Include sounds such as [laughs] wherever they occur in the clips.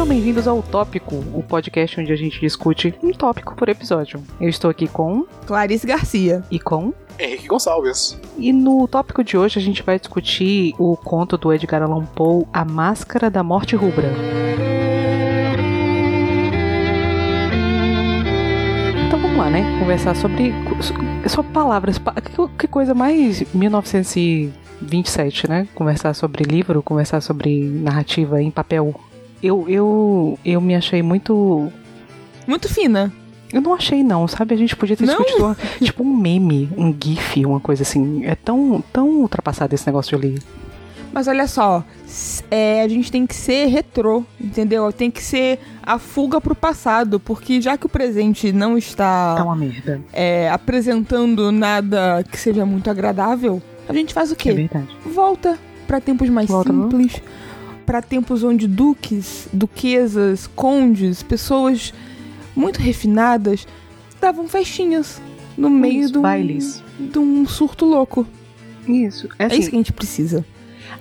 Sejam bem-vindos ao Tópico, o podcast onde a gente discute um tópico por episódio. Eu estou aqui com Clarice Garcia. e com. Henrique Gonçalves. E no tópico de hoje a gente vai discutir o conto do Edgar Allan Poe, A Máscara da Morte Rubra. Então vamos lá, né? Conversar sobre, sobre palavras. Pa- Que, que coisa mais 1927, né? Conversar sobre livro, conversar sobre narrativa em papel. Eu, eu, eu me achei muito Muito fina. eu não achei, não, sabe? A gente podia ter discutido uma- [laughs] tipo um meme, um GIF, uma coisa assim. É tão, tão ultrapassado esse negócio de ler. Mas olha só, é, a gente tem que ser retrô, entendeu? Tem que ser a fuga pro passado, porque já que o presente não É está uma merda. é, apresentando nada que seja muito agradável, a gente faz o É quê? verdade. Volta pra tempos mais Volta, simples, pra tempos onde duques, duquesas, condes, pessoas muito refinadas davam festinhas no meio de um, bailes. de um surto louco. Isso. É É assim, isso que a gente precisa.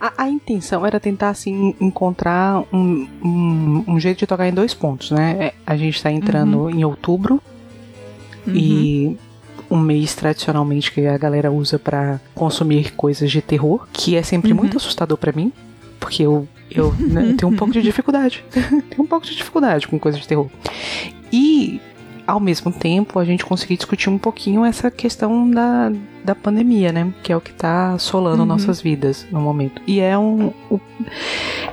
a, a intenção era tentar, assim, encontrar um, um, um jeito de tocar em dois pontos, né? É, A gente tá entrando em outubro Uhum. e um mês tradicionalmente que a galera usa pra consumir coisas de terror, que é sempre Uhum. muito assustador pra mim, porque eu, eu né, [laughs] tenho um pouco de dificuldade. [laughs] tenho um pouco de dificuldade com coisas de terror. E ao mesmo tempo a gente conseguir discutir um pouquinho essa questão da, da pandemia, né? Que é o que tá assolando Uhum. nossas vidas no momento. E é um. O,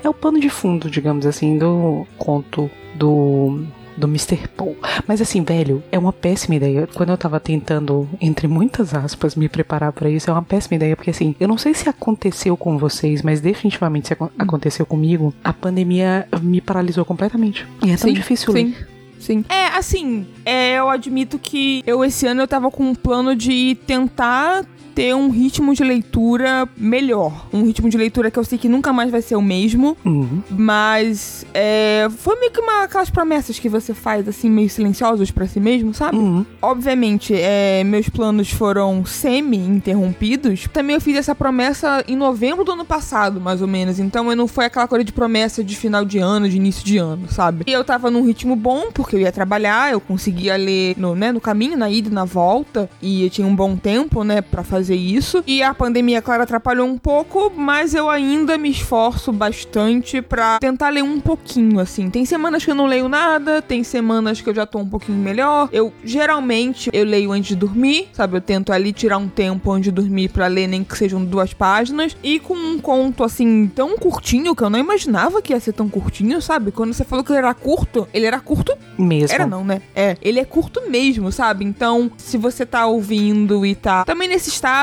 é o pano de fundo, digamos assim, do conto do. Do Mr. Paul. Mas assim, velho, é uma péssima ideia. Quando eu tava tentando, entre muitas aspas, me preparar pra isso, é uma péssima ideia, porque assim, eu não sei se aconteceu com vocês, mas definitivamente se acon- aconteceu comigo, a pandemia me paralisou completamente. E é tão Sim, difícil ler. Sim. Sim. É, assim, é, eu admito que eu esse ano eu tava com um plano de tentar ter um ritmo de leitura melhor. Um ritmo de leitura que eu sei que nunca mais vai ser o mesmo. Uhum. Mas é, foi meio que uma, aquelas promessas que você faz, assim, meio silenciosos pra si mesmo, sabe? Uhum. Obviamente, é, meus planos foram semi-interrompidos. Também eu fiz essa promessa em novembro do ano passado, mais ou menos. Então, eu não foi aquela coisa de promessa de final de ano, de início de ano, sabe? E eu tava num ritmo bom, porque eu ia trabalhar, eu conseguia ler no, né, no caminho, na ida e na volta. E eu tinha um bom tempo, né, pra fazer isso. E a pandemia, claro, atrapalhou um pouco, mas eu ainda me esforço bastante pra tentar ler um pouquinho, assim. Tem semanas que eu não leio nada, tem semanas que eu já tô um pouquinho melhor. Eu, geralmente, eu leio antes de dormir, sabe? Eu tento ali tirar um tempo antes de dormir pra ler, nem que sejam duas páginas. E com um conto, assim, tão curtinho, que eu não imaginava que ia ser tão curtinho, sabe? Quando você falou que ele era curto, ele era curto Mesmo. era não, né? É, ele é curto mesmo, sabe? Então, se você tá ouvindo e tá também nesse estado,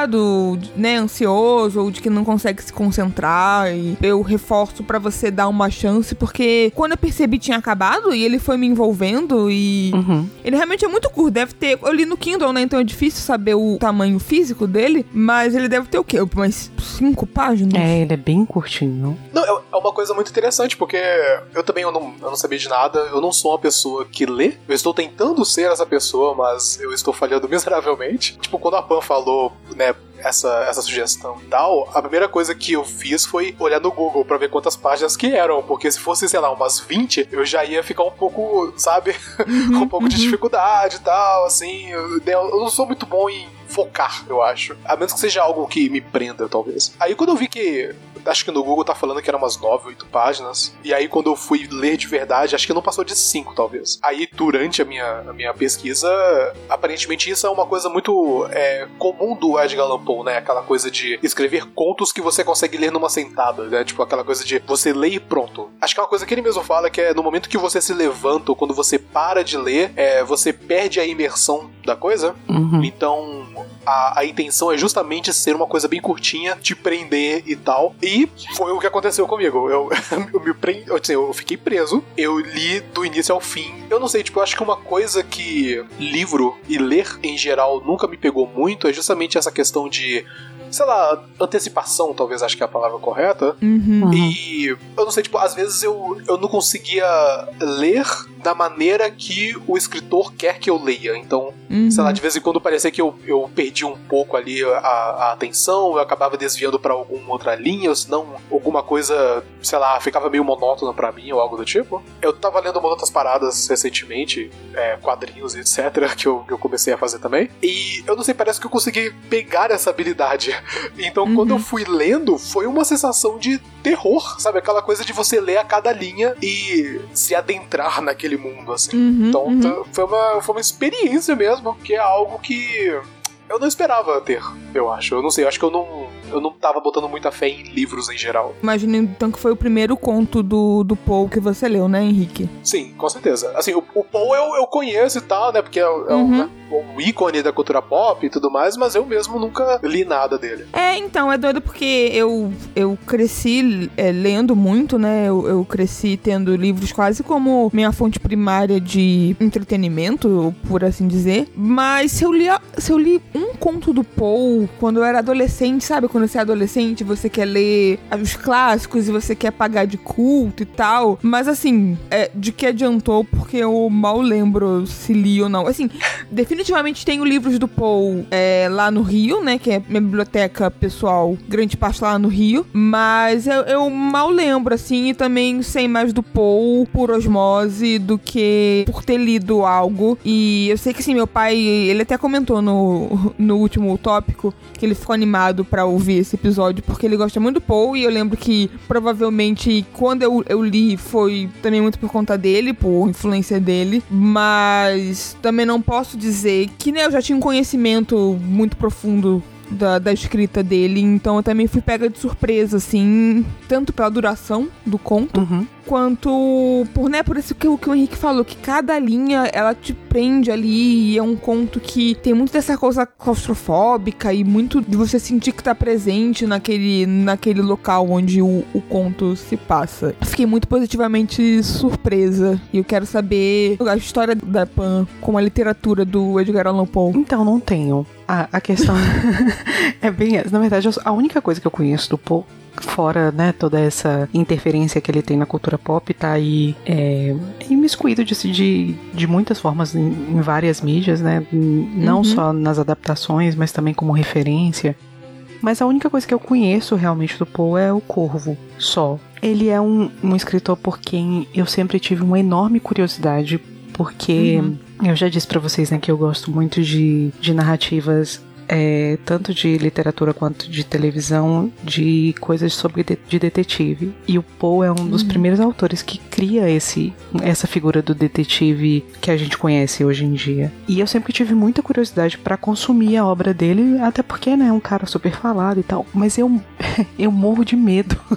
né, ansioso ou de que não consegue se concentrar, e eu reforço pra você dar uma chance, porque quando eu percebi tinha acabado e ele foi me envolvendo e Uhum. ele realmente é muito curto, deve ter, eu li no Kindle, né, então é difícil saber o tamanho físico dele, mas ele deve ter o quê? Umas cinco páginas? É, ele é bem curtinho. Não, é é uma coisa muito interessante, porque eu também eu não, eu não sabia de nada, eu não sou uma pessoa que lê. Eu estou tentando ser essa pessoa, mas eu estou falhando [laughs] miseravelmente. Tipo, quando a Pan falou, né, essa, essa sugestão e tal, a primeira coisa que eu fiz foi olhar no Google pra ver quantas páginas que eram, porque se fosse, sei lá, umas 20, eu já ia ficar um pouco, sabe, [laughs] com um pouco de dificuldade e tal, assim. Eu, eu não sou muito bom em focar, eu acho. A menos que seja algo que me prenda, talvez. Aí quando eu vi que. Acho que no Google tá falando que eram umas 9, 8 páginas. E aí, quando eu fui ler de verdade, acho que não passou de 5, talvez. Aí, durante a minha, a minha pesquisa, aparentemente isso é uma coisa muito é, comum do Edgar Allan Poe, né? Aquela coisa de escrever contos que você consegue ler numa sentada, né? Tipo, aquela coisa de você lê e pronto. Acho que é uma coisa que ele mesmo fala que é no momento que você se levanta ou quando você para de ler, é, você perde a imersão da coisa. Uhum. Então, a, a intenção é justamente ser uma coisa bem curtinha, te prender e tal. E foi o que aconteceu comigo. Eu, [laughs] eu me prendi, eu, assim, eu fiquei preso, eu li do início ao fim. Eu não sei, tipo, eu acho que uma coisa que livro e ler em geral nunca me pegou muito é justamente essa questão de. Sei lá, antecipação, talvez acho que é a palavra correta. Uhum. E eu não sei, tipo, às vezes eu, eu não conseguia ler da maneira que o escritor quer que eu leia. Então, Uhum. sei lá, de vez em quando parecia que eu, eu perdi um pouco ali a, a atenção, eu acabava desviando pra alguma outra linha, ou senão alguma coisa, sei lá, ficava meio monótona pra mim ou algo do tipo. Eu tava lendo umas outras paradas recentemente, é, quadrinhos e etc, [laughs] que eu, que eu comecei a fazer também. E eu não sei, parece que eu consegui pegar essa habilidade. [laughs] Então, quando eu fui lendo, foi uma sensação de terror, sabe? Aquela coisa de você ler a cada linha e se adentrar naquele mundo, assim. Uhum, Então uhum. foi, uma, foi uma experiência mesmo, que é algo que eu não esperava ter, eu acho. Eu não sei, eu acho que eu não, eu não tava botando muita fé em livros em geral. Imagino então que foi o primeiro conto do, do Paul que você leu, né, Henrique? Sim, com certeza. Assim, o, o Paul eu, eu conheço e tal, né? Porque é, é um, Uhum. né, um ícone da cultura pop e tudo mais, mas eu mesmo nunca li nada dele. É, então, é doido porque eu, eu cresci é, lendo muito, né? Eu, eu cresci tendo livros quase como minha fonte primária de entretenimento, por assim dizer. Mas se eu li, se eu li um conto do Paul quando eu era adolescente, sabe? Quando você é adolescente, você quer ler os clássicos e você quer pagar de culto e tal. Mas assim, é, de que adiantou? Porque eu mal lembro se li ou não. Assim, definitivamente tenho livros do Paul é, lá no Rio, né? Que é minha biblioteca pessoal, grande parte lá no Rio. Mas eu, eu mal lembro, assim, e também sei mais do Paul por osmose do que por ter lido algo. E eu sei que, assim, meu pai, ele até comentou no, no último tópico que ele ficou animado pra ouvir esse episódio porque ele gosta muito do Paul. E eu lembro que provavelmente quando eu, eu li foi também muito por conta dele, por influência dele. Mas também não posso dizer que né, eu já tinha um conhecimento muito profundo da, da escrita dele, então eu também fui pega de surpresa, assim, tanto pela duração do conto, Uhum. Quanto por, né, por isso que, o- que o Henrique falou, que cada linha, ela te prende ali, e é um conto que tem muito dessa coisa claustrofóbica e muito de você sentir que tá presente naquele, naquele local onde o, o conto se passa. Fiquei muito positivamente surpresa, e eu quero saber a história da Pan com a literatura do Edgar Allan Poe. Então, não tenho. A, a questão [laughs] [laughs] é bem essa. Na verdade, a única coisa que eu conheço do Poe, fora né, toda essa interferência que ele tem na cultura pop, tá aí é, imiscuído de, de, de muitas formas em, em várias mídias, né? Não Uhum. só nas adaptações, mas também como referência. Mas a única coisa que eu conheço realmente do Poe é o Corvo, só. Ele é um, um escritor por quem eu sempre tive uma enorme curiosidade, porque Uhum. eu já disse pra vocês né, que eu gosto muito de, de narrativas. É, tanto de literatura quanto de televisão, de coisas sobre de, de detetive. E o Poe é um dos primeiros autores que cria esse, essa figura do detetive que a gente conhece hoje em dia. E eu sempre tive muita curiosidade pra consumir a obra dele, até porque né, é um cara super falado e tal. Mas eu, [laughs] eu morro de medo. [laughs]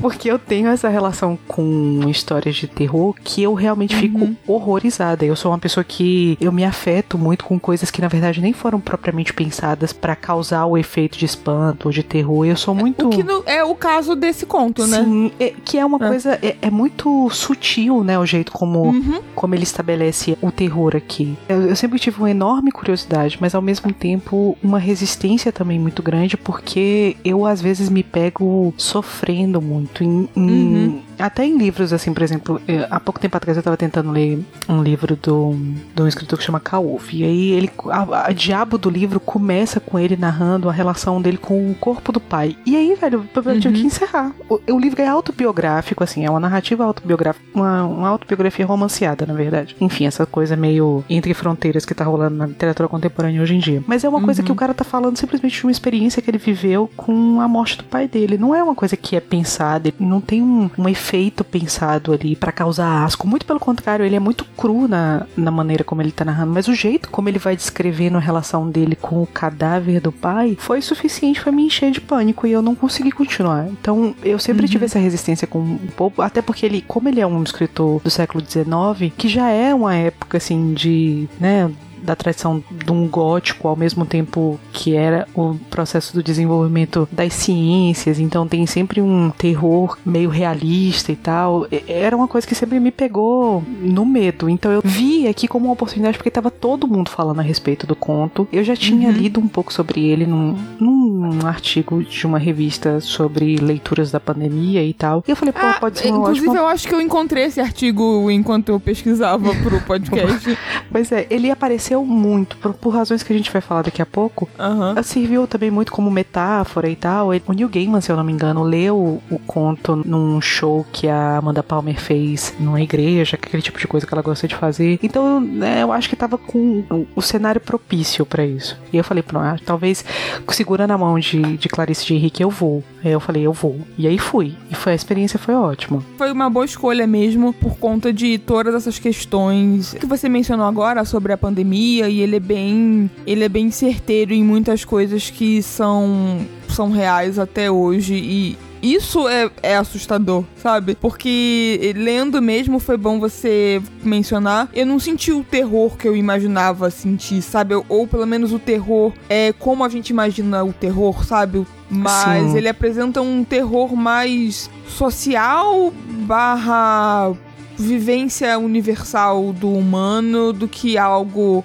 porque eu tenho essa relação com histórias de terror que eu realmente fico horrorizada. Eu sou uma pessoa que eu me afeto muito com coisas que na verdade nem foram propriamente pensadas pra causar o efeito de espanto ou de terror. Eu sou muito O que no- é o caso desse conto, né? Sim, é- que é uma É. coisa. É, é muito sutil, né? O jeito como, Uhum. como ele estabelece o terror aqui. Eu, eu sempre tive uma enorme curiosidade, mas ao mesmo tempo uma resistência também muito grande, porque eu às vezes me pego sofrendo muito. Em, em- Uhum. Até em livros, assim, por exemplo, eh, há pouco tempo atrás eu tava tentando ler um livro do, de um escritor que chama Kauf. E aí ele. A, a diabo do livro começa com ele narrando a relação dele com o corpo do pai. E aí, velho, eu tive Uhum. que encerrar. O, o livro é autobiográfico, assim, é uma narrativa autobiográfica, uma, uma autobiografia romanceada, na verdade. Enfim, essa coisa meio entre fronteiras que tá rolando na literatura contemporânea hoje em dia. Mas é uma coisa Uhum. que o cara tá falando simplesmente de uma experiência que ele viveu com a morte do pai dele. Não é uma coisa que é pensada, ele não tem um, um efeito pensado ali pra causar asco. Muito pelo contrário, ele é muito cru na, na maneira como ele tá narrando, mas o jeito como ele vai descrevendo a relação dele com o cadáver do pai foi suficiente pra me encher de pânico e eu não consegui continuar. Então, eu sempre tive essa resistência com o Poe, até porque ele, como ele é um escritor do século XIX, que já é uma época assim de, né, da tradição de um gótico, ao mesmo tempo que era o processo do desenvolvimento das ciências, então tem sempre um terror meio realista e tal. Era uma coisa que sempre me pegou no medo. Então eu vi aqui como uma oportunidade porque tava todo mundo falando a respeito do conto. Eu já tinha uhum. lido um pouco sobre ele num, num artigo de uma revista sobre leituras da pandemia e tal. E eu falei, pô, ah, pode ser uma Inclusive, ótima... eu acho que eu encontrei esse artigo enquanto eu pesquisava pro [laughs] podcast. pois é, ele apareceu muito, por, por, razões que a gente vai falar daqui a pouco. Uhum. Serviu também muito como metáfora e tal. O Neil Gaiman, se eu não me engano, leu o conto num show que a Amanda Palmer fez numa igreja, aquele tipo de coisa que ela gosta de fazer. Então, né, eu acho que tava com o cenário propício para isso. E eu falei, pronto, ah, talvez segurando a mão de, de Clarice de Henrique, eu vou. Aí eu falei, eu vou. E aí fui. E foi, a experiência foi ótima. Foi uma boa escolha mesmo, por conta de todas essas questões que você mencionou agora sobre a pandemia, e ele é bem. ele é bem certeiro em muitas coisas que são, são reais até hoje. E isso é, é assustador, sabe? Porque lendo mesmo foi bom você mencionar. Eu não senti o terror que eu imaginava sentir, sabe? Ou, pelo menos o terror é como a gente imagina o terror, sabe? Mas Sim. ele apresenta um terror mais social barra vivência universal do humano do que algo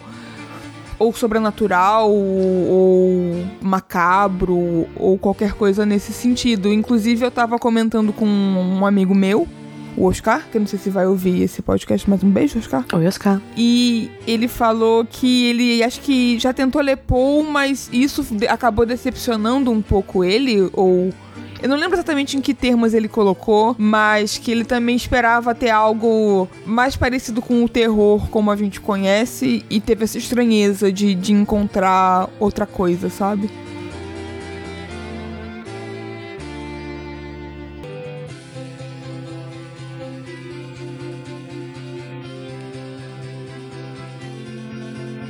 ou sobrenatural ou macabro ou qualquer coisa nesse sentido. Inclusive eu tava comentando com um amigo meu, o Oscar, que eu não sei se vai ouvir esse podcast, mas um beijo, Oscar. Oi, Oscar. E ele falou que ele acho que já tentou ler Paul, mas isso acabou decepcionando um pouco ele, ou eu não lembro exatamente em que termos ele colocou, mas que ele também esperava ter algo mais parecido com o terror como a gente conhece e teve essa estranheza de, de encontrar outra coisa, sabe?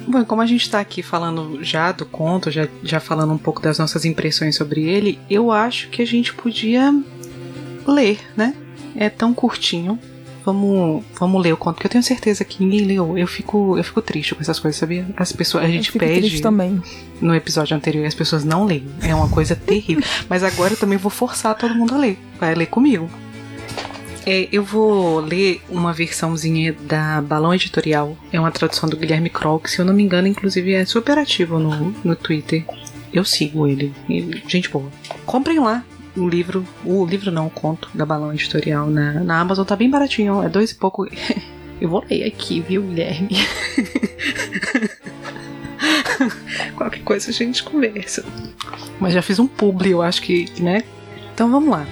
Bom, como a gente está aqui falando já do conto, já, já falando um pouco das nossas impressões sobre ele, eu acho que a gente podia ler, né? É tão curtinho. Vamos, vamos ler o conto, que eu tenho certeza que ninguém leu. Eu fico, eu fico triste com essas coisas, sabia? As pessoas, a gente pede também. no episódio anterior as pessoas não leem. É uma coisa terrível. [laughs] Mas agora eu também vou forçar todo mundo a ler. Vai ler comigo. É, eu vou ler uma versãozinha da Balão Editorial. É uma tradução do Guilherme Kroll, que se eu não me engano, inclusive é super ativo no, no Twitter. Eu sigo ele. gente boa. Comprem lá o livro. O livro não, o conto da Balão Editorial na, na Amazon. Tá bem baratinho, é dois e pouco. [laughs] Eu vou ler aqui, viu, Guilherme? [laughs] Qualquer coisa a gente conversa. Mas já fiz um publi, eu acho que, né? Então vamos lá.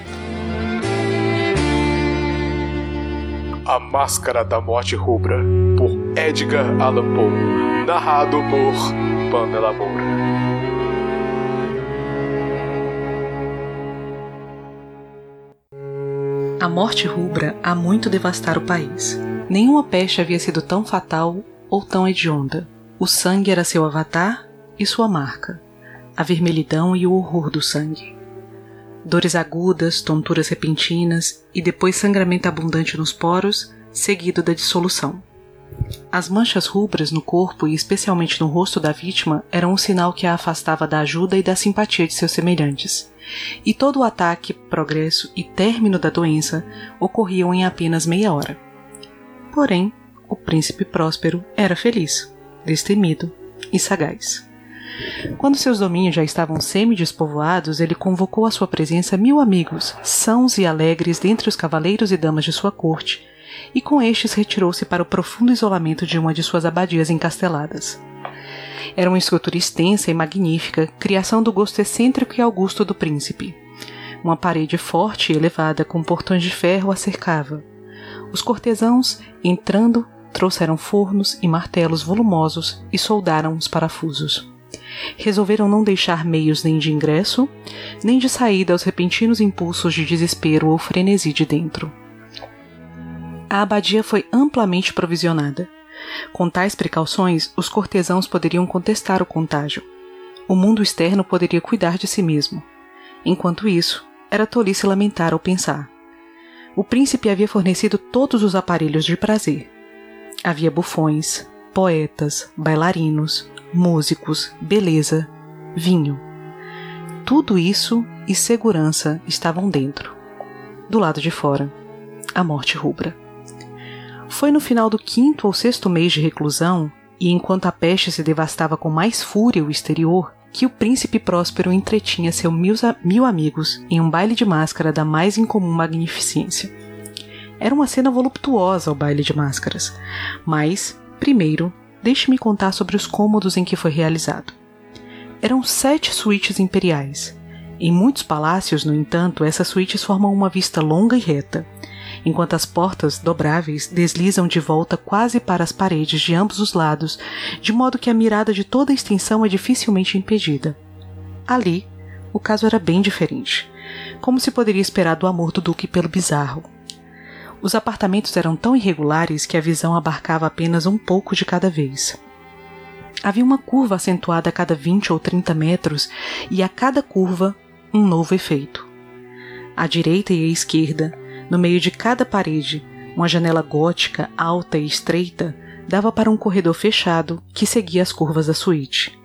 A Máscara da Morte Rubra, por Edgar Allan Poe, narrado por Pamela Moura. A morte rubra há muito devastar o país. Nenhuma peste havia sido tão fatal ou tão hedionda. O sangue era seu avatar e sua marca, a vermelhidão e o horror do sangue dores agudas, tonturas repentinas e depois sangramento abundante nos poros, seguido da dissolução. As manchas rubras no corpo e especialmente no rosto da vítima eram um sinal que a afastava da ajuda e da simpatia de seus semelhantes. E todo o ataque, progresso e término da doença ocorriam em apenas meia hora. Porém, o príncipe próspero era feliz, destemido e sagaz. Quando seus domínios já estavam semi-despovoados, ele convocou à sua presença mil amigos, sãos e alegres dentre os cavaleiros e damas de sua corte, e com estes retirou-se para o profundo isolamento de uma de suas abadias encasteladas. Era uma escultura extensa e magnífica, criação do gosto excêntrico e augusto do príncipe. Uma parede forte e elevada com portões de ferro a cercava. Os cortesãos, entrando, trouxeram fornos e martelos volumosos e soldaram os parafusos resolveram não deixar meios nem de ingresso, nem de saída aos repentinos impulsos de desespero ou frenesi de dentro. A abadia foi amplamente provisionada. Com tais precauções, os cortesãos poderiam contestar o contágio. O mundo externo poderia cuidar de si mesmo. Enquanto isso, era tolice lamentar ou pensar. O príncipe havia fornecido todos os aparelhos de prazer. Havia bufões, poetas, bailarinos, músicos, beleza, vinho. Tudo isso e segurança estavam dentro. Do lado de fora, a morte rubra. Foi no final do quinto ou sexto mês de reclusão, e enquanto a peste se devastava com mais fúria o exterior, que o príncipe próspero entretinha seus mil, amigos em um baile de máscara da mais incomum magnificência. Era uma cena voluptuosa o baile de máscaras, mas, primeiro, deixe-me contar sobre os cômodos em que foi realizado. Eram sete suítes imperiais. Em muitos palácios, no entanto, essas suítes formam uma vista longa e reta, enquanto as portas dobráveis deslizam de volta quase para as paredes de ambos os lados, de modo que a mirada de toda a extensão é dificilmente impedida. Ali, o caso era bem diferente, como se poderia esperar do amor do Duque pelo bizarro. Os apartamentos eram tão irregulares que a visão abarcava apenas um pouco de cada vez. Havia uma curva acentuada a cada 20 ou 30 metros e a cada curva um novo efeito. À direita e à esquerda, no meio de cada parede, uma janela gótica, alta e estreita, dava para um corredor fechado que seguia as curvas da suíte.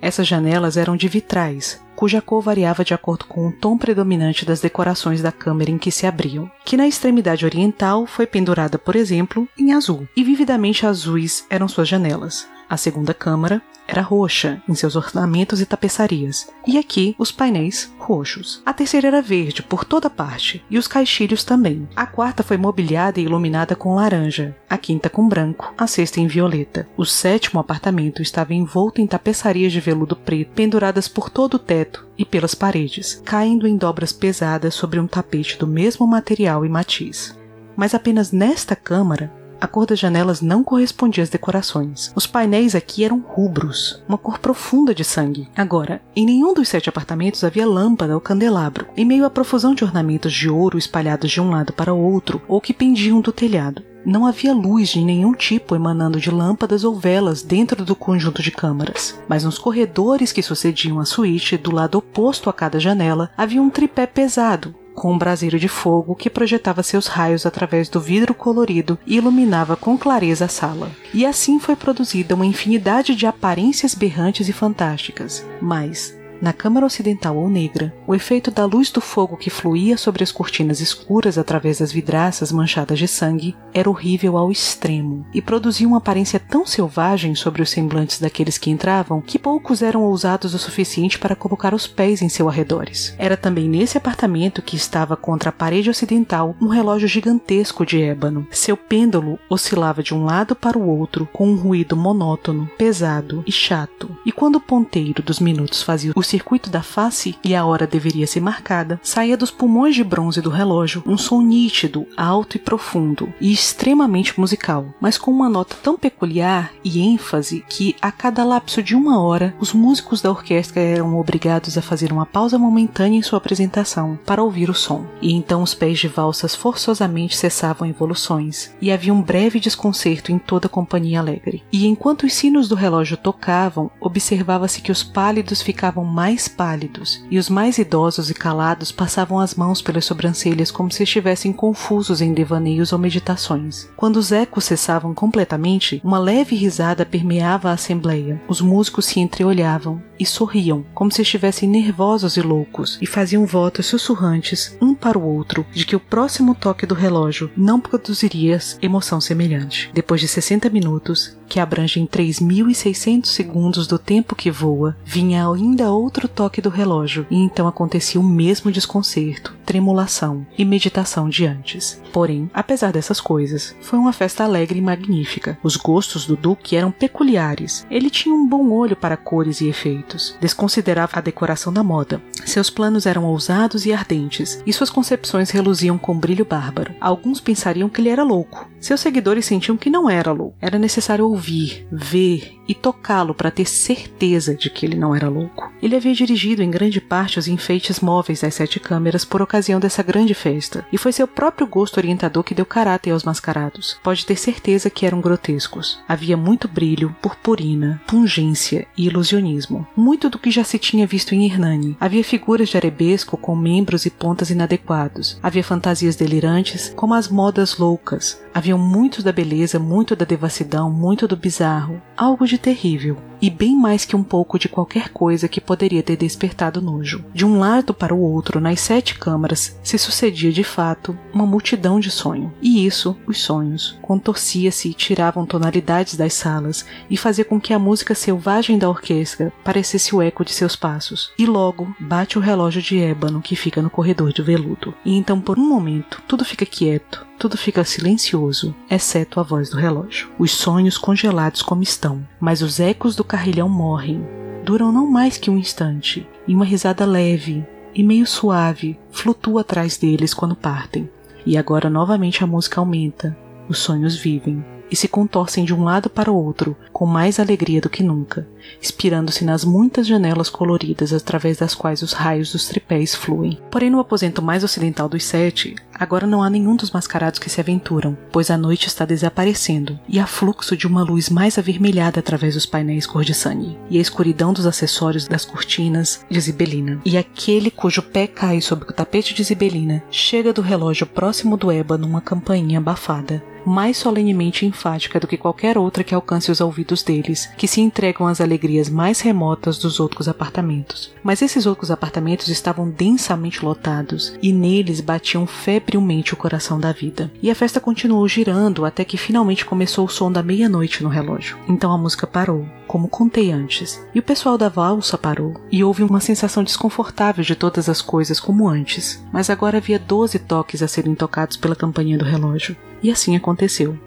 Essas janelas eram de vitrais, cuja cor variava de acordo com o tom predominante das decorações da câmara em que se abriam, que na extremidade oriental foi pendurada, por exemplo, em azul, e vividamente azuis eram suas janelas. A segunda câmara era roxa em seus ornamentos e tapeçarias, e aqui os painéis roxos. A terceira era verde por toda parte, e os caixilhos também. A quarta foi mobiliada e iluminada com laranja, a quinta com branco, a sexta em violeta. O sétimo apartamento estava envolto em tapeçarias de veludo preto penduradas por todo o teto e pelas paredes, caindo em dobras pesadas sobre um tapete do mesmo material e matiz. Mas apenas nesta câmara a cor das janelas não correspondia às decorações. Os painéis aqui eram rubros, uma cor profunda de sangue. Agora, em nenhum dos sete apartamentos havia lâmpada ou candelabro, em meio à profusão de ornamentos de ouro espalhados de um lado para o outro ou que pendiam do telhado. Não havia luz de nenhum tipo emanando de lâmpadas ou velas dentro do conjunto de câmaras, mas nos corredores que sucediam a suíte, do lado oposto a cada janela, havia um tripé pesado, com um braseiro de fogo que projetava seus raios através do vidro colorido e iluminava com clareza a sala. E assim foi produzida uma infinidade de aparências berrantes e fantásticas. Mas, na câmara ocidental ou negra, o efeito da luz do fogo que fluía sobre as cortinas escuras através das vidraças manchadas de sangue era horrível ao extremo e produzia uma aparência tão selvagem sobre os semblantes daqueles que entravam que poucos eram ousados o suficiente para colocar os pés em seus arredores. Era também nesse apartamento que estava contra a parede ocidental um relógio gigantesco de ébano. Seu pêndulo oscilava de um lado para o outro com um ruído monótono, pesado e chato, e quando o ponteiro dos minutos fazia o circuito da face e a hora deveria ser marcada, saía dos pulmões de bronze do relógio um som nítido, alto e profundo, e extremamente musical, mas com uma nota tão peculiar e ênfase que, a cada lapso de uma hora, os músicos da orquestra eram obrigados a fazer uma pausa momentânea em sua apresentação para ouvir o som. E então os pés de valsas forçosamente cessavam evoluções, e havia um breve desconcerto em toda a companhia alegre. E enquanto os sinos do relógio tocavam, observava-se que os pálidos ficavam mais pálidos, e os mais idosos e calados passavam as mãos pelas sobrancelhas como se estivessem confusos em devaneios ou meditações. Quando os ecos cessavam completamente, uma leve risada permeava a assembleia. Os músicos se entreolhavam e sorriam, como se estivessem nervosos e loucos, e faziam votos sussurrantes um para o outro de que o próximo toque do relógio não produziria emoção semelhante. Depois de 60 minutos, que abrangem 3.600 segundos do tempo que voa, vinha ainda outro toque do relógio, e então acontecia o mesmo desconcerto, tremulação e meditação de antes. Porém, apesar dessas coisas, foi uma festa alegre e magnífica. Os gostos do Duque eram peculiares. Ele tinha um bom olho para cores e efeitos. Desconsiderava a decoração da moda. Seus planos eram ousados e ardentes, e suas concepções reluziam com brilho bárbaro. Alguns pensariam que ele era louco. Seus seguidores sentiam que não era louco. Era necessário ouvir, ver e tocá-lo para ter certeza de que ele não era louco. Ele havia dirigido em grande parte os enfeites móveis das sete câmeras por ocasião dessa grande festa, e foi seu próprio gosto orientador que deu caráter aos mascarados. Pode ter certeza que eram grotescos. Havia muito brilho, purpurina, pungência e ilusionismo. Muito do que já se tinha visto em Hernani. Havia figuras de arabesco com membros e pontas inadequados. Havia fantasias delirantes, como as modas loucas. Havia muito da beleza, muito da devassidão, muito do bizarro. Algo de terrível e bem mais que um pouco de qualquer coisa que poderia ter despertado nojo. De um lado para o outro, nas sete câmaras, se sucedia de fato uma multidão de sonho. E isso, os sonhos, contorcia-se e tiravam tonalidades das salas e fazia com que a música selvagem da orquestra parecesse o eco de seus passos. E logo bate o relógio de ébano que fica no corredor de veludo. E então, por um momento, tudo fica quieto, tudo fica silencioso, exceto a voz do relógio. Os sonhos congelados como estão, mas os ecos do carrilhão morrem. Duram não mais que um instante, e uma risada leve e meio suave flutua atrás deles quando partem. E agora novamente a música aumenta, os sonhos vivem e se contorcem de um lado para o outro com mais alegria do que nunca, inspirando-se nas muitas janelas coloridas através das quais os raios dos tripés fluem. Porém, no aposento mais ocidental dos sete, agora não há nenhum dos mascarados que se aventuram, pois a noite está desaparecendo e há fluxo de uma luz mais avermelhada através dos painéis cor de sangue, e a escuridão dos acessórios das cortinas de Zibelina. E aquele cujo pé cai sobre o tapete de Zibelina chega do relógio próximo do ébano uma campainha abafada, mais solenemente enfática do que qualquer outra que alcance os ouvidos deles, que se entregam às alegrias mais remotas dos outros apartamentos. Mas esses outros apartamentos estavam densamente lotados, e neles batiam febrilmente o coração da vida. E a festa continuou girando até que finalmente começou o som da meia-noite no relógio. Então a música parou, como contei antes, e o pessoal da valsa parou, e houve uma sensação desconfortável de todas as coisas como antes, mas agora havia doze toques a serem tocados pela campainha do relógio. E assim aconteceu.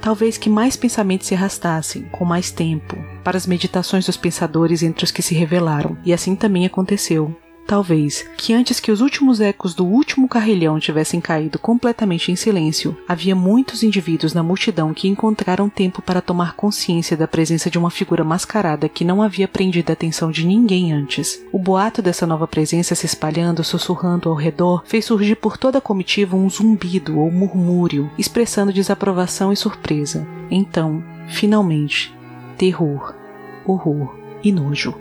Talvez que mais pensamentos se arrastassem, com mais tempo, para as meditações dos pensadores entre os que se revelaram, e assim também aconteceu. Talvez que antes que os últimos ecos do último carrilhão tivessem caído completamente em silêncio, havia muitos indivíduos na multidão que encontraram tempo para tomar consciência da presença de uma figura mascarada que não havia prendido a atenção de ninguém antes. O boato dessa nova presença se espalhando, sussurrando ao redor, fez surgir por toda a comitiva um zumbido ou murmúrio, expressando desaprovação e surpresa. Então, finalmente, terror, horror e nojo.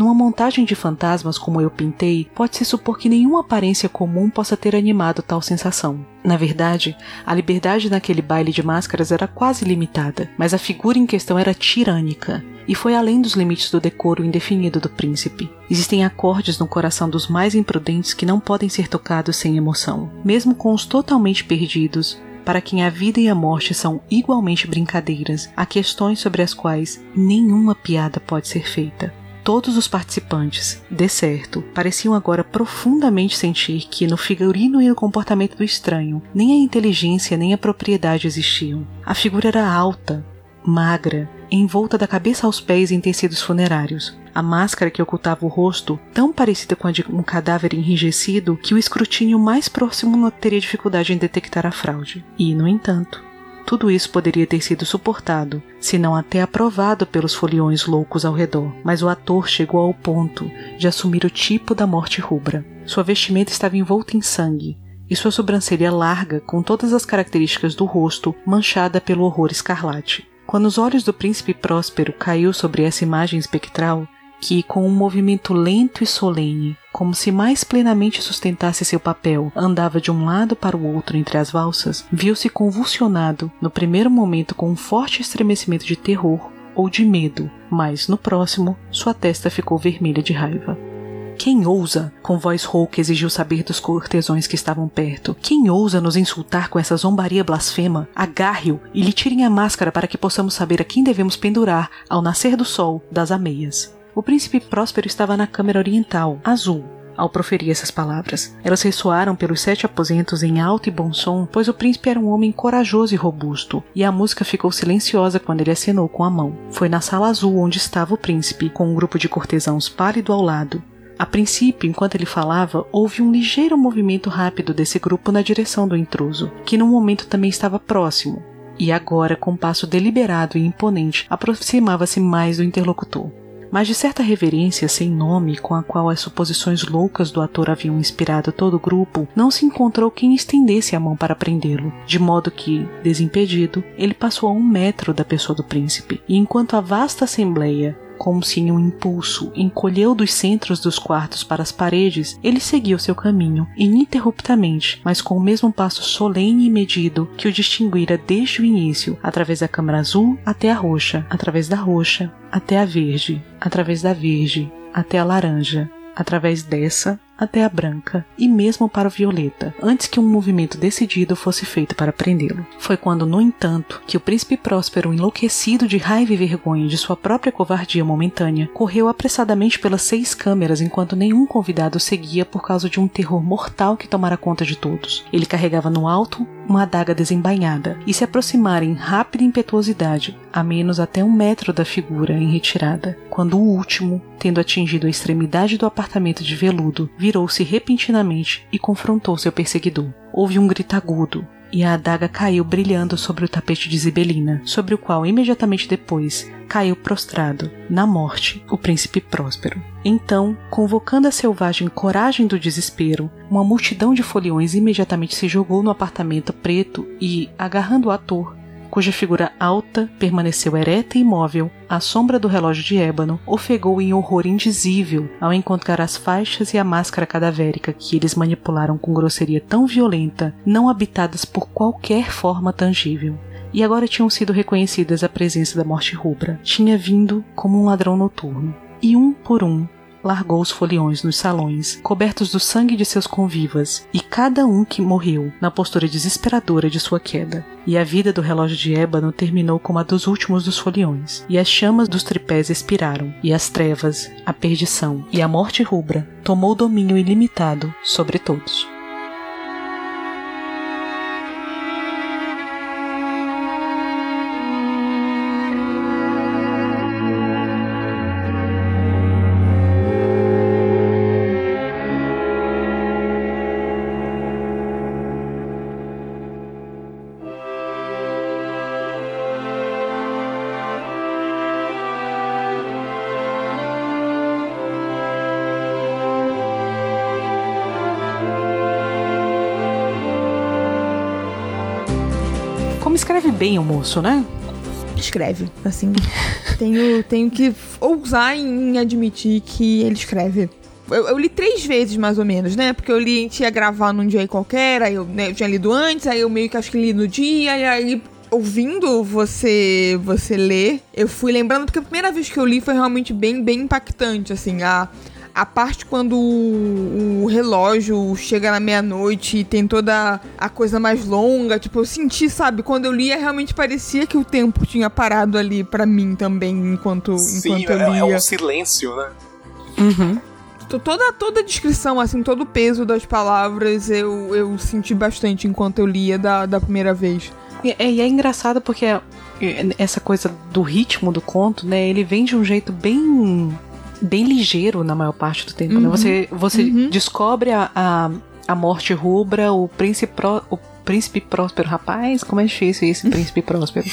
Numa montagem de fantasmas como eu pintei, pode-se supor que nenhuma aparência comum possa ter animado tal sensação. Na verdade, a liberdade naquele baile de máscaras era quase limitada, mas a figura em questão era tirânica e foi além dos limites do decoro indefinido do príncipe. Existem acordes no coração dos mais imprudentes que não podem ser tocados sem emoção, mesmo com os totalmente perdidos. Para quem a vida e a morte são igualmente brincadeiras, há questões sobre as quais nenhuma piada pode ser feita. Todos os participantes, de certo, pareciam agora profundamente sentir que no figurino e no comportamento do estranho, nem a inteligência nem a propriedade existiam. A figura era alta, magra, envolta da cabeça aos pés em tecidos funerários. A máscara que ocultava o rosto, tão parecida com a de um cadáver enrijecido que o escrutínio mais próximo não teria dificuldade em detectar a fraude. E, no entanto, tudo isso poderia ter sido suportado, se não até aprovado pelos foliões loucos ao redor, mas o ator chegou ao ponto de assumir o tipo da morte rubra. Sua vestimenta estava envolta em sangue, e sua sobrancelha larga, com todas as características do rosto, manchada pelo horror escarlate. Quando os olhos do príncipe Próspero caiu sobre essa imagem espectral, que, com um movimento lento e solene, como se mais plenamente sustentasse seu papel, andava de um lado para o outro entre as valsas, viu-se convulsionado, no primeiro momento com um forte estremecimento de terror ou de medo, mas no próximo, sua testa ficou vermelha de raiva. Quem ousa? Com voz rouca exigiu saber dos cortesões que estavam perto. Quem ousa nos insultar com essa zombaria blasfema? Agarre-o e lhe tirem a máscara para que possamos saber a quem devemos pendurar ao nascer do sol das ameias. O príncipe Próspero estava na câmara oriental, azul, ao proferir essas palavras. Elas ressoaram pelos sete aposentos em alto e bom som, pois o príncipe era um homem corajoso e robusto, e a música ficou silenciosa quando ele acenou com a mão. Foi na sala azul onde estava o príncipe, com um grupo de cortesãos pálido ao lado. A princípio, enquanto ele falava, houve um ligeiro movimento rápido desse grupo na direção do intruso, que no momento também estava próximo, e agora, com passo deliberado e imponente, aproximava-se mais do interlocutor. Mas de certa reverência sem nome com a qual as suposições loucas do ator haviam inspirado todo o grupo, não se encontrou quem estendesse a mão para prendê-lo, de modo que, desimpedido, ele passou a um metro da pessoa do príncipe, e enquanto a vasta assembleia como se em um impulso encolheu dos centros dos quartos para as paredes, ele seguiu seu caminho, ininterruptamente, mas com o mesmo passo solene e medido que o distinguira desde o início, através da câmara azul até a roxa, através da roxa até a verde, através da verde até a laranja, através dessa até a branca e mesmo para o violeta, antes que um movimento decidido fosse feito para prendê-lo. Foi quando, no entanto, que o príncipe Próspero, enlouquecido de raiva e vergonha de sua própria covardia momentânea, correu apressadamente pelas seis câmeras enquanto nenhum convidado seguia por causa de um terror mortal que tomara conta de todos. Ele carregava no alto uma adaga desembainhada e se aproximara em rápida impetuosidade, a menos até um metro da figura em retirada, quando o último, tendo atingido a extremidade do apartamento de veludo, virou-se repentinamente e confrontou seu perseguidor. Houve um grito agudo, e a adaga caiu brilhando sobre o tapete de Zibelina, sobre o qual imediatamente depois caiu prostrado, na morte, o príncipe Próspero. Então, convocando a selvagem coragem do desespero, uma multidão de foliões imediatamente se jogou no apartamento preto e, agarrando o ator, cuja figura alta permaneceu ereta e imóvel, à sombra do relógio de ébano, ofegou em horror indizível ao encontrar as faixas e a máscara cadavérica que eles manipularam com grosseria tão violenta, não habitadas por qualquer forma tangível e agora tinham sido reconhecidas a presença da morte rubra. Tinha vindo como um ladrão noturno. E um por um largou os foliões nos salões, cobertos do sangue de seus convivas, e cada um que morreu na postura desesperadora de sua queda. E a vida do relógio de ébano terminou como a dos últimos dos foliões, e as chamas dos tripés expiraram, e as trevas, a perdição e a morte rubra tomou domínio ilimitado sobre todos. Bem o moço, né? Escreve, assim. tenho, tenho que ousar em admitir que ele escreve. Eu, eu, li três vezes, mais ou menos, né? Porque eu li, a gente ia gravar num dia qualquer, aí eu, né, eu tinha lido antes, aí eu meio que acho que li no dia, e aí ouvindo você você ler, eu fui lembrando porque a primeira vez que eu li foi realmente bem bem impactante, assim, a a parte quando o, o relógio chega na meia-noite e tem toda a coisa mais longa, tipo, eu senti, sabe, quando eu lia realmente parecia que o tempo tinha parado ali para mim também enquanto Sim, enquanto eu é, lia. é um silêncio, né? Uhum. Toda, toda a descrição, assim, todo o peso das palavras eu, eu senti bastante enquanto eu lia da, da primeira vez. E é, e é engraçado porque é, essa coisa do ritmo do conto, né? Ele vem de um jeito bem bem ligeiro na maior parte do tempo, né? Uhum. Você, você Uhum. descobre a, a, a morte rubra, o príncipe, o príncipe próspero. Rapaz, como é difícil esse príncipe próspero.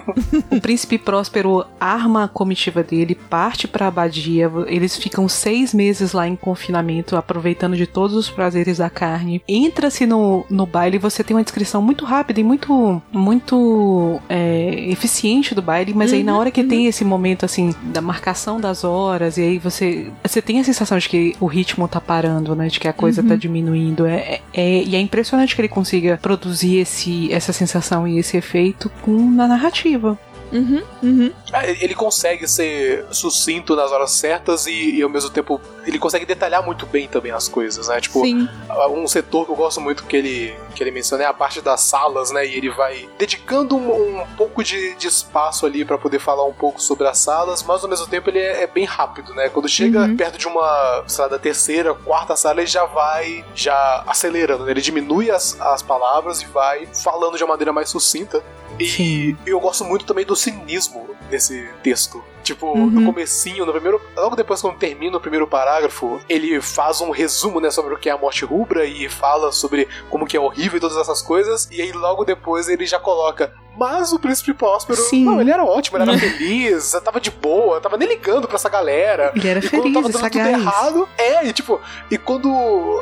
[laughs] o príncipe próspero arma a comitiva dele, parte pra abadia. Eles ficam seis meses lá em confinamento, aproveitando de todos os prazeres da carne. Entra-se no, no baile e você tem uma descrição muito rápida e muito, muito é, eficiente do baile, mas aí na hora que tem esse momento assim da marcação das horas e aí você você tem a sensação de que o ritmo tá parando, né, de que a coisa tá diminuindo. É- é- e é impressionante que ele consiga produzir esse essa sensação e esse efeito com na narrativa. Uhum, uhum. Ele consegue ser sucinto nas horas certas e, e ao mesmo tempo ele consegue detalhar muito bem também as coisas, né? Tipo, Sim. um setor que eu gosto muito que ele, que ele menciona é a parte das salas, né? E ele vai dedicando um, um pouco de, de espaço ali pra poder falar um pouco sobre as salas, mas ao mesmo tempo ele é, é bem rápido, né? Quando chega Uhum. perto de uma, sei lá, da terceira, quarta sala, ele já vai já acelerando, né? Ele diminui as, as palavras e vai falando de uma maneira mais sucinta. E Sim. eu gosto muito também do cinismo desse texto. Tipo, Uhum. no comecinho, no primeiro. Logo depois, quando termina o primeiro parágrafo, ele faz um resumo, né, sobre o que é a morte rubra e fala sobre como que é horrível e todas essas coisas. E aí, logo depois, ele já coloca. Mas o príncipe Próspero, Sim. não, ele era ótimo, ele era feliz, tava de boa, tava nem ligando pra essa galera. Ele era e feliz, quando tava dando tudo sagaz. errado, é, e tipo, e quando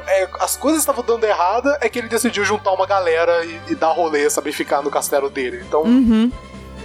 é, as coisas estavam dando errada, é que ele decidiu juntar uma galera e, e dar rolê, sabe, ficar no castelo dele. Então, Uhum.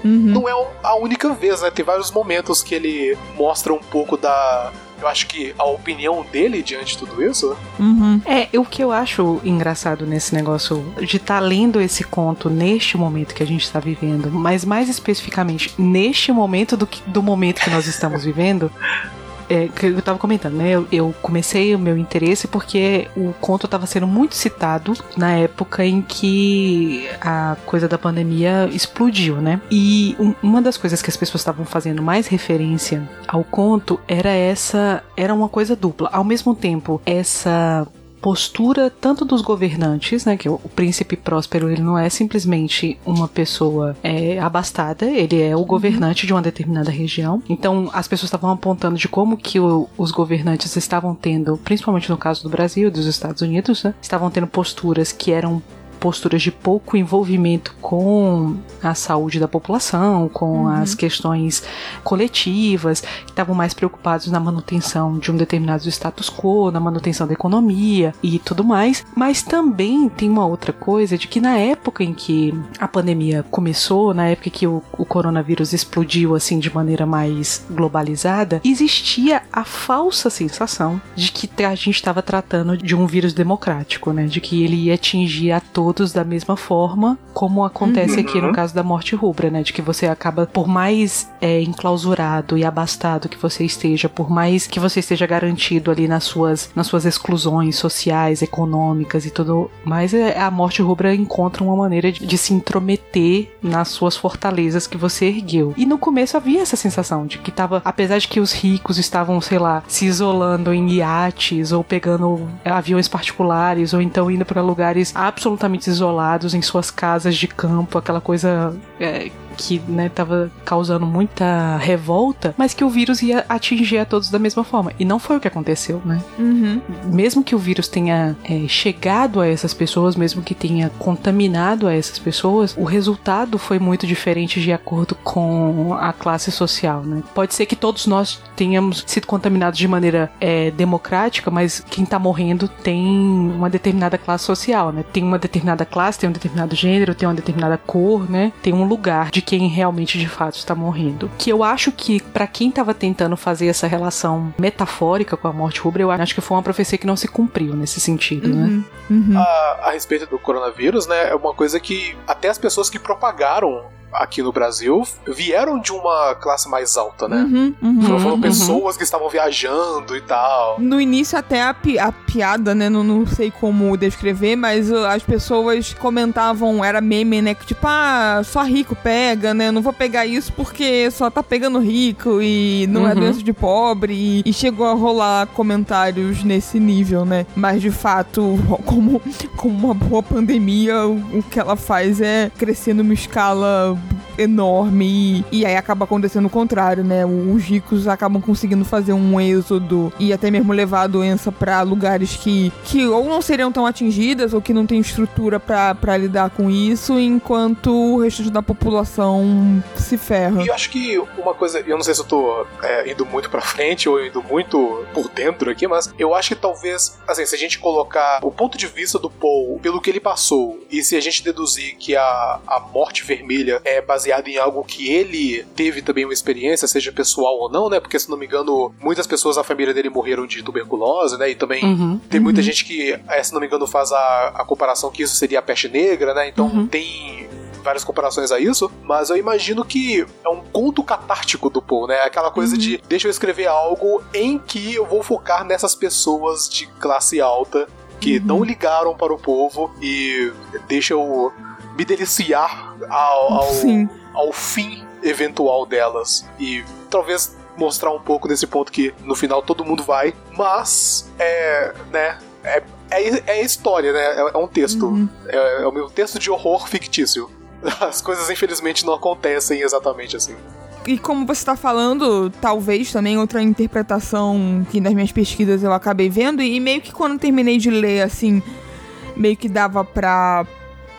Uhum. não é a única vez, né? Tem vários momentos que ele mostra um pouco da. Eu acho que a opinião dele diante de tudo isso. Uhum. É, o que eu acho engraçado nesse negócio de estar lendo esse conto neste momento que a gente está vivendo, mas mais especificamente neste momento do, que, do momento que nós estamos vivendo. [laughs] É, que eu tava comentando, né? Eu, eu comecei o meu interesse porque o conto estava sendo muito citado na época em que a coisa da pandemia explodiu, né? E um- uma das coisas que as pessoas estavam fazendo mais referência ao conto era essa, era uma coisa dupla. Ao mesmo tempo, essa postura tanto dos governantes, né, que o, o príncipe próspero ele não é simplesmente uma pessoa é, abastada, ele é o governante de uma determinada região. Então as pessoas estavam apontando de como que o- os governantes estavam tendo, principalmente no caso do Brasil e dos Estados Unidos, né, estavam tendo posturas que eram posturas de pouco envolvimento com a saúde da população, com as questões coletivas, que estavam mais preocupados na manutenção de um determinado status quo, na manutenção da economia e tudo mais. Mas também tem uma outra coisa de que na época em que a pandemia começou, na época que o, o coronavírus explodiu assim de maneira mais globalizada, existia a falsa sensação de que a gente estava tratando de um vírus democrático, né? De que ele ia atingir a todos da mesma forma, como acontece aqui no caso da morte rubra, né? De que você acaba, por mais é, enclausurado e abastado que você esteja, por mais que você esteja garantido ali nas suas, nas suas exclusões sociais, econômicas e tudo mais, é, a morte rubra encontra uma maneira de, de se intrometer nas suas fortalezas que você ergueu. E no começo havia essa sensação de que tava, apesar de que os ricos estavam, sei lá, se isolando em iates ou pegando aviões particulares ou então indo para lugares absolutamente isolados em suas casas de campo, aquela coisa é, que né, tava causando muita revolta, mas que o vírus ia atingir a todos da mesma forma. E não foi o que aconteceu, né? Uhum. mesmo que o vírus tenha é, chegado a essas pessoas, mesmo que tenha contaminado a essas pessoas, o resultado foi muito diferente de acordo com a classe social, né? Pode ser que todos nós tenhamos sido contaminados de maneira é, democrática, mas quem tá morrendo tem uma determinada classe social, né? Tem uma determinada classe, tem um determinado gênero, tem uma determinada cor, né? Tem um lugar de quem realmente de fato está morrendo. Que eu acho que pra quem tava tentando fazer essa relação metafórica com a morte rubra, eu acho que foi uma profecia que não se cumpriu nesse sentido, né? Uhum. Uhum. A, a respeito do coronavírus, né, é uma coisa que até as pessoas que propagaram aqui no Brasil vieram de uma classe mais alta, né? Uhum, uhum. Foram, Uhum. pessoas que estavam viajando e tal. No início até a, pi- a piada, né? Não, não sei como descrever, mas uh, as pessoas comentavam, era meme, né? Que tipo, ah, só rico pega, né? Não vou pegar isso porque só tá pegando rico e não é Uhum. doença de pobre. E, e chegou a rolar comentários nesse nível, né? Mas de fato, [laughs] como, como uma boa pandemia, o, o que ela faz é crescer numa escala enorme e, e aí acaba acontecendo o contrário, né? Os ricos acabam conseguindo fazer um êxodo e até mesmo levar a doença pra lugares que, que ou não seriam tão atingidas ou que não tem estrutura pra lidar com isso, enquanto o resto da população se ferra. E eu acho que uma coisa, eu não sei se eu tô é, indo muito pra frente ou indo muito por dentro aqui, mas eu acho que talvez, assim, se a gente colocar o ponto de vista do Paul pelo que ele passou, e se a gente deduzir que a, a morte vermelha é baseada em algo que ele teve também uma experiência, seja pessoal ou não, né? Porque se não me engano, muitas pessoas da família dele morreram de tuberculose, né? E também Uhum. tem muita gente que, eh, se não me engano, faz a, a comparação que isso seria a peste negra, né? Então Uhum. tem várias comparações a isso, mas eu imagino que é um conto catártico do Poe, né? Aquela coisa de deixa eu escrever algo em que eu vou focar nessas pessoas de classe alta que não ligaram para o povo e deixa eu me deliciar ao, ao, ao fim eventual delas. E talvez mostrar um pouco desse ponto que no final todo mundo vai, mas é, né, é, é, é história, né? É, é um texto. Uhum. É, é o meu texto de horror fictício. [laughs] As coisas infelizmente não acontecem exatamente assim. E como você tá falando, talvez também outra interpretação que nas minhas pesquisas eu acabei vendo, e meio que quando terminei de ler, assim, meio que dava pra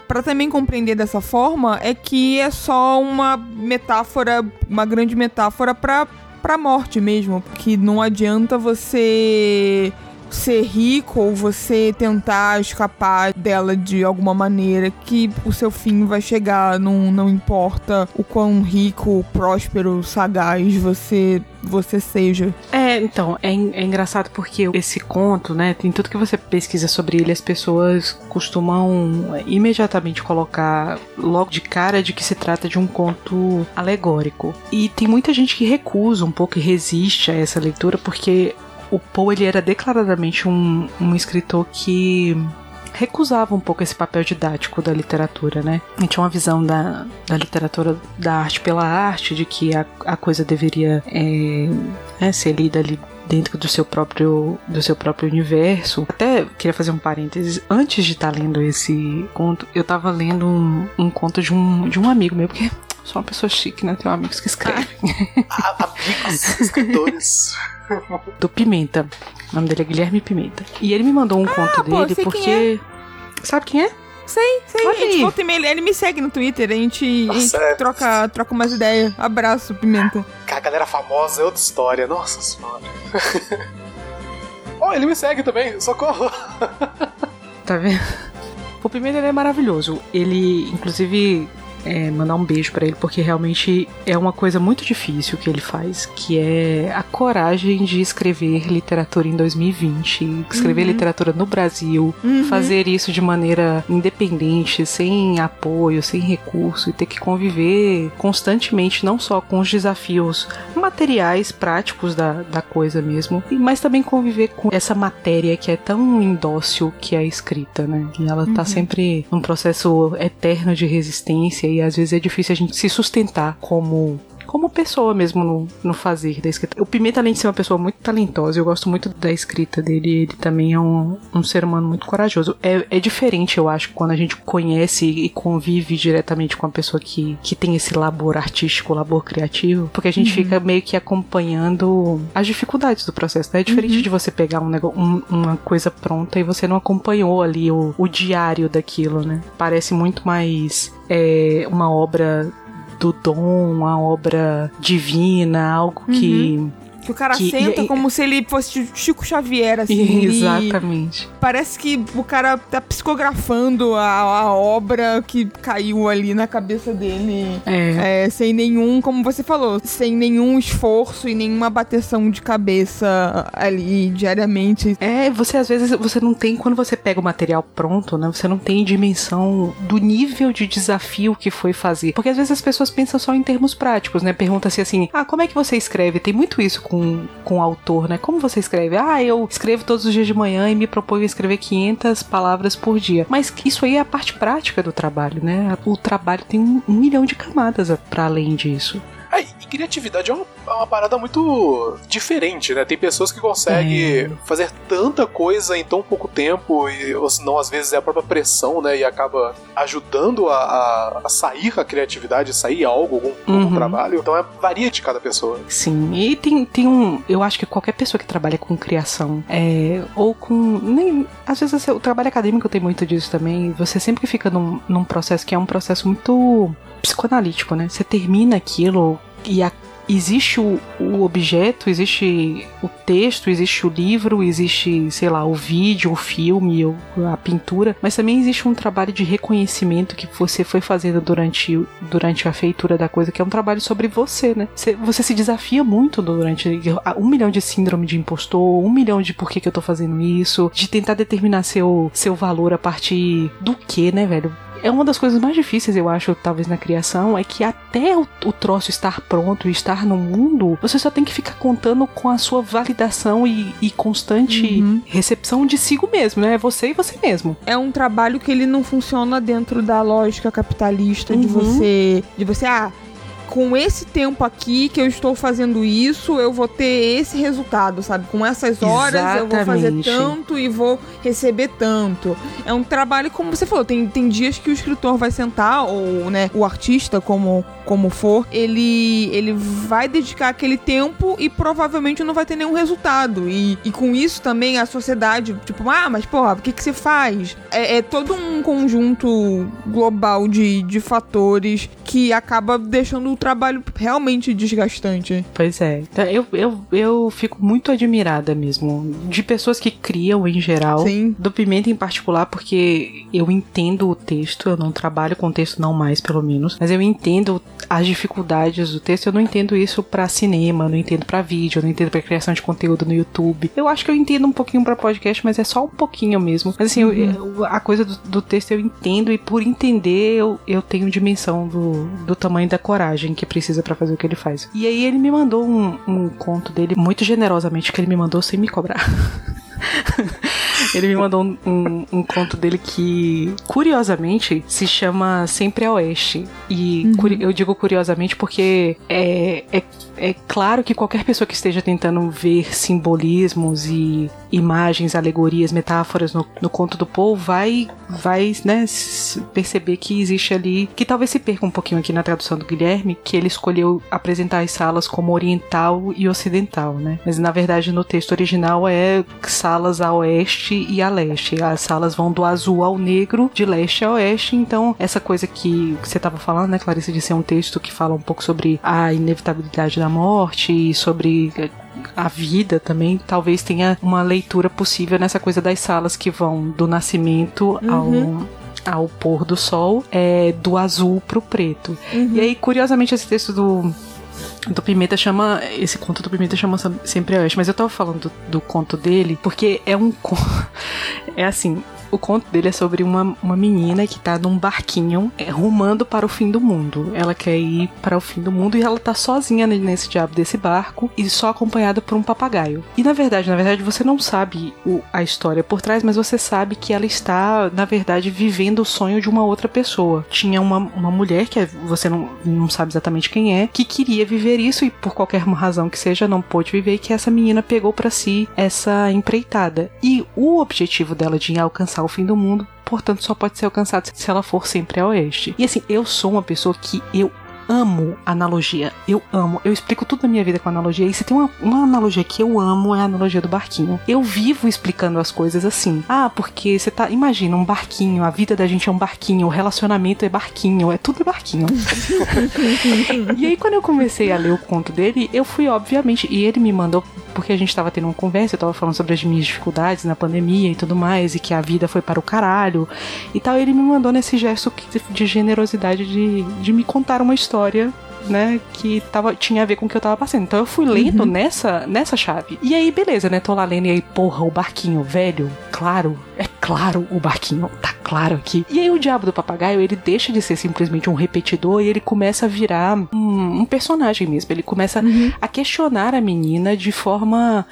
para também compreender dessa forma, é que é só uma metáfora, uma grande metáfora para pra morte mesmo. Que não adianta você ser rico ou você tentar escapar dela de alguma maneira que o seu fim vai chegar. Não, não importa o quão rico, próspero, sagaz você você seja. É, então, é, é, engraçado porque esse conto, né, tem tudo que você pesquisa sobre ele, as pessoas costumam imediatamente colocar logo de cara de que se trata de um conto alegórico. E tem muita gente que recusa um pouco e resiste a essa leitura porque o Poe ele era declaradamente um, um escritor que recusava um pouco esse papel didático da literatura, né? Ele tinha uma visão da, da literatura, da arte pela arte, de que a, a coisa deveria é, é, ser lida ali dentro do seu próprio do seu próprio universo. Até queria fazer um parênteses. Antes de estar tá lendo esse conto, eu estava lendo um, um conto de um, de um amigo meu, porque sou uma pessoa chique, né? Tenho amigos que escrevem. Ah, amigos escritores. [laughs] do Pimenta. O nome dele é Guilherme Pimenta. E ele me mandou um ah, conto pô, dele porque. Quem é. Sabe quem é? Sei, sei. Olha a gente volta e ele me segue no Twitter, a gente, a gente é... troca, troca umas ideias. Abraço, Pimenta. A galera famosa é outra história, nossa senhora. [laughs] oh, ele me segue também, socorro. tá vendo? O Pimenta ele é maravilhoso. Ele, inclusive, é, mandar um beijo para ele, porque realmente é uma coisa muito difícil que ele faz, que é a coragem de escrever literatura em 2020, escrever uhum. literatura no Brasil, uhum. fazer isso de maneira independente, sem apoio, sem recurso, e ter que conviver constantemente, não só com os desafios materiais, práticos da, da coisa mesmo, mas também conviver com essa matéria que é tão indócil que é a escrita, né? E ela tá uhum. sempre num processo eterno de resistência e às vezes é difícil a gente se sustentar como como pessoa mesmo no, no fazer da escrita. O Pimenta, além de ser uma pessoa muito talentosa, eu gosto muito da escrita dele. Ele também é um, um ser humano muito corajoso. É, é diferente, eu acho, quando a gente conhece e convive diretamente com a pessoa que, que tem esse labor artístico, labor criativo, porque a gente uhum. fica meio que acompanhando as dificuldades do processo. Né? É diferente uhum. de você pegar um negócio, um, uma coisa pronta e você não acompanhou ali o, o diário daquilo, né? Parece muito mais é, uma obra do dom, uma obra divina, algo uhum. Que o cara que, senta e, como se ele fosse Chico Xavier, assim. [laughs] Exatamente. Parece que o cara tá psicografando a, a, obra que caiu ali na cabeça dele. É. é. Sem nenhum, como você falou, sem nenhum esforço e nenhuma bateção de cabeça ali diariamente. É, você às vezes, você não tem, quando você pega o material pronto, né? Você não tem dimensão do nível de desafio que foi fazer. Porque às vezes as pessoas pensam só em termos práticos, né? Pergunta-se assim, ah, como é que você escreve? Tem muito isso com com, com o autor, né? Como você escreve? Ah, eu escrevo todos os dias de manhã e me proponho escrever 500 palavras por dia. Mas isso aí é a parte prática do trabalho, né? O trabalho tem um, um milhão de camadas para além disso. É, e criatividade é uma, é uma, parada muito diferente, né? Tem pessoas que conseguem é. fazer tanta coisa em tão pouco tempo, e, ou senão às vezes é a própria pressão, né? E acaba ajudando a, a, a sair a criatividade, sair algo, algum, uhum. algum, trabalho. Então é, varia de cada pessoa. Sim, e tem, tem um. Eu acho que qualquer pessoa que trabalha com criação, é, ou com. Nem, às vezes assim, o trabalho acadêmico tem muito disso também. Você sempre fica num, num processo que é um processo muito psicoanalítico, né? Você termina aquilo e a, existe o, o, objeto, existe o texto, existe o livro, existe, sei lá, o vídeo, o filme, a pintura, mas também existe um trabalho de reconhecimento que você foi fazendo durante, durante a feitura da coisa, que é um trabalho sobre você, né? Você, você se desafia muito durante um milhão de síndrome de impostor, um milhão de por que, que eu tô fazendo isso, de tentar determinar seu, seu valor a partir do que, né, velho? É uma das coisas mais difíceis, eu acho, talvez na criação, é que até o, o troço estar pronto e estar no mundo, você só tem que ficar contando com a sua validação e, e constante uhum. recepção de si mesmo, né? É você e você mesmo. É um trabalho que ele não funciona dentro da lógica capitalista uhum. de você, de você, ah, com esse tempo aqui que eu estou fazendo isso, eu vou ter esse resultado, sabe? Com essas horas Exatamente. eu vou fazer tanto e vou receber tanto. É um trabalho, como você falou, tem, tem dias que o escritor vai sentar, ou né, o artista, como como for, ele, ele vai dedicar aquele tempo e provavelmente não vai ter nenhum resultado. E, e com isso também a sociedade, tipo, ah, mas porra, o que, que você faz? É, é todo um conjunto global de, de fatores que acaba deixando o trabalho realmente desgastante. Pois é. Então, eu, eu, eu fico muito admirada mesmo de pessoas que criam em geral, Sim. do Pimenta em particular, porque eu entendo o texto, eu não trabalho com texto não mais, pelo menos, mas eu entendo as dificuldades do texto, eu não entendo isso para cinema, não entendo para vídeo, não entendo para criação de conteúdo no YouTube. Eu acho que eu entendo um pouquinho para podcast, mas é só um pouquinho mesmo. Mas assim, eu- eu- a coisa do, do texto eu entendo e por entender eu, eu tenho dimensão do, do tamanho da coragem que precisa para fazer o que ele faz. E aí ele me mandou um, um conto dele, muito generosamente, que ele me mandou sem me cobrar. [laughs] Ele me mandou um, um- um conto dele que, curiosamente, se chama Sempre a Oeste. E curi- eu digo curiosamente porque é, é, é claro que qualquer pessoa que esteja tentando ver simbolismos e imagens, alegorias, metáforas no, no conto do Paul vai, vai né, perceber que existe ali, que talvez se perca um pouquinho aqui na tradução do Guilherme, que ele escolheu apresentar as salas como oriental e ocidental, né? Mas na verdade no texto original é salas a oeste e a leste. As salas vão do azul ao negro, de leste a oeste. Então, essa coisa que você estava falando, né, Clarice, de ser um texto que fala um pouco sobre a inevitabilidade da morte e sobre eh, a vida também, talvez tenha uma leitura possível nessa coisa das salas que vão do nascimento Uhum. ao, ao pôr do sol, é, do azul pro preto. E aí, curiosamente, esse texto do, do Pimenta chama. Esse conto do Pimenta chama Sempre a Oeste, mas eu tava falando do, do conto dele porque é um. [laughs] É assim. O conto dele é sobre uma, uma menina que tá num barquinho é, rumando para o fim do mundo. Ela quer ir para o fim do mundo e ela tá sozinha ne- nesse diabo desse barco e só acompanhada por um papagaio. E na verdade, na verdade, você não sabe o- a história por trás, mas você sabe que ela está, na verdade, vivendo o sonho de uma outra pessoa. Tinha uma, uma mulher que é- você não, não sabe exatamente quem é, que queria viver isso e por qualquer razão que seja não pôde viver e que essa menina pegou pra si essa empreitada. E o objetivo dela de alcançar o fim do mundo, portanto, só pode ser alcançado se ela for sempre a oeste. E assim, eu sou uma pessoa que eu amo analogia. Eu amo. Eu explico tudo na minha vida com analogia. E se tem uma, uma analogia que eu amo, é a analogia do barquinho. Eu vivo explicando as coisas assim. Ah, porque você tá. Imagina, um barquinho. A vida da gente é um barquinho. O relacionamento é barquinho. É tudo barquinho. [laughs] e aí, quando eu comecei a ler o conto dele, eu fui, obviamente. E ele me mandou. Porque a gente tava tendo uma conversa, eu tava falando sobre as minhas dificuldades na pandemia e tudo mais, e que a vida foi para o caralho e tal. Ele me mandou nesse gesto de generosidade de, de me contar uma história né, que tava, tinha a ver com o que eu tava passando. Então eu fui lendo nessa, nessa chave. E aí, beleza, né? Tô lá lendo e aí, porra, o barquinho, velho, claro, é claro o barquinho, tá claro aqui. E aí o diabo do papagaio, ele deixa de ser simplesmente um repetidor e ele começa a virar um, um personagem mesmo. Ele começa a questionar a menina de forma.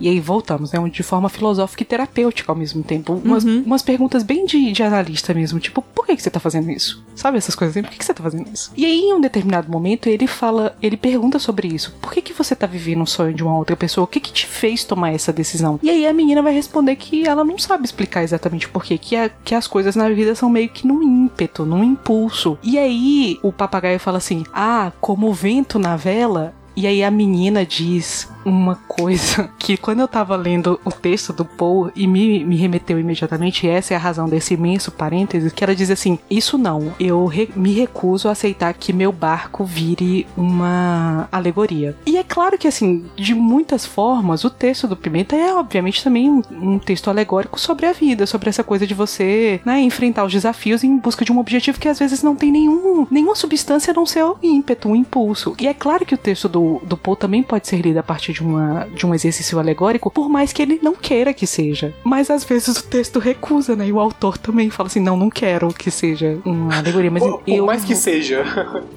E aí voltamos, né? De forma filosófica e terapêutica ao mesmo tempo. Umas, umas perguntas bem de, de analista mesmo. Tipo, por que, que você tá fazendo isso? Sabe essas coisas assim? Por que, que você tá fazendo isso? E aí, em um determinado momento, ele fala, ele pergunta sobre isso. Por que, que você tá vivendo um sonho de uma outra pessoa? O que, que te fez tomar essa decisão? E aí a menina vai responder que ela não sabe explicar exatamente por quê. Que, a- que as coisas na vida são meio que num ímpeto, num impulso. E aí o papagaio fala assim: Ah, como o vento na vela, e aí a menina diz uma coisa [laughs] que quando eu tava lendo o texto do Paul e me, me remeteu imediatamente, essa é a razão desse imenso parêntese, que ela diz assim: Isso não, eu re- me recuso a aceitar que meu barco vire uma alegoria. E é claro que, assim, de muitas formas, o texto do Pimenta é, obviamente, também um, um texto alegórico sobre a vida, sobre essa coisa de você né, enfrentar os desafios em busca de um objetivo que às vezes não tem nenhum, nenhuma substância a não ser o ímpeto, o impulso. E é claro que o texto do, do Paul também pode ser lido a partir de, uma, de um exercício alegórico, por mais que ele não queira que seja. Mas às vezes o texto recusa, né? E o autor também fala assim: não, não quero que seja uma alegoria, mas Por, por eu. mais que seja.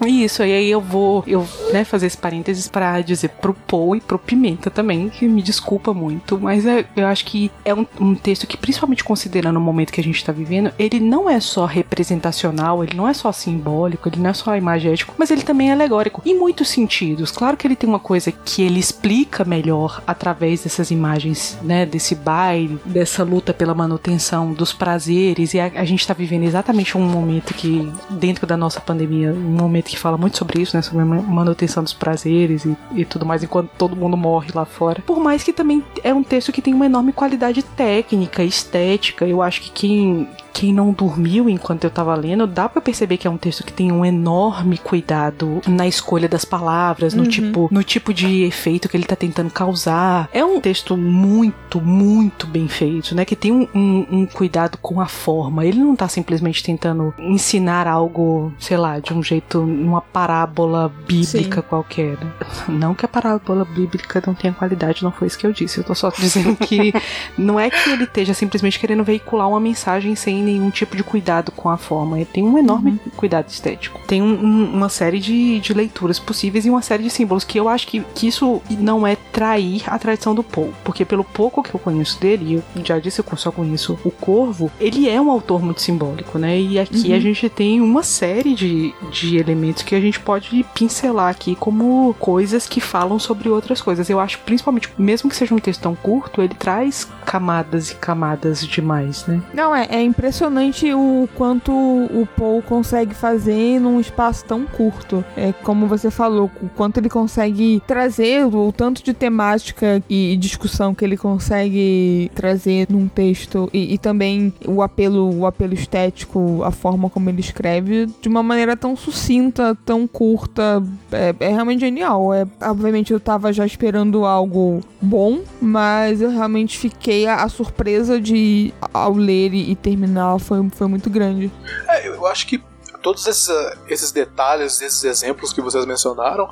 Isso, e aí eu vou eu, né, fazer esse parênteses pra dizer pro Paul e pro Pimenta também, que me desculpa muito, mas é- eu acho que é um, um texto que, principalmente considerando o momento que a gente tá vivendo, ele não é só representacional, ele não é só simbólico, ele não é só imagético, mas ele também é alegórico, em muitos sentidos. Claro que ele tem uma coisa que ele explica melhor através dessas imagens, né, desse baile, dessa luta pela manutenção dos prazeres. E a, a gente está vivendo exatamente um momento que, dentro da nossa pandemia, um momento que fala muito sobre isso, né, sobre a manutenção dos prazeres e, e tudo mais, enquanto todo mundo morre lá fora. Por mais que também é um texto que tem uma enorme qualidade técnica, estética. Eu acho que quem quem não dormiu enquanto eu tava lendo, dá para perceber que é um texto que tem um enorme cuidado na escolha das palavras, no uhum. tipo, no tipo de efeito que ele tá tentando causar. É um texto muito, muito bem feito, né? Que tem um, um, um cuidado com a forma. Ele não tá simplesmente tentando ensinar algo, sei lá, de um jeito, uma parábola bíblica Sim. qualquer. Né? [laughs] Não que a parábola bíblica não tenha qualidade, não foi isso que eu disse. Eu tô só [laughs] dizendo que não é que ele esteja simplesmente querendo veicular uma mensagem sem nenhum tipo de cuidado com a forma. Ele tem um enorme uhum. cuidado estético. Tem um, um, uma série de, de leituras possíveis e uma série de símbolos que eu acho que, que isso não é trair a tradição do Poe. Porque pelo pouco que eu conheço dele, eu já disse eu só conheço o Corvo, ele é um autor muito simbólico, né? E aqui uhum. a gente tem uma série de, de elementos que a gente pode pincelar aqui como coisas que falam sobre outras coisas. Eu acho, principalmente, mesmo que seja um texto tão curto, ele traz camadas e camadas demais, né? Não, é, é impressionante impressionante o quanto o Paul consegue fazer num espaço tão curto. É como você falou, o quanto ele consegue trazer, o tanto de temática e discussão que ele consegue trazer num texto e, e também o apelo, o apelo estético, a forma como ele escreve de uma maneira tão sucinta, tão curta, é, é realmente genial. É, obviamente eu tava já esperando algo bom, mas eu realmente fiquei a, a surpresa de ao ler e, e terminar final foi, foi muito grande. É, eu acho que todos esses, esses detalhes, esses exemplos que vocês mencionaram,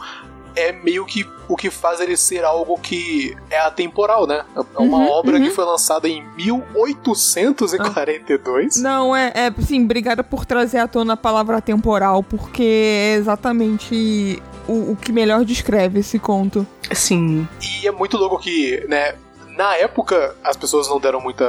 é meio que o que faz ele ser algo que é atemporal, né? É uma uhum, obra uhum. que foi lançada em 1842. Não, é, é, sim, obrigada por trazer à tona a palavra atemporal, porque é exatamente o, o que melhor descreve esse conto. Sim. E é muito louco que, né, na época as pessoas não deram muita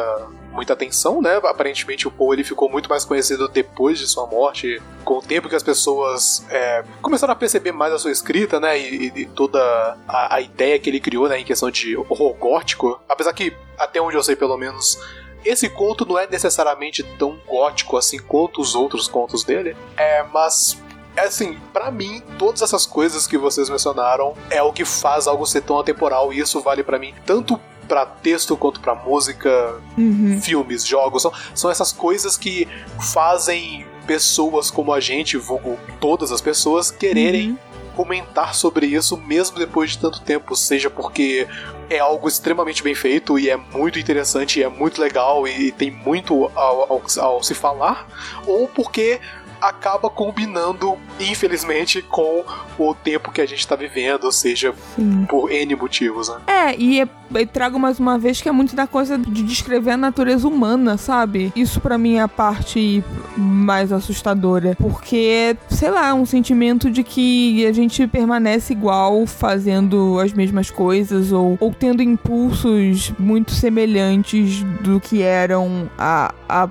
muita atenção, né? Aparentemente o Poe ele ficou muito mais conhecido depois de sua morte, com o tempo que as pessoas é, começaram a perceber mais a sua escrita, né? E, e toda a, a, ideia que ele criou, né? Em questão de horror gótico. Apesar que, até onde eu sei pelo menos, esse conto não é necessariamente tão gótico assim quanto os outros contos dele. É, mas é assim, para mim, todas essas coisas que vocês mencionaram é o que faz algo ser tão atemporal, e isso vale para mim tanto para texto quanto para música, uhum. filmes, jogos. São, são essas coisas que fazem pessoas como a gente, vulgo todas as pessoas, quererem uhum. comentar sobre isso mesmo depois de tanto tempo, seja porque é algo extremamente bem feito e é muito interessante, e é muito legal e tem muito ao, ao, ao se falar, ou porque acaba combinando, infelizmente, com o tempo que a gente tá vivendo, ou seja, Sim. por N motivos, né? É, e é, trago mais uma vez que é muito da coisa de descrever a natureza humana, sabe? Isso para mim é a parte mais assustadora, porque, sei lá, é um sentimento de que a gente permanece igual fazendo as mesmas coisas ou, ou tendo impulsos muito semelhantes do que eram a, a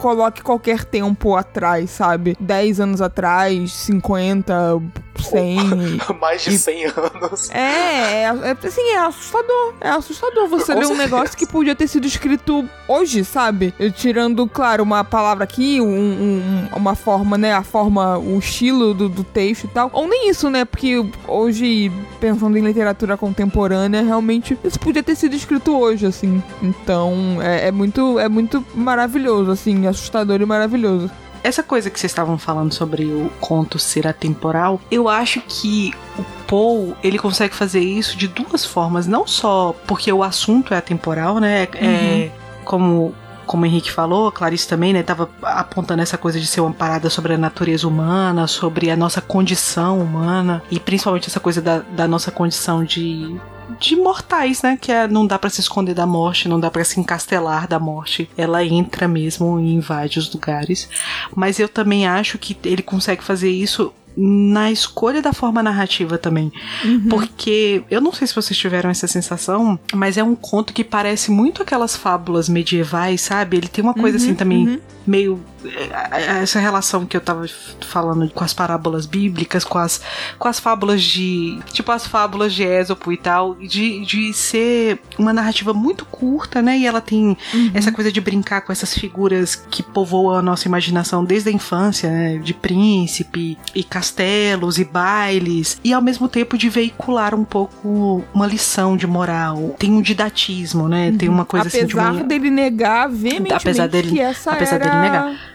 coloque qualquer tempo atrás, sabe? 10 anos atrás, 50, 100. [laughs] Mais de 100 anos. É, é, é, assim, é assustador. É assustador você ler um negócio que podia ter sido escrito hoje, sabe? Tirando, claro, uma palavra aqui, um, um, uma forma, né? A forma, o estilo do, do texto e tal. Ou nem isso, né? Porque hoje, pensando em literatura contemporânea, realmente isso podia ter sido escrito hoje, assim. Então, é, é muito, é muito maravilhoso, assim, assustador e maravilhoso. Essa coisa que vocês estavam falando sobre o conto ser atemporal, eu acho que o Paul, ele consegue fazer isso de duas formas, não só porque o assunto é atemporal, né? É, uhum. É, como como o Henrique falou, a Clarice também, né, tava apontando essa coisa de ser uma parada sobre a natureza humana, sobre a nossa condição humana, e principalmente essa coisa da, da nossa condição de de mortais, né? Que é, não dá para se esconder da morte, não dá para se encastelar da morte. Ela entra mesmo e invade os lugares. Mas eu também acho que ele consegue fazer isso na escolha da forma narrativa também. Uhum. Porque eu não sei se vocês tiveram essa sensação, mas é um conto que parece muito aquelas fábulas medievais, sabe? Ele tem uma coisa uhum, assim também. Uhum meio é, essa relação que eu tava falando com as parábolas bíblicas, com as, com as fábulas de. Tipo as fábulas de Ésopo e tal, de, de ser uma narrativa muito curta, né? E ela tem uhum. essa coisa de brincar com essas figuras que povoam a nossa imaginação desde a infância, né? De príncipe e castelos e bailes, e ao mesmo tempo de veicular um pouco uma lição de moral. Tem um didatismo, né? Uhum. Tem uma coisa apesar assim de uma... dele negar veementemente apesar dele, que essa apesar era... dele negar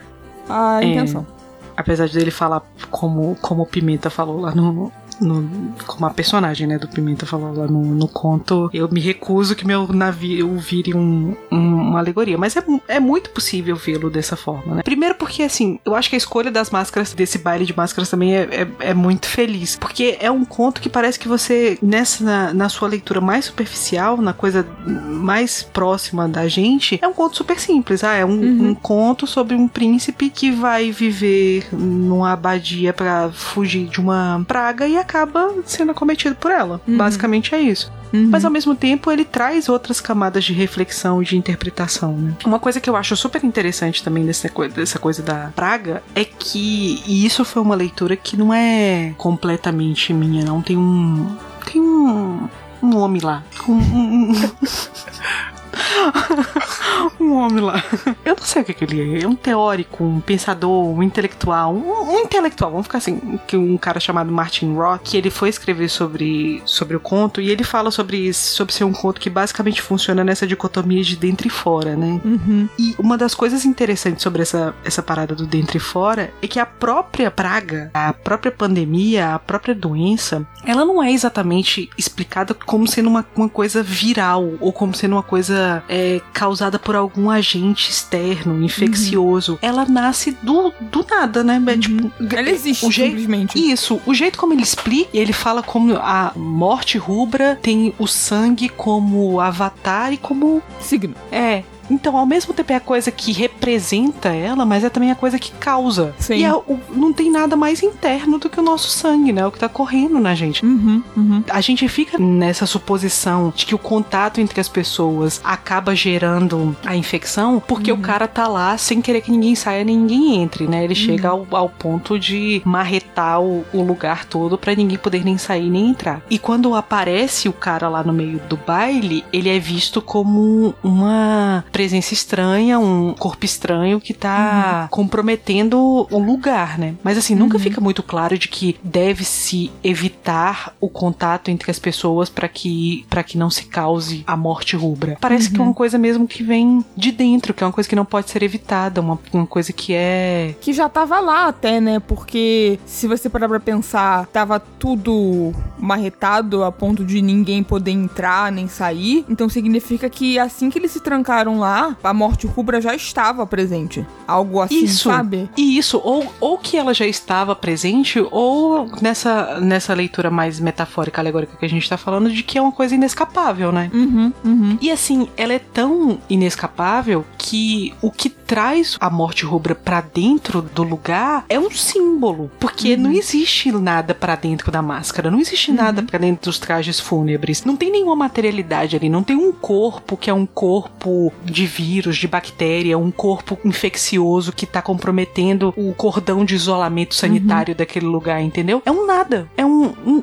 a intenção. É, apesar de ele falar como, como o Pimenta falou lá no, no, como a personagem, né, do Pimenta falou lá no, no conto, eu me recuso que meu navio vire um, um, uma alegoria. Mas é, é muito possível vê-lo dessa forma, né? Primeiro porque, assim, eu acho que a escolha das máscaras, desse baile de máscaras também é, é, é muito feliz. Porque é um conto que parece que você, nessa, na, na, sua leitura mais superficial, na coisa mais próxima da gente, é um conto super simples. Ah, é um, uhum. um conto sobre um príncipe que vai viver numa abadia para fugir de uma praga e acaba sendo acometido por ela. Uhum. Basicamente é isso. Uhum. Mas ao mesmo tempo ele traz outras camadas de reflexão e de interpretação. Né? Uma coisa que eu acho super interessante também dessa, dessa coisa da praga é que, e isso foi uma leitura que não é completamente minha, não. Tem um. Tem um. Um homem lá. Um, um, um [laughs] [laughs] homem lá. Eu não sei o que, que ele é. É um teórico, um pensador, um intelectual. Um, um, intelectual, vamos ficar assim. Que um cara chamado Martin Roth, que ele foi escrever sobre, sobre o conto e ele fala sobre sobre ser um conto que basicamente funciona nessa dicotomia de dentro e fora, né? Uhum. E uma das coisas interessantes sobre essa, essa parada do dentro e fora é que a própria praga, a própria pandemia, a própria doença, ela não é exatamente explicada como sendo uma, uma coisa viral ou como sendo uma coisa é, causada por algum agente externo, infeccioso. Uhum. Ela nasce do, do nada, né? É, uhum. Tipo, ela existe, o simplesmente. Isso. O jeito como ele explica, ele fala como a morte rubra tem o sangue como avatar e como. Signo. É. Então, ao mesmo tempo é a coisa que representa ela, mas é também a coisa que causa. Sim. E é, o, não tem nada mais interno do que o nosso sangue, né? O que tá correndo na gente. Uhum, uhum. A gente fica nessa suposição de que o contato entre as pessoas acaba gerando a infecção porque uhum. o cara tá lá sem querer que ninguém saia nem ninguém entre, né? Ele uhum. chega ao, ao, ponto de marretar o, o lugar todo para ninguém poder nem sair nem entrar. E quando aparece o cara lá no meio do baile, ele é visto como uma presença estranha, um corpo estranho que tá uhum. comprometendo o lugar, né? Mas assim, nunca uhum. fica muito claro de que deve-se evitar o contato entre as pessoas para que para que não se cause a morte rubra. Parece uhum. que é uma uhum. coisa mesmo que vem de dentro, que é uma coisa que não pode ser evitada, uma, uma coisa que é que já tava lá até, né? Porque se você parar pra pensar, tava tudo marretado a ponto de ninguém poder entrar nem sair. Então significa que assim que eles se trancaram lá lá, a morte rubra já estava presente. Algo assim, isso, sabe? Isso, ou, ou que ela já estava presente, ou nessa, nessa leitura mais metafórica, alegórica que a gente tá falando, de que é uma coisa inescapável, né? Uhum, uhum. E assim, ela é tão inescapável que o que traz a morte rubra para dentro do lugar é um símbolo. Porque uhum. não existe nada para dentro da máscara, não existe uhum. nada para dentro dos trajes fúnebres. Não tem nenhuma materialidade ali, não tem um corpo que é um corpo de vírus, de bactéria, um corpo infeccioso que tá comprometendo o cordão de isolamento sanitário uhum. daquele lugar, entendeu? É um nada. É um, um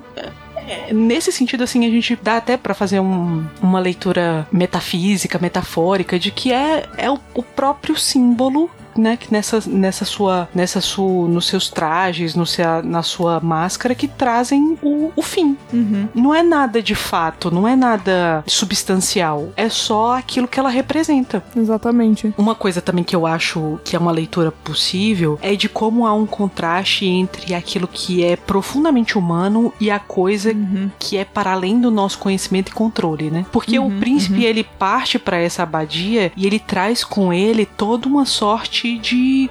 nesse sentido, assim, a gente dá até para fazer um, uma leitura metafísica, metafórica, de que é, é o, o próprio símbolo né, que nessa, nessa sua, nessa sua, nos seus trajes, no seu, na sua máscara, que trazem o, o fim. Uhum. Não é nada de fato, não é nada substancial, é só aquilo que ela representa. Exatamente. Uma coisa também que eu acho que é uma leitura possível é de como há um contraste entre aquilo que é profundamente humano e a coisa uhum. que é para além do nosso conhecimento e controle, né? Porque uhum, o príncipe uhum. ele parte para essa abadia e ele traz com ele toda uma sorte de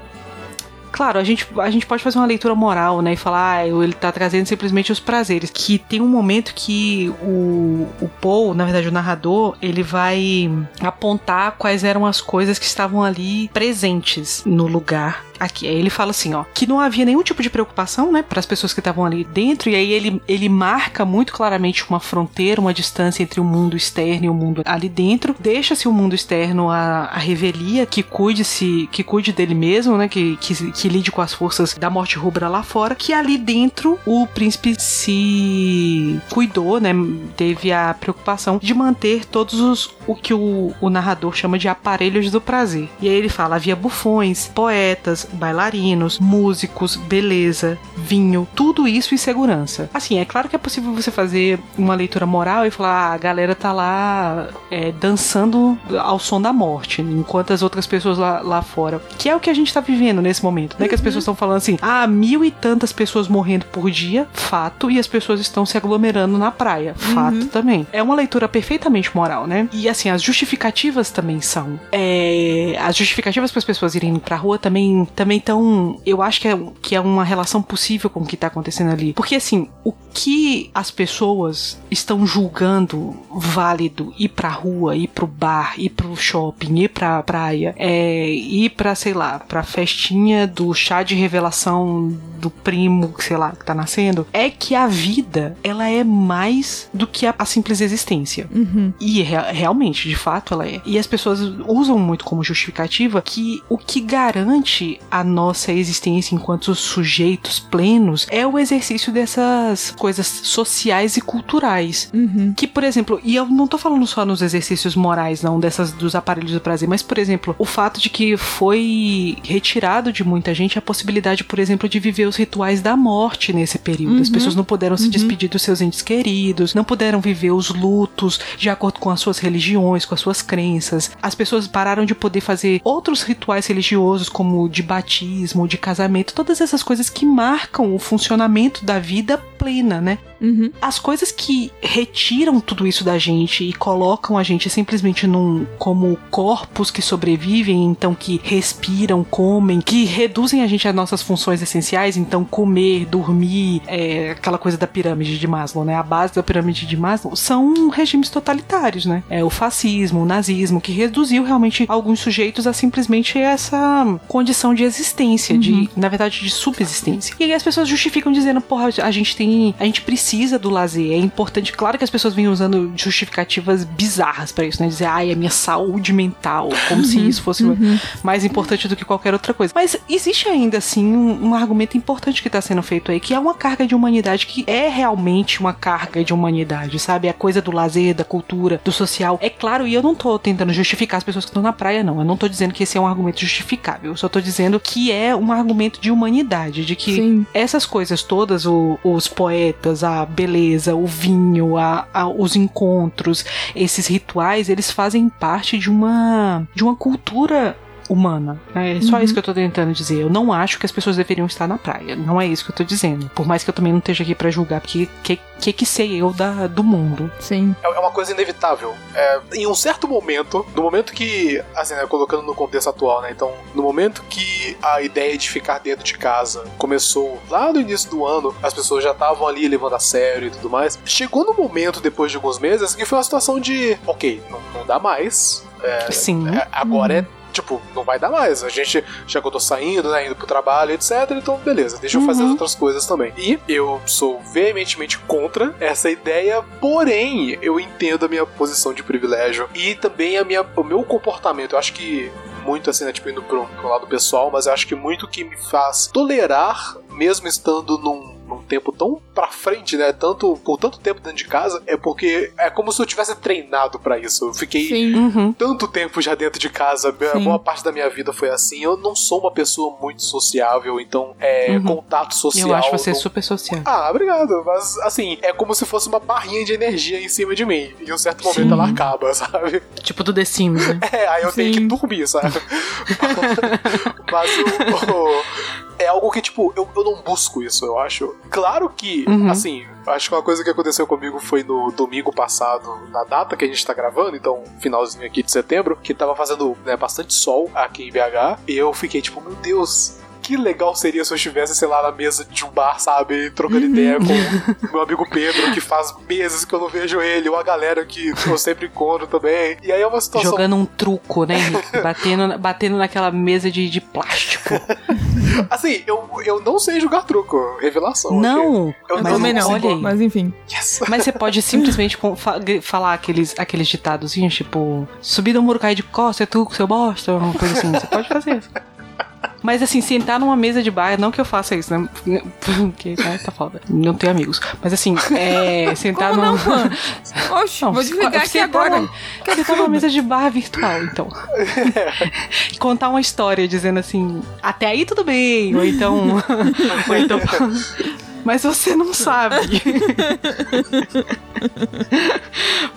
Claro, a gente, a gente pode fazer uma leitura moral, né? E falar, ah, ele tá trazendo simplesmente os prazeres. Que tem um momento que o, o Paul, na verdade, o narrador, ele vai apontar quais eram as coisas que estavam ali presentes no lugar aqui. Aí ele fala assim, ó, que não havia nenhum tipo de preocupação, né, para as pessoas que estavam ali dentro, e aí ele, ele marca muito claramente uma fronteira, uma distância entre o mundo externo e o mundo ali dentro. Deixa-se o mundo externo a, a revelia, que cuide-se, que cuide dele mesmo, né, que, que, que lide com as forças da morte rubra lá fora, que ali dentro o príncipe se cuidou, né, teve a preocupação de manter todos os o que o, o narrador chama de aparelhos do prazer. E aí ele fala: havia bufões, poetas, bailarinos, músicos, beleza, vinho, tudo isso e segurança. Assim, é claro que é possível você fazer uma leitura moral e falar: ah, a galera tá lá é, dançando ao som da morte, enquanto as outras pessoas lá, lá fora. Que é o que a gente tá vivendo nesse momento, Uhum. Que as uhum. pessoas estão falando assim: ah, mil e tantas pessoas morrendo por dia, fato, e as pessoas estão se aglomerando na praia, fato uhum. também. É uma leitura perfeitamente moral, né? E assim, as justificativas também são. É, as justificativas para as pessoas irem pra rua também também tão. Eu acho que é, que é uma relação possível com o que tá acontecendo ali. Porque assim, o que as pessoas estão julgando válido ir pra rua, ir pro bar, ir pro shopping, ir pra praia, é, ir pra, sei lá, pra festinha do chá de revelação do primo, sei lá, que tá nascendo, é que a vida, ela é mais do que a, a simples existência. Uhum. E realmente, de fato, ela é. E as pessoas usam muito como justificativa que o que garante a nossa existência enquanto sujeitos plenos é o exercício dessas coisas sociais e culturais. Uhum. Que, por exemplo, e eu não tô falando só nos exercícios morais, não, dessas dos aparelhos do prazer, mas, por exemplo, o fato de que foi retirado de muita gente a possibilidade, por exemplo, de viver os rituais da morte nesse período. Uhum. As pessoas não puderam se uhum. despedir dos seus entes queridos, não puderam viver os lutos de acordo com as suas religiões, com as suas crenças. As pessoas pararam de poder fazer outros rituais religiosos, como de batismo, de casamento, todas essas coisas que marcam o funcionamento da vida plena, né? Uhum. As coisas que retiram tudo isso da gente e colocam a gente simplesmente num como corpos que sobrevivem, então que respiram, comem, que reduzem a gente às nossas funções essenciais, então comer, dormir, é, aquela coisa da pirâmide de Maslow, né? A base da pirâmide de Maslow são regimes totalitários, né? É o fascismo, o nazismo, que reduziu realmente alguns sujeitos a simplesmente essa condição de existência, uhum. de, na verdade, de subsistência. E aí as pessoas justificam dizendo, porra, a gente tem, a gente precisa do lazer. É importante, claro que as pessoas vêm usando justificativas bizarras para isso, né? Dizer, ai, é minha saúde mental, como se uhum, isso fosse uhum. mais importante do que qualquer outra coisa. Mas existe ainda assim um, um argumento importante que está sendo feito aí, que é uma carga de humanidade que é realmente uma carga de humanidade, sabe? A coisa do lazer, da cultura, do social. É claro, e eu não tô tentando justificar as pessoas que estão na praia, não. Eu não tô dizendo que esse é um argumento justificável. Eu só tô dizendo que é um argumento de humanidade, de que Sim. essas coisas todas, o, os poetas, a beleza, o vinho, a, a, os encontros, esses rituais, eles fazem parte de uma de uma cultura humana. É só uhum. isso que eu tô tentando dizer. Eu não acho que as pessoas deveriam estar na praia. Não é isso que eu tô dizendo. Por mais que eu também não esteja aqui para julgar, porque que, que que sei eu da, do mundo. Sim. É, é uma coisa inevitável. É, em um certo momento, no momento que, assim, né, colocando no contexto atual, né? Então, no momento que a ideia de ficar dentro de casa começou lá no início do ano, as pessoas já estavam ali levando a sério e tudo mais. Chegou no momento, depois de alguns meses, que foi uma situação de, ok, não, não dá mais. É, Sim. É, agora é tipo, não vai dar mais. A gente, já que eu tô saindo, né, indo pro trabalho, etc. Então, beleza, deixa eu fazer uhum. outras coisas também. E eu sou veementemente contra essa ideia, porém, eu entendo a minha posição de privilégio e também a minha, o meu comportamento. Eu acho que muito assim, né, tipo, indo pro, pro lado pessoal, mas eu acho que muito que me faz tolerar, mesmo estando num um tempo tão pra frente, né? Tanto, por tanto tempo dentro de casa, é porque é como se eu tivesse treinado para isso. Eu fiquei uhum. tanto tempo já dentro de casa, a boa parte da minha vida foi assim. Eu não sou uma pessoa muito sociável, então é uhum. contato social. Eu acho você não... super social. Ah, obrigado. Mas assim, é como se fosse uma barrinha de energia em cima de mim. E em um certo momento Sim. ela acaba, [laughs] sabe? Tipo do The Sims, né? É, aí eu Sim. tenho que dormir, sabe? [laughs] mas o, o é algo que, tipo, eu, eu não busco isso, eu acho. Claro que, uhum. assim, acho que uma coisa que aconteceu comigo foi no domingo passado, na data que a gente tá gravando, então, finalzinho aqui de setembro, que tava fazendo né, bastante sol aqui em BH, e eu fiquei tipo, meu Deus, que legal seria se eu estivesse, sei lá, na mesa de um bar, sabe? Trocando Uhum. ideia com o [laughs] meu amigo Pedro, que faz meses que eu não vejo ele, ou a galera que eu sempre encontro também. E aí é uma situação. Jogando um truco, né, Henrique? [laughs] Batendo, batendo naquela mesa de, de plástico. [laughs] Assim, eu, eu não sei jogar truco. Revelação. Não! Eu Eu mas também não, olha aí. mas enfim. Yes. Mas você pode simplesmente falar aqueles, aqueles ditadozinhos, tipo, subir do muro, cair de costa, é tu, seu bosta, uma coisa assim. Você pode fazer isso. Mas assim, sentar numa mesa de bar, não que eu faça isso, né? [laughs] Porque né, tá foda. Não tenho amigos. Mas assim, é. [laughs] Sentar Como não, [laughs] num. Juan? Oxe, Não, vou desligar aqui agora. numa- Sentar numa mesa de bar virtual, então. Contar uma história dizendo assim, até aí tudo bem. Ou então. ou então. Mas você não sabe.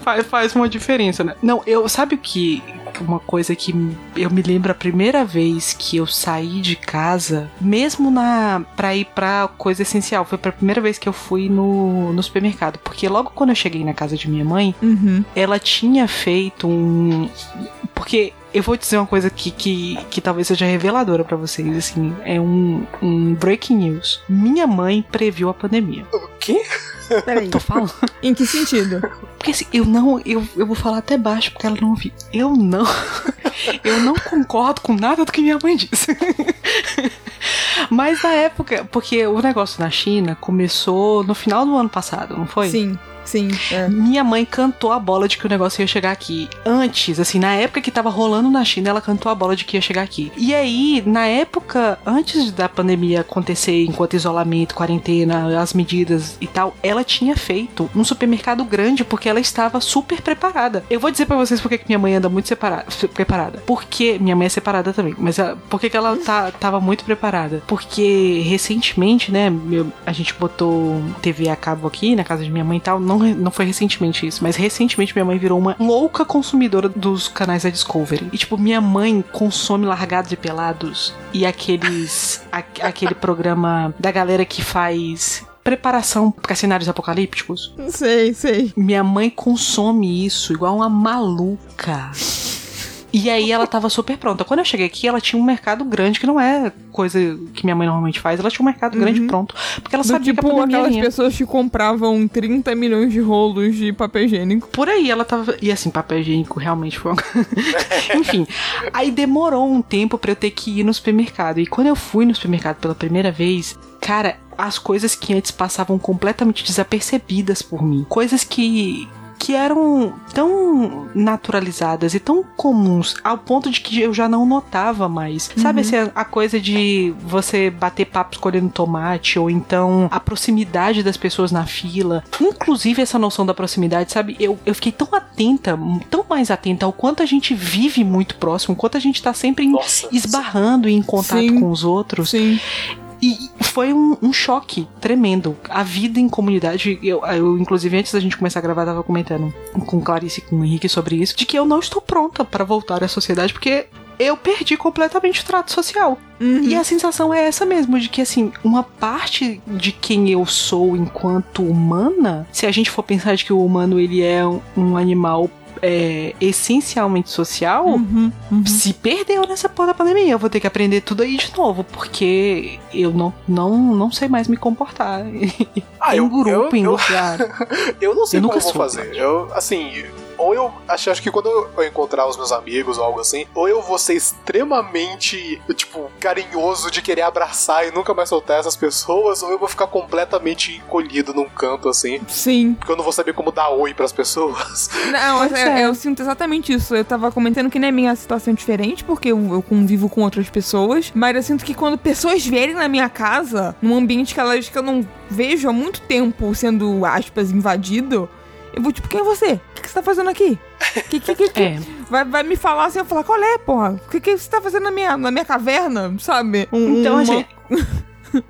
faz, faz uma diferença, né? Não, eu. Sabe o que. Uma coisa que eu me lembro a primeira vez que eu saí de casa, mesmo na pra ir pra coisa essencial, foi pra primeira vez que eu fui no, no supermercado. Porque logo quando eu cheguei na casa de minha mãe, Uhum. ela tinha feito um. Porque eu vou dizer uma coisa aqui que, que talvez seja reveladora pra vocês, assim, é um, um breaking news. Minha mãe previu a pandemia. O quê? Peraí. Tô falando. Em que sentido? Porque assim, eu não. Eu, eu vou falar até baixo porque ela não ouviu. Eu não. [laughs] Eu não concordo com nada do que minha mãe disse. [laughs] Mas na época, porque o negócio na China começou no final do ano passado, não foi? Sim, sim. é. Minha mãe cantou a bola de que o negócio ia chegar aqui. Antes, assim, na época que tava rolando na China, ela cantou a bola de que ia chegar aqui. E aí, na época, antes da pandemia acontecer, enquanto isolamento, quarentena, as medidas e tal, ela tinha feito um supermercado grande porque ela estava super preparada. Eu vou dizer pra vocês porque que minha mãe anda muito separada, preparada. Porque minha mãe é separada também, mas a, por que que ela tá, tava muito preparada? Porque recentemente, né, meu- a gente botou TV a cabo aqui na casa de minha mãe e tal. Não, re- não foi recentemente isso, mas recentemente minha mãe virou uma louca consumidora dos canais da Discovery. E tipo, minha mãe consome Largados e Pelados e aqueles. a- aquele programa da galera que faz preparação para cenários apocalípticos. Sei, sei. Minha mãe consome isso igual uma maluca. E aí ela tava super pronta. Quando eu cheguei aqui, ela tinha um mercado grande, que não é coisa que minha mãe normalmente faz. Ela tinha um mercado grande Uhum. pronto. Porque ela Do sabia que a tipo aquelas vinha. pessoas que compravam 30 milhões de rolos de papel higiênico. Por aí ela tava. E assim, papel higiênico realmente foi uma. [laughs] Enfim. Aí demorou um tempo pra eu ter que ir no supermercado. E quando eu fui no supermercado pela primeira vez, cara, as coisas que antes passavam completamente desapercebidas por mim. Coisas que. Que eram tão naturalizadas e tão comuns ao ponto de que eu já não notava mais. Sabe assim, a- a coisa de você bater papo escolhendo tomate, ou então a proximidade das pessoas na fila. Inclusive essa noção da proximidade, sabe? Eu, eu fiquei tão atenta, tão mais atenta ao quanto a gente vive muito próximo, o quanto a gente tá sempre Nossa. esbarrando e em contato Sim. com os outros. Sim. E foi um, um choque tremendo. A vida em comunidade, eu, eu, inclusive antes da gente começar a gravar, tava comentando com Clarice e com o Henrique sobre isso, de que eu não estou pronta para voltar à sociedade, porque eu perdi completamente o trato social. Uhum. E a sensação é essa mesmo, de que assim, uma parte de quem eu sou enquanto humana, se a gente for pensar de que o humano ele é um, um animal é, essencialmente social, Uhum. Uhum. se perdeu nessa porra da pandemia. Eu vou ter que aprender tudo aí de novo, porque eu não, não, não sei mais me comportar Ah, em eu, grupo, eu, em eu, lugar. [laughs] eu não sei Eu como nunca eu vou fazer. Eu, assim, ou eu acho, acho que quando eu encontrar os meus amigos ou algo assim, ou eu vou ser extremamente, tipo, carinhoso de querer abraçar e nunca mais soltar essas pessoas, ou eu vou ficar completamente encolhido num canto assim, Sim. porque eu não vou saber como dar oi pras pessoas. Não, Pois é, é. eu sinto exatamente isso. Eu tava comentando que nem a minha situação é diferente, porque eu, eu convivo com outras pessoas, mas eu sinto que quando pessoas vierem na minha casa, num ambiente que elas que eu não vejo há muito tempo sendo, aspas, invadido, eu vou tipo, quem é você? O que, que você tá fazendo aqui? [laughs] Que, que, que, que- É. Vai, vai me falar assim, eu vou falar, qual é, porra? O que, que você tá fazendo na minha, na minha caverna, sabe? Um- Então, uma- assim. [laughs]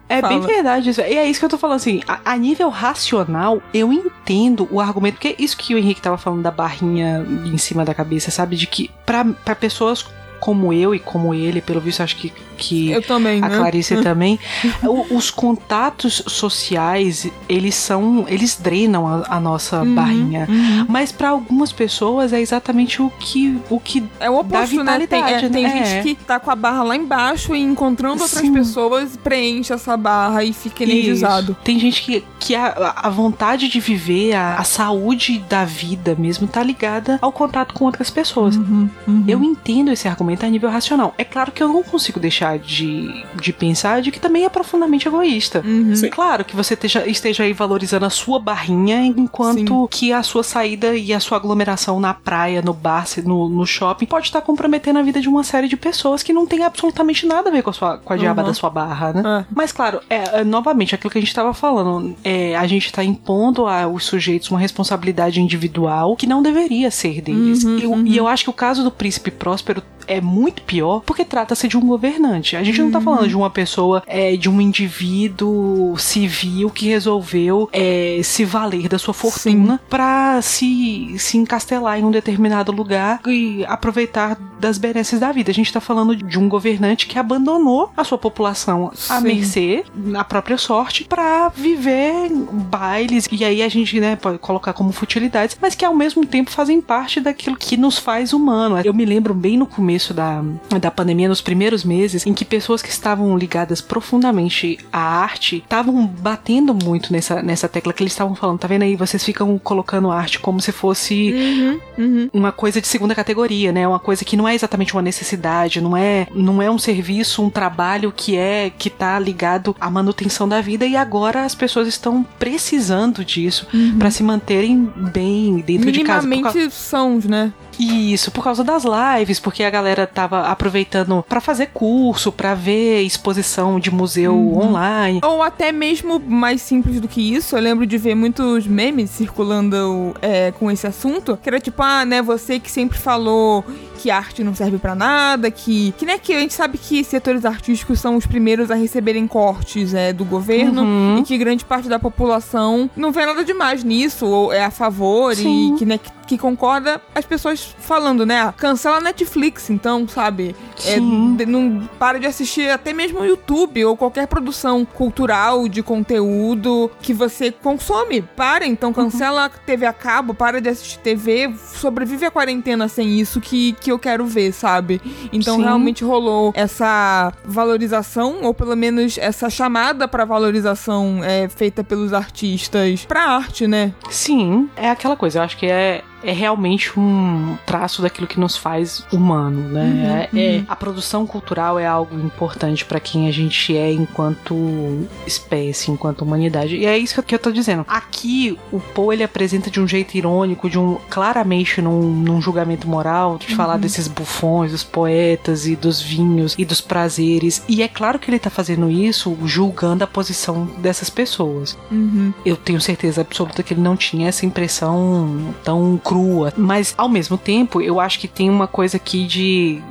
É bem verdade isso. E é isso que eu tô falando assim. A, a nível racional, eu entendo o argumento. Porque isso que o Henrique tava falando da barrinha em cima da cabeça, sabe? De que pra pessoas como eu e como ele, pelo visto, acho que, que também, a né? Clarice [laughs] também, o- os contatos sociais, eles são, eles drenam a, a nossa Uhum, barrinha. uhum. Mas pra algumas pessoas é exatamente o que, o que É o oposto, né? Tem, é, vitalidade, tem né? gente que tá com a barra lá embaixo e encontrando outras Sim. pessoas, preenche essa barra e fica energizado. Isso. Tem gente que, que a, a vontade de viver, a, a saúde da vida mesmo, tá ligada ao contato com outras pessoas. Uhum, uhum. Eu entendo esse argumento a nível racional. É claro que eu não consigo deixar de, de pensar de que também é profundamente egoísta. Uhum. Sim. Claro que você esteja, esteja aí valorizando a sua barrinha, enquanto que a sua saída e a sua aglomeração na praia, no bar, no, no shopping, pode estar comprometendo a vida de uma série de pessoas que não tem absolutamente nada a ver com a, sua, com a diaba Uhum. da sua barra, né? É. Mas claro, é, é, novamente, aquilo que a gente estava falando, é, a gente está impondo aos sujeitos uma responsabilidade individual que não deveria ser deles. Uhum, Eu- uhum. E eu acho que o caso do príncipe próspero é muito pior porque trata-se de um governante. A gente não tá falando de uma pessoa, é, de um indivíduo civil que resolveu é, se valer da sua fortuna pra se, se encastelar em um determinado lugar e aproveitar das benesses da vida. A gente tá falando de um governante que abandonou a sua população à Sim. mercê, na própria sorte, pra viver bailes. E aí a gente, né, pode colocar como futilidades, mas que ao mesmo tempo fazem parte daquilo que nos faz humano. Eu me lembro bem no começo da, da pandemia, nos primeiros meses, em que pessoas que estavam ligadas profundamente à arte estavam batendo muito nessa, nessa tecla que eles estavam falando. Tá vendo aí? Vocês ficam colocando arte como se fosse Uhum, uhum. uma coisa de segunda categoria, né? Uma coisa que não é exatamente uma necessidade, não é, não é um serviço, um trabalho que é que tá ligado à manutenção da vida e agora as pessoas estão precisando disso pra se manterem bem dentro de casa. Causa- Minimamente sãos, né? Isso, por causa das lives, porque a galera tava aproveitando pra fazer curso, pra ver exposição de museu online. Ou até mesmo mais simples do que isso, eu lembro de ver muitos memes circulando é, com esse assunto, que era tipo, ah, né, você que sempre falou que arte não serve pra nada, que, que né, que a gente sabe que setores artísticos são os primeiros a receberem cortes é, do governo Uhum. e que grande parte da população não vê nada demais nisso, ou é a favor Sim. e que, né, que, que concorda, as pessoas falando, né, cancela a Netflix, então, sabe? É, não para de assistir até mesmo o YouTube ou qualquer produção cultural de conteúdo que você consome. Para, então cancela a TV a cabo, para de assistir TV, sobrevive a quarentena sem isso que, que eu quero ver, sabe? Então Sim. realmente rolou essa valorização, ou pelo menos essa chamada pra valorização é, feita pelos artistas pra arte, né? Sim, é aquela coisa, eu acho que é, é realmente um traço daquilo que nos faz humano, né? Uhum, É- é- uhum. a produção cultural é algo importante pra quem a gente é enquanto espécie, enquanto humanidade. E é isso que eu tô dizendo. Aqui, o Poe ele apresenta de um jeito irônico, de um claramente num, num julgamento moral, de Uhum. falar desses bufões, dos poetas e dos vinhos e dos prazeres. E é claro que ele tá fazendo isso julgando a posição dessas pessoas Uhum. eu tenho certeza absoluta que ele não tinha essa impressão tão crua. Mas, ao mesmo tempo, eu acho que tem uma coisa aqui de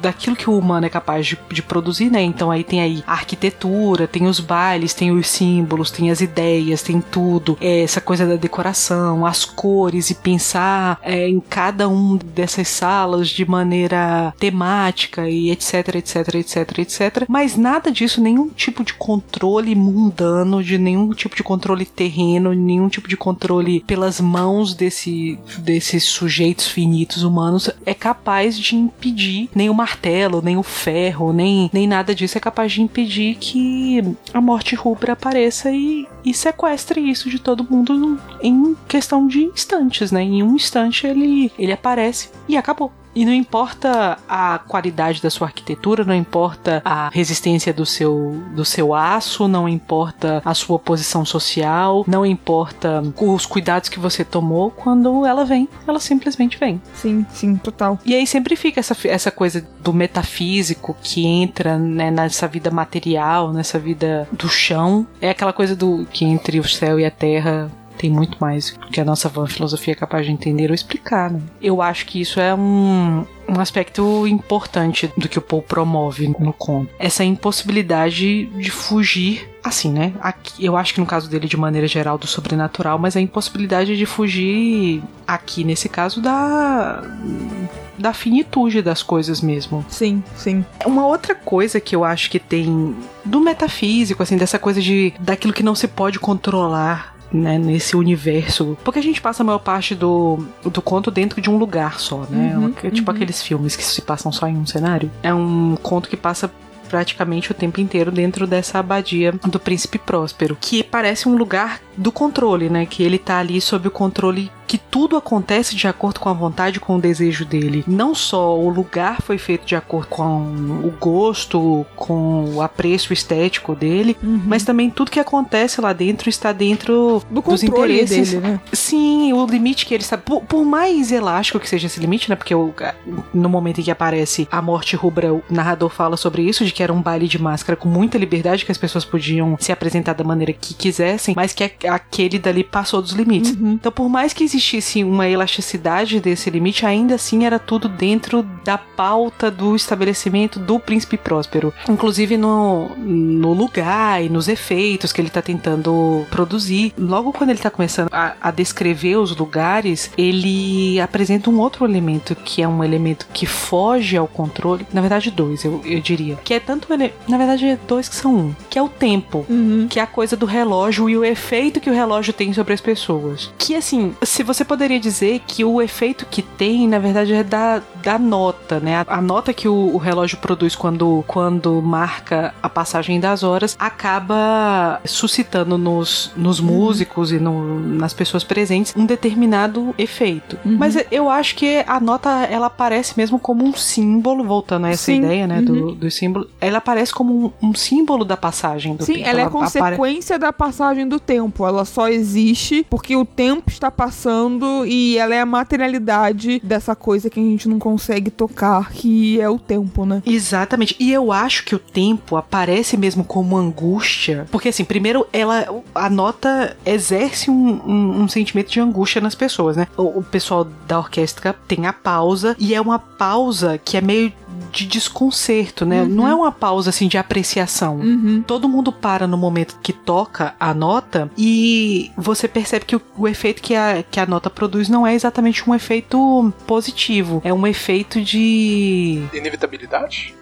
daquilo que o humano é capaz de, de produzir, né? Então aí tem aí a arquitetura, tem os bailes, tem os símbolos, tem as ideias, tem tudo. É, essa coisa da decoração, as cores e pensar é, em cada um dessas salas de maneira temática e etc, etc, etc, etc. Mas nada disso, nenhum tipo de controle mundano, de nenhum tipo de controle terreno, nenhum tipo de controle pelas mãos desse, desses sujeitos finitos humanos é capaz de impedir nem o martelo, nem o ferro, nem, nem nada disso é capaz de impedir que a morte rubra apareça e, e sequestre isso de todo mundo em questão de instantes, né? Em um instante ele, ele aparece e acabou. E não importa a qualidade da sua arquitetura, não importa a resistência do seu, do seu aço, não importa a sua posição social, não importa os cuidados que você tomou, quando ela vem, ela simplesmente vem. Sim, sim, total. E aí sempre fica essa, essa coisa do metafísico que entra né, nessa vida material, nessa vida do chão. É aquela coisa do que entre o céu e a terra tem muito mais que a nossa van filosofia é capaz de entender ou explicar. Né? Eu acho que isso é um, um aspecto importante do que o Paul promove no conto. Essa impossibilidade de fugir, assim, né? Aqui, eu acho que no caso dele, de maneira geral, do sobrenatural, mas a impossibilidade de fugir aqui, nesse caso, da da finitude das coisas mesmo. Sim, sim. Uma outra coisa que eu acho que tem do metafísico, assim, dessa coisa de daquilo que não se pode controlar né, nesse universo. Porque a gente passa a maior parte do, do conto dentro de um lugar só, né? Uhum, tipo uhum. aqueles filmes que se passam só em um cenário. É um conto que passa praticamente o tempo inteiro dentro dessa abadia do príncipe próspero, que parece um lugar do controle, né? Que ele tá ali sob o controle que tudo acontece de acordo com a vontade, com o desejo dele. Não só o lugar foi feito de acordo com o gosto, com o apreço estético dele, Uhum. mas também tudo que acontece lá dentro está dentro Do dos interesses. dele, né? Sim, o limite que ele sabe. Por, por mais elástico que seja esse limite, né? Porque o- no momento em que aparece a morte rubra, o narrador fala sobre isso, de que era um baile de máscara com muita liberdade, que as pessoas podiam se apresentar da maneira que quisessem, mas que aquele dali passou dos limites. Uhum. Então, por mais que existisse uma elasticidade desse limite, ainda assim era tudo dentro da pauta do estabelecimento do príncipe próspero. Inclusive no, no lugar e nos efeitos que ele tá tentando produzir. Logo quando ele tá começando a, a descrever os lugares, ele apresenta um outro elemento que é um elemento que foge ao controle. Na verdade, dois, eu, eu diria. Que é tanto ele. Na verdade, é dois que são um. Que é o tempo Uhum. que é a coisa do relógio e o efeito que o relógio tem sobre as pessoas. Que assim, se você poderia dizer que o efeito que tem, na verdade, é da, da nota, né? A, a nota que o, o relógio produz quando, quando marca a passagem das horas acaba suscitando nos, nos músicos e no- nas pessoas presentes um determinado efeito. Uhum. Mas eu acho que a nota ela aparece mesmo como um símbolo, voltando a essa Sim, ideia, né, uhum. do, do símbolo. Ela aparece como um, um símbolo da passagem do Sim, tempo. ela é apare- consequência da passagem do tempo. Ela só existe porque o tempo está passando e ela é a materialidade dessa coisa que a gente não consegue tocar, que é o tempo, né? Exatamente. E eu acho que o tempo aparece mesmo como angústia. Porque, assim, primeiro, ela. A nota exerce um, um- um sentimento de angústia nas pessoas, né? O, o pessoal da orquestra tem a pausa, e é uma pausa que é meio de desconcerto, né? Não é uma pausa assim de apreciação. Uhum. Todo mundo para no momento que toca a nota e você percebe que o, o efeito que a, que a nota produz não é exatamente um efeito positivo. É um efeito de. Inevitabilidade?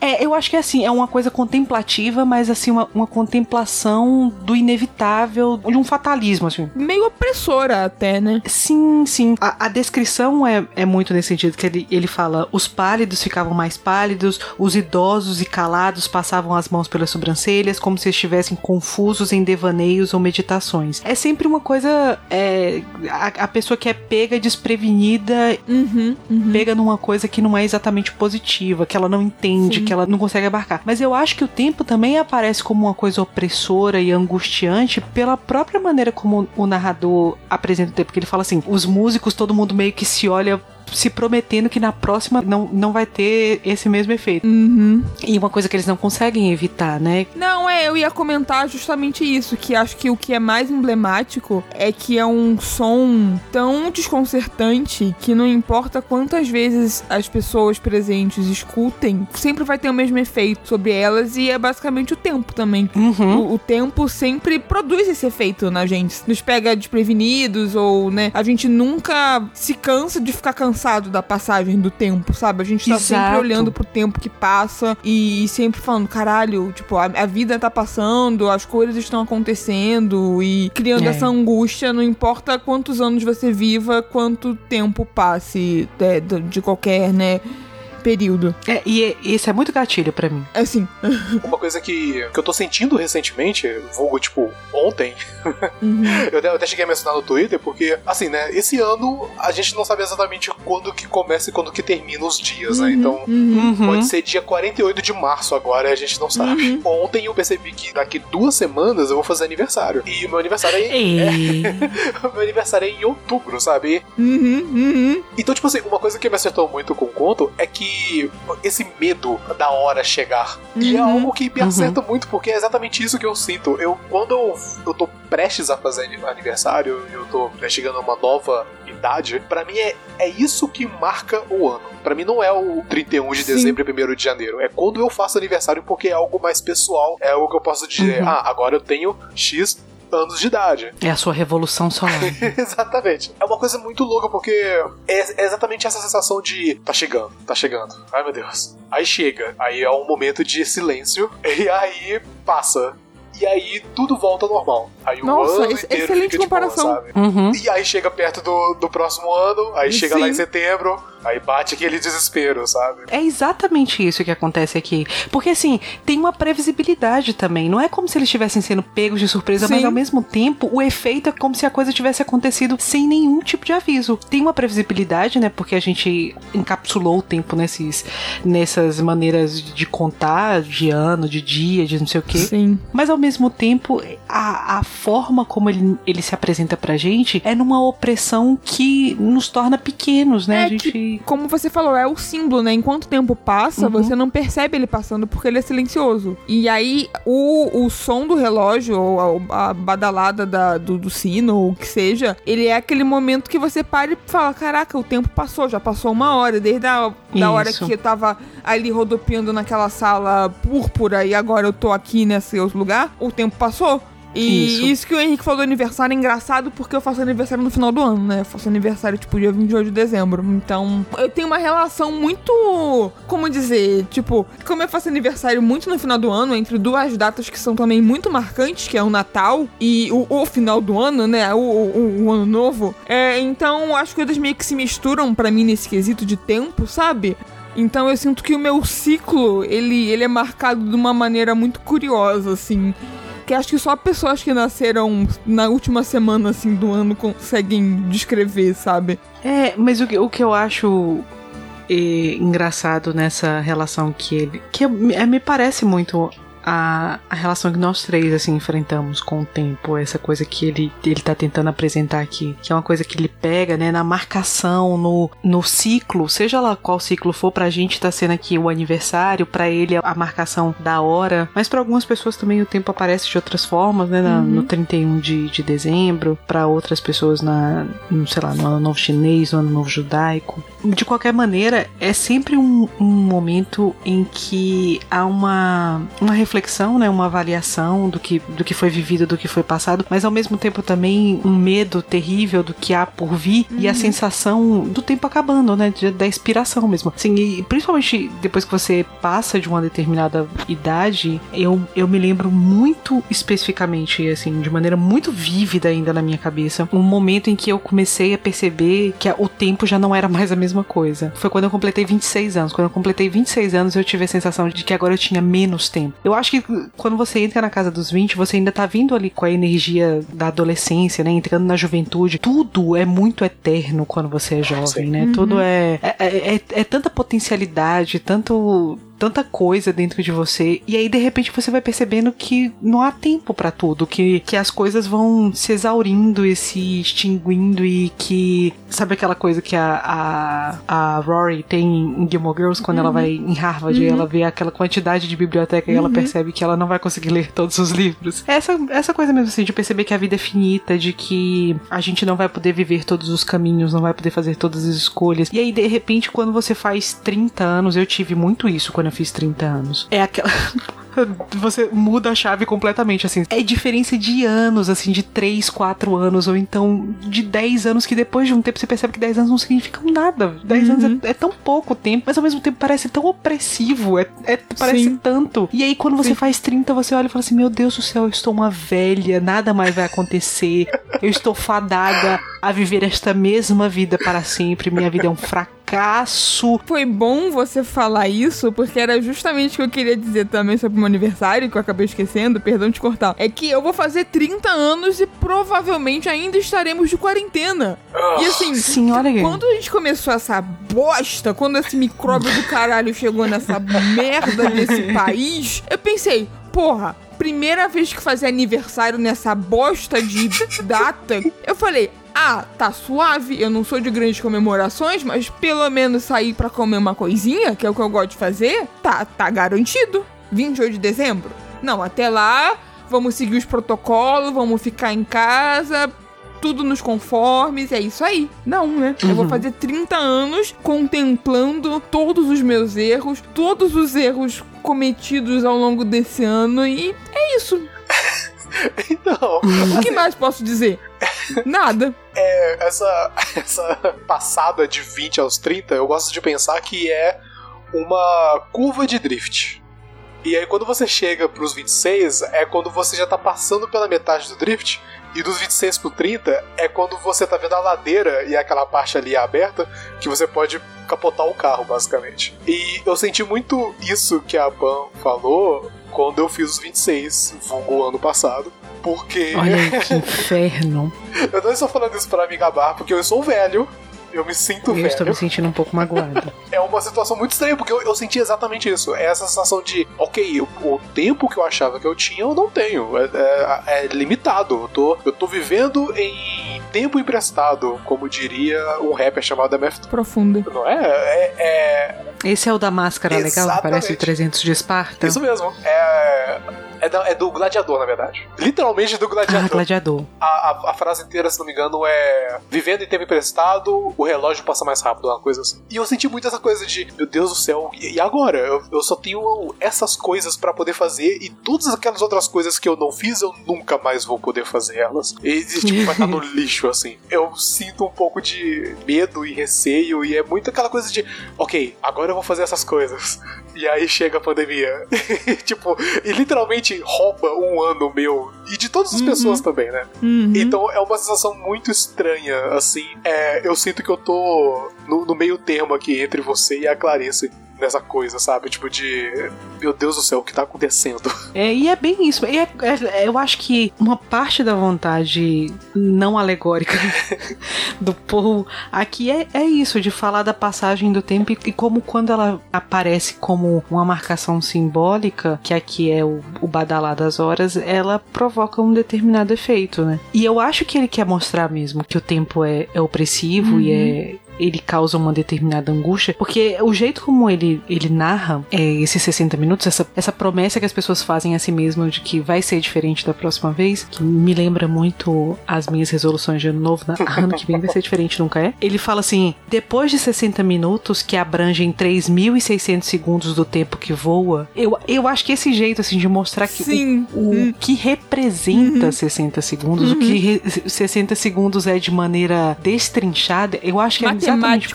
É, eu acho que é assim, é uma coisa contemplativa, mas assim, uma, uma contemplação do inevitável, de um fatalismo, assim. Meio opressora até, né? Sim, sim. A, a descrição é, é muito nesse sentido, que ele, ele fala: os pálidos ficavam mais pálidos, os idosos e calados passavam as mãos pelas sobrancelhas, como se estivessem confusos em devaneios ou meditações. É sempre uma coisa. É, a, a pessoa que é pega desprevenida Uhum. uhum. pega numa coisa que não é exatamente positiva, que ela não entende, Sim. que ela não consegue abarcar. Mas eu acho que o tempo também aparece como uma coisa opressora e angustiante pela própria maneira como o narrador apresenta o tempo. Porque ele fala assim: os músicos, todo mundo meio que se olha. Se prometendo que na próxima não, não vai ter esse mesmo efeito. Uhum. E uma coisa que eles não conseguem evitar, né? Não, é, eu ia comentar justamente isso, que acho que o que é mais emblemático é que é um som tão desconcertante que não importa quantas vezes as pessoas presentes escutem, sempre vai ter o mesmo efeito sobre elas e é basicamente o tempo também. Uhum. O, o tempo sempre produz esse efeito na gente. Nos pega desprevenidos ou, né? A gente nunca se cansa de ficar cansado da passagem do tempo, sabe? A gente tá sempre Exato. olhando pro tempo que passa e sempre falando, caralho, tipo, a, a vida tá passando, as coisas estão acontecendo e criando É. essa angústia, não importa quantos anos você viva, quanto tempo passe é, de, de qualquer, né? Período. É, e esse é muito gatilho pra mim. Assim. [laughs] Uma coisa que, que eu tô sentindo recentemente, vulgo tipo ontem, uhum. eu até, eu até cheguei a mencionar no Twitter, porque, assim, né, esse ano a gente não sabe exatamente quando que começa e quando que termina os dias, né? Então. Uhum. Uhum. Pode ser dia 48 de março agora, a gente não sabe. Ontem eu percebi que daqui duas semanas eu vou fazer aniversário. E o meu aniversário é, [laughs] o meu aniversário é em outubro, sabe? Uhum. Uhum. Então, tipo assim, uma coisa que me acertou muito com o conto é que esse medo da hora chegar. E é Uhum. algo que me Uhum. acerta muito, porque é exatamente isso que eu sinto. Eu, quando eu, eu tô prestes a fazer aniversário, eu tô chegando a uma nova idade, pra mim é, é isso que marca o ano. Pra mim não é o 31 de Sim. dezembro e 1 de janeiro. É quando eu faço aniversário porque é algo mais pessoal. É algo que eu posso dizer, Uhum. ah, agora eu tenho X anos de idade. É a sua revolução solar. [laughs] exatamente. É uma coisa muito louca porque é, é exatamente essa sensação de tá chegando, tá chegando. Ai meu Deus. Aí chega, aí é um momento de silêncio [laughs] e aí passa. E aí tudo volta ao normal. Aí o Nossa, ano excelente fica de boa, comparação. sabe? Uhum. E aí chega perto do, do próximo ano, aí chega lá em Sim. setembro, aí bate aquele desespero, sabe? É exatamente isso que acontece aqui. Porque, assim, tem uma previsibilidade também. Não é como se eles estivessem sendo pegos de surpresa, mas Sim. ao mesmo tempo, o efeito é como se a coisa tivesse acontecido sem nenhum tipo de aviso. Tem uma previsibilidade, né? Porque a gente encapsulou o tempo nesses, nessas maneiras de contar, de ano, de dia, de não sei o quê. Sim. Mas ao mesmo tempo, a, a forma como ele, ele se apresenta pra gente é numa opressão que nos torna pequenos, né? É a gente. Como você falou, é o símbolo, né? Enquanto o tempo passa, Uhum. você não percebe ele passando porque ele é silencioso. E aí, o, o som do relógio, ou a, a badalada da- do, do sino, ou o que seja, ele é aquele momento que você para e fala: Caraca, o tempo passou, já passou uma hora, desde a da hora que eu tava ali rodopiando naquela sala púrpura e agora eu tô aqui nesse outro lugar, o tempo passou. E Isso. isso. que o Henrique falou do aniversário é engraçado porque eu faço aniversário no final do ano, né? Eu faço aniversário tipo dia 28 de dezembro. Então, eu tenho uma relação muito. Como dizer? Tipo, como eu faço aniversário muito no final do ano, entre duas datas que são também muito marcantes, que é o Natal e o, o final do ano, né? O, o, o ano novo. É, então, as coisas meio que se misturam pra mim nesse quesito de tempo, sabe? Então eu sinto que o meu ciclo, ele, ele é marcado de uma maneira muito curiosa, assim. Que acho que só pessoas que nasceram na última semana, assim, do ano conseguem descrever, sabe? É, mas o, que- o que eu acho é, engraçado nessa relação que ele. que é, me parece muito a, a relação que nós três assim enfrentamos com o tempo, essa coisa que ele, ele tá tentando apresentar aqui, que é uma coisa que ele pega, né, na marcação, no, no ciclo, seja lá qual ciclo for, pra gente tá sendo aqui o aniversário, pra ele a marcação da hora, mas pra algumas pessoas também o tempo aparece de outras formas, né, na- no 31 de, de dezembro, pra outras pessoas na, no, sei lá, no ano novo chinês, no ano novo judaico. De qualquer maneira, é sempre um, um momento em que há uma, uma reflexão, né, uma avaliação do que, do que foi vivido, do que foi passado, mas ao mesmo tempo também um medo terrível do que há por vir e a sensação do tempo acabando, né, da expiração mesmo. Assim, e principalmente depois que você passa de uma determinada idade, eu, eu me lembro muito especificamente, assim, de maneira muito vívida ainda na minha cabeça, um momento em que eu comecei a perceber que o tempo já não era mais a mesma coisa. Foi quando eu completei 26 anos. Quando eu completei 26 anos, eu tive a sensação de que agora eu tinha menos tempo. Eu acho que quando você entra na casa dos 20, você ainda tá vindo ali com a energia da adolescência, né? Entrando na juventude. Tudo é muito eterno quando você é jovem, Sim. né? Tudo é, é, é, é tanta potencialidade, tanto tanta coisa dentro de você e aí de repente você vai percebendo que não há tempo pra tudo, que, que as coisas vão se exaurindo e se extinguindo e que sabe aquela coisa que a, a, a Rory tem em Gilmore Girls quando ela vai em Harvard e ela vê aquela quantidade de biblioteca e ela percebe que ela não vai conseguir ler todos os livros. Essa, essa coisa mesmo assim, de perceber que a vida é finita, de que a gente não vai poder viver todos os caminhos, não vai poder fazer todas as escolhas. E aí, de repente, quando você faz 30 anos, eu tive muito isso quando eu fiz 30 anos. É aquela. [laughs] Você muda a chave completamente, assim. É diferença de anos, assim, de 3, 4 anos, ou então de 10 anos, que depois de um tempo você percebe que 10 anos não significam nada. 10 anos é, é tão pouco tempo, mas ao mesmo tempo parece tão opressivo, é, é- parece Sim. tanto. E aí, quando você Sim. faz 30, você olha e fala assim: Meu Deus do céu, eu estou uma velha, nada mais vai acontecer. Eu estou fadada a viver esta mesma vida para sempre. Minha vida é um fracasso. Foi bom você falar isso, porque era justamente o que eu queria dizer também sobre o meu aniversário, que eu acabei esquecendo, perdão de cortar. É que eu vou fazer 30 anos e provavelmente ainda estaremos de quarentena. E assim, Sim, olha aí. Quando a gente começou essa bosta, quando esse micróbio do caralho chegou nessa merda nesse [laughs] país, eu pensei, porra, primeira vez que fazer aniversário nessa bosta de data, eu falei. Ah, tá suave, eu não sou de grandes comemorações, mas pelo menos sair pra comer uma coisinha, que é o que eu gosto de fazer, tá, tá garantido. 28 de dezembro? Não, até lá, vamos seguir os protocolos, vamos ficar em casa, tudo nos conformes, é isso aí. Não, né? Eu vou fazer 30 anos contemplando todos os meus erros, todos os erros cometidos ao longo desse ano e é isso. [laughs] Então, O que mais posso dizer? Nada. é, essa, [laughs] essa passada de 20 aos 30, eu gosto de pensar que é uma curva de drift. E aí quando você chega pros 26, é quando você já tá passando pela metade do drift. E dos 26 pro 30 é quando você tá vendo a ladeira e aquela parte ali aberta que você pode capotar o carro, basicamente. E eu senti muito isso que a Pan falou quando eu fiz os 26, vulgo ano passado. Porque Olha que [laughs] inferno. eu não estou falando isso para me gabar, porque eu sou velho. Eu me sinto Eu estou velho. me sentindo um pouco magoado. [laughs] É uma situação muito estranha, porque eu, eu senti exatamente isso. É essa sensação de, ok, o, o tempo que eu achava que eu tinha, eu não tenho. É, é- é limitado. Eu tô, eu tô vivendo em tempo emprestado, como diria um rapper chamado MF. Profunda. Não é? É, é Esse é o da máscara legal, que parece o Exatamente. 300 de Esparta? isso mesmo. É. É, da- é do gladiador, na verdade. Literalmente do Ah, gladiador. gladiador. A, a- a frase inteira, se não me engano, é vivendo em tempo emprestado, o relógio passa mais rápido, uma coisa assim. E eu senti muito essa coisa de, meu Deus do céu, e, agora? Eu, eu só tenho essas coisas pra poder fazer e todas aquelas outras coisas que eu não fiz, eu nunca mais vou poder fazer elas. E tipo, vai estar no [laughs] lixo, assim. Eu sinto um pouco de medo e receio e é muito aquela coisa de, ok, agora eu vou fazer essas coisas. E aí chega a pandemia. [laughs] tipo, e literalmente rouba um ano meu. E de todas as Uhum. pessoas também, né? Uhum. Então é uma sensação muito estranha, assim. É, eu sinto que eu tô no, no meio termo aqui entre você e a Clarice nessa coisa, sabe? Tipo de. Meu Deus do céu, o que tá acontecendo? [laughs] É, e é bem isso. E é- é- eu acho que uma parte da vontade não alegórica [laughs] do Paul aqui é, é isso, de falar da passagem do tempo e, e como quando ela aparece como uma marcação simbólica, que aqui é o, o badalar das horas, ela provoca um determinado efeito, né? E eu acho que ele quer mostrar mesmo que o tempo é, é opressivo e é ele causa uma determinada angústia, porque o jeito como ele, ele narra é, esses 60 minutos, essa, essa promessa que as pessoas fazem a si mesmas de que vai ser diferente da próxima vez, que me lembra muito as minhas resoluções de ano novo, né? ano que vem vai ser diferente, nunca é? Ele fala assim: depois de 60 minutos, que abrangem 3.600 segundos do tempo que voa, eu, eu acho que esse jeito assim de mostrar que o- Sim. o Hum. que representa 60 segundos, o que re- 60 segundos é de maneira destrinchada, eu acho que é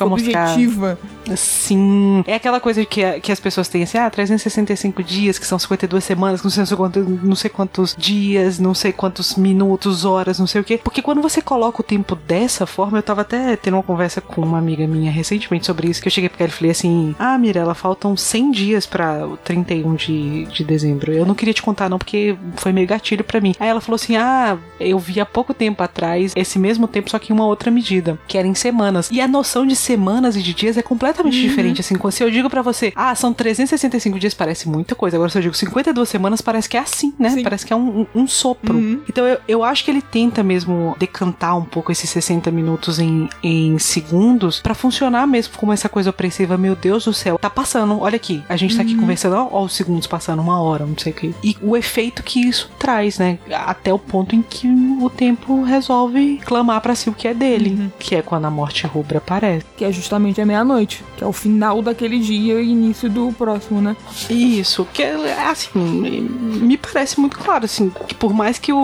mostrar. objetiva. Sim. É aquela coisa que, que as pessoas têm assim, ah, 365 dias, que são 52 semanas, não sei, quantos, não sei quantos dias, não sei quantos minutos, horas, não sei o quê. Porque quando você coloca o tempo dessa forma, eu tava até tendo uma conversa com uma amiga minha recentemente sobre isso, que eu cheguei pra ela e falei assim: Ah, Mirella, faltam 100 dias pra o 31 de, de dezembro. Eu não queria te contar, não, porque foi meio gatilho pra mim. Aí ela falou assim: Ah, eu vi há pouco tempo atrás esse mesmo tempo, só que em uma outra medida, que era em semanas. E a noção de semanas e de dias é completamente diferente. Assim, se eu digo pra você, ah, são 365 dias, parece muita coisa. Agora, se eu digo 52 semanas, parece que é assim, né? Sim. Parece que é um, um- um sopro. Uhum. Então eu, eu acho que ele tenta mesmo decantar um pouco esses 60 minutos em, em segundos pra funcionar mesmo como essa coisa opressiva. Meu Deus do céu, tá passando, olha aqui. A gente tá aqui conversando, ó, ó, os segundos passando, uma hora, não sei o que. E o efeito que isso traz, né? Até o ponto em que o tempo resolve clamar pra si o que é dele, que é quando a morte rubra aparece. Que é justamente a meia-noite. Que é o final daquele dia e início do próximo, né? Isso, que é assim, me- parece muito claro, assim, que por mais que o,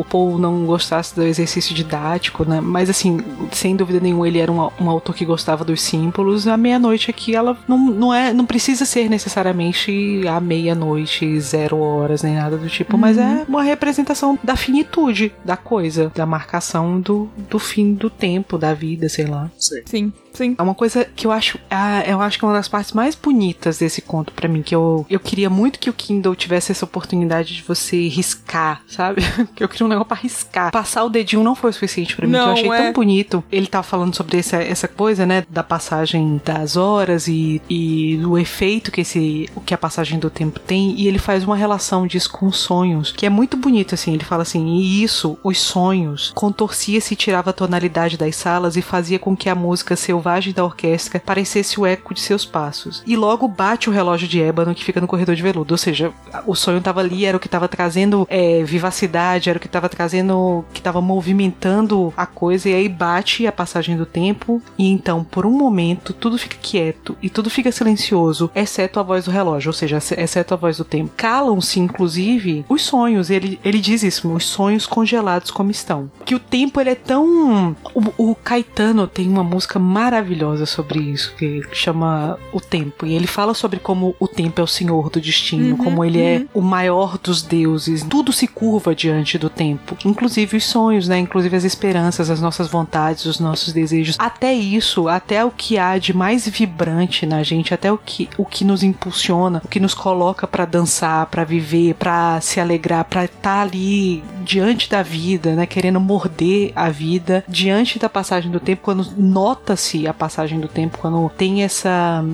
o Paul não gostasse do exercício didático, né, mas assim, sem dúvida nenhuma ele era um, um autor que gostava dos símbolos, a meia-noite aqui, ela não, não é, não precisa ser necessariamente a meia-noite, zero horas, nem nada do tipo, mas é uma representação da finitude da coisa, da marcação do, do fim do tempo, da vida, sei lá. Sim. Sim, sim. É uma coisa que eu acho, ah, eu acho que é uma das partes mais bonitas desse conto pra mim, que eu, eu queria muito que o Kindle tivesse essa oportunidade de você riscar, sabe? [laughs] que eu queria um negócio pra riscar. Passar o dedinho não foi o suficiente pra mim, que Não, eu achei é. tão bonito. Ele tá falando sobre essa, essa coisa, né, da passagem das horas e, e do efeito que esse, o que a passagem do tempo tem, e ele faz uma relação disso com os sonhos, que é muito bonito assim, ele fala assim, e isso, os sonhos, contorcia-se e tirava a tonalidade das salas e fazia com que a música selvagem da orquestra parecesse o eco de seus passos. E logo bate o relógio de ébano que fica no corredor de veludo. Ou seja, o sonho estava ali, era o que estava trazendo é, vivacidade, era o que estava trazendo, que estava movimentando a coisa, e aí bate a passagem do tempo, e então, por um momento, tudo fica quieto e tudo fica silencioso, exceto a voz do relógio, ou seja, exceto a voz do tempo. Calam-se, inclusive, os sonhos. Ele, ele diz isso, os sonhos congelados como estão. Que o tempo ele é tão. O, o Caetano tem uma música maravilhosa sobre isso, que chama O Tempo. E ele fala sobre como o tempo é o senhor do destino, uhum, como ele é uhum. é o maior dos deuses. Tudo se curva diante do tempo, inclusive os sonhos, né? Inclusive as esperanças, as nossas vontades, os nossos desejos. Até isso, até o que há de mais vibrante na gente, até o que, o que nos impulsiona, o que nos coloca para dançar, para viver, para se alegrar, para estar tá ali diante da vida, né? Querendo morder a vida diante da passagem do tempo, quando nota-se a passagem do tempo, quando tem essa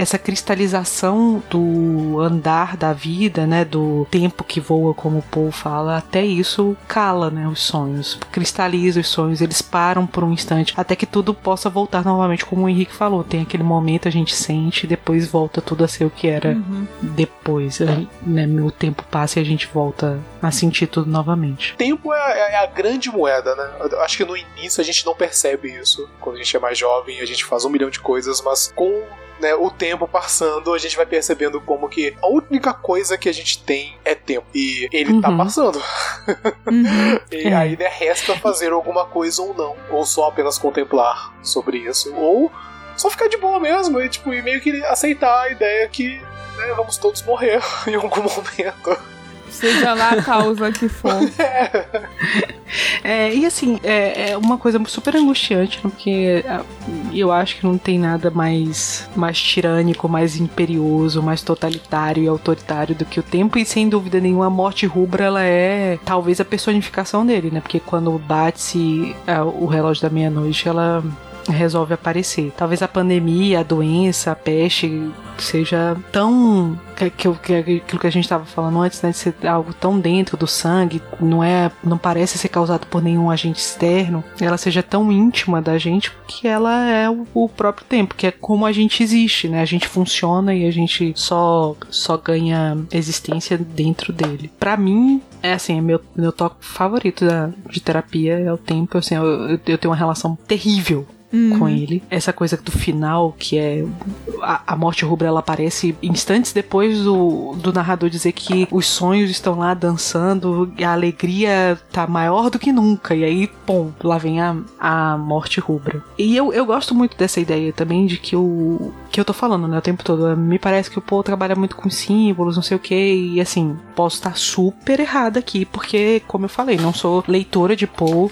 essa cristalização do andar da vida, né, do tempo que voa, como o Paul fala, até isso cala, né, os sonhos, cristaliza os sonhos, eles param por um instante, até que tudo possa voltar novamente, como o Henrique falou, tem aquele momento a gente sente, e depois volta tudo a ser o que era uhum. depois, né, o tempo passa e a gente volta a sentir tudo novamente. Tempo é, é a grande moeda, né? Eu acho que no início a gente não percebe isso, quando a gente é mais jovem, a gente faz um milhão de coisas, mas com né, o tempo passando, a gente vai percebendo como que a única coisa que a gente tem é tempo. E ele tá uhum. tá passando. Uhum. [laughs] e é. aí né, resta fazer alguma coisa ou não. Ou só apenas contemplar sobre isso. Ou só ficar de boa mesmo e, tipo, e meio que aceitar a ideia que né, vamos todos morrer [laughs] em algum momento. Seja lá a causa que for. [laughs] É, e assim, é, é, uma coisa super angustiante, né? porque é, eu acho que não tem nada mais, mais tirânico, mais imperioso, mais totalitário e autoritário do que o tempo, e sem dúvida nenhuma, a morte rubra ela é talvez a personificação dele, né? Porque quando bate-se é, o relógio da meia-noite, ela resolve aparecer. Talvez a pandemia, a doença, a peste seja tão que, que, aquilo que a gente estava falando antes, né, de ser algo tão dentro do sangue, não é, não parece ser causado por nenhum agente externo, ela seja tão íntima da gente que ela é o, o próprio tempo, que é como a gente existe, né? A gente funciona e a gente só só ganha existência dentro dele. Para mim, é assim, é meu, meu toque favorito da, de terapia é o tempo. Assim, eu, eu tenho uma relação terrível uhum. com ele. Essa coisa do final, que é a, a, morte rubra, ela aparece instantes depois do, do narrador dizer que os sonhos estão lá dançando e a alegria tá maior do que nunca. E aí, pum, lá vem a, a morte rubra. E eu, eu gosto muito dessa ideia também de que o que eu tô falando, né, o tempo todo. Me parece que o Paul trabalha muito com símbolos, não sei o que, e assim, posso estar super errada aqui, porque, como eu falei, não sou leitora de Paul,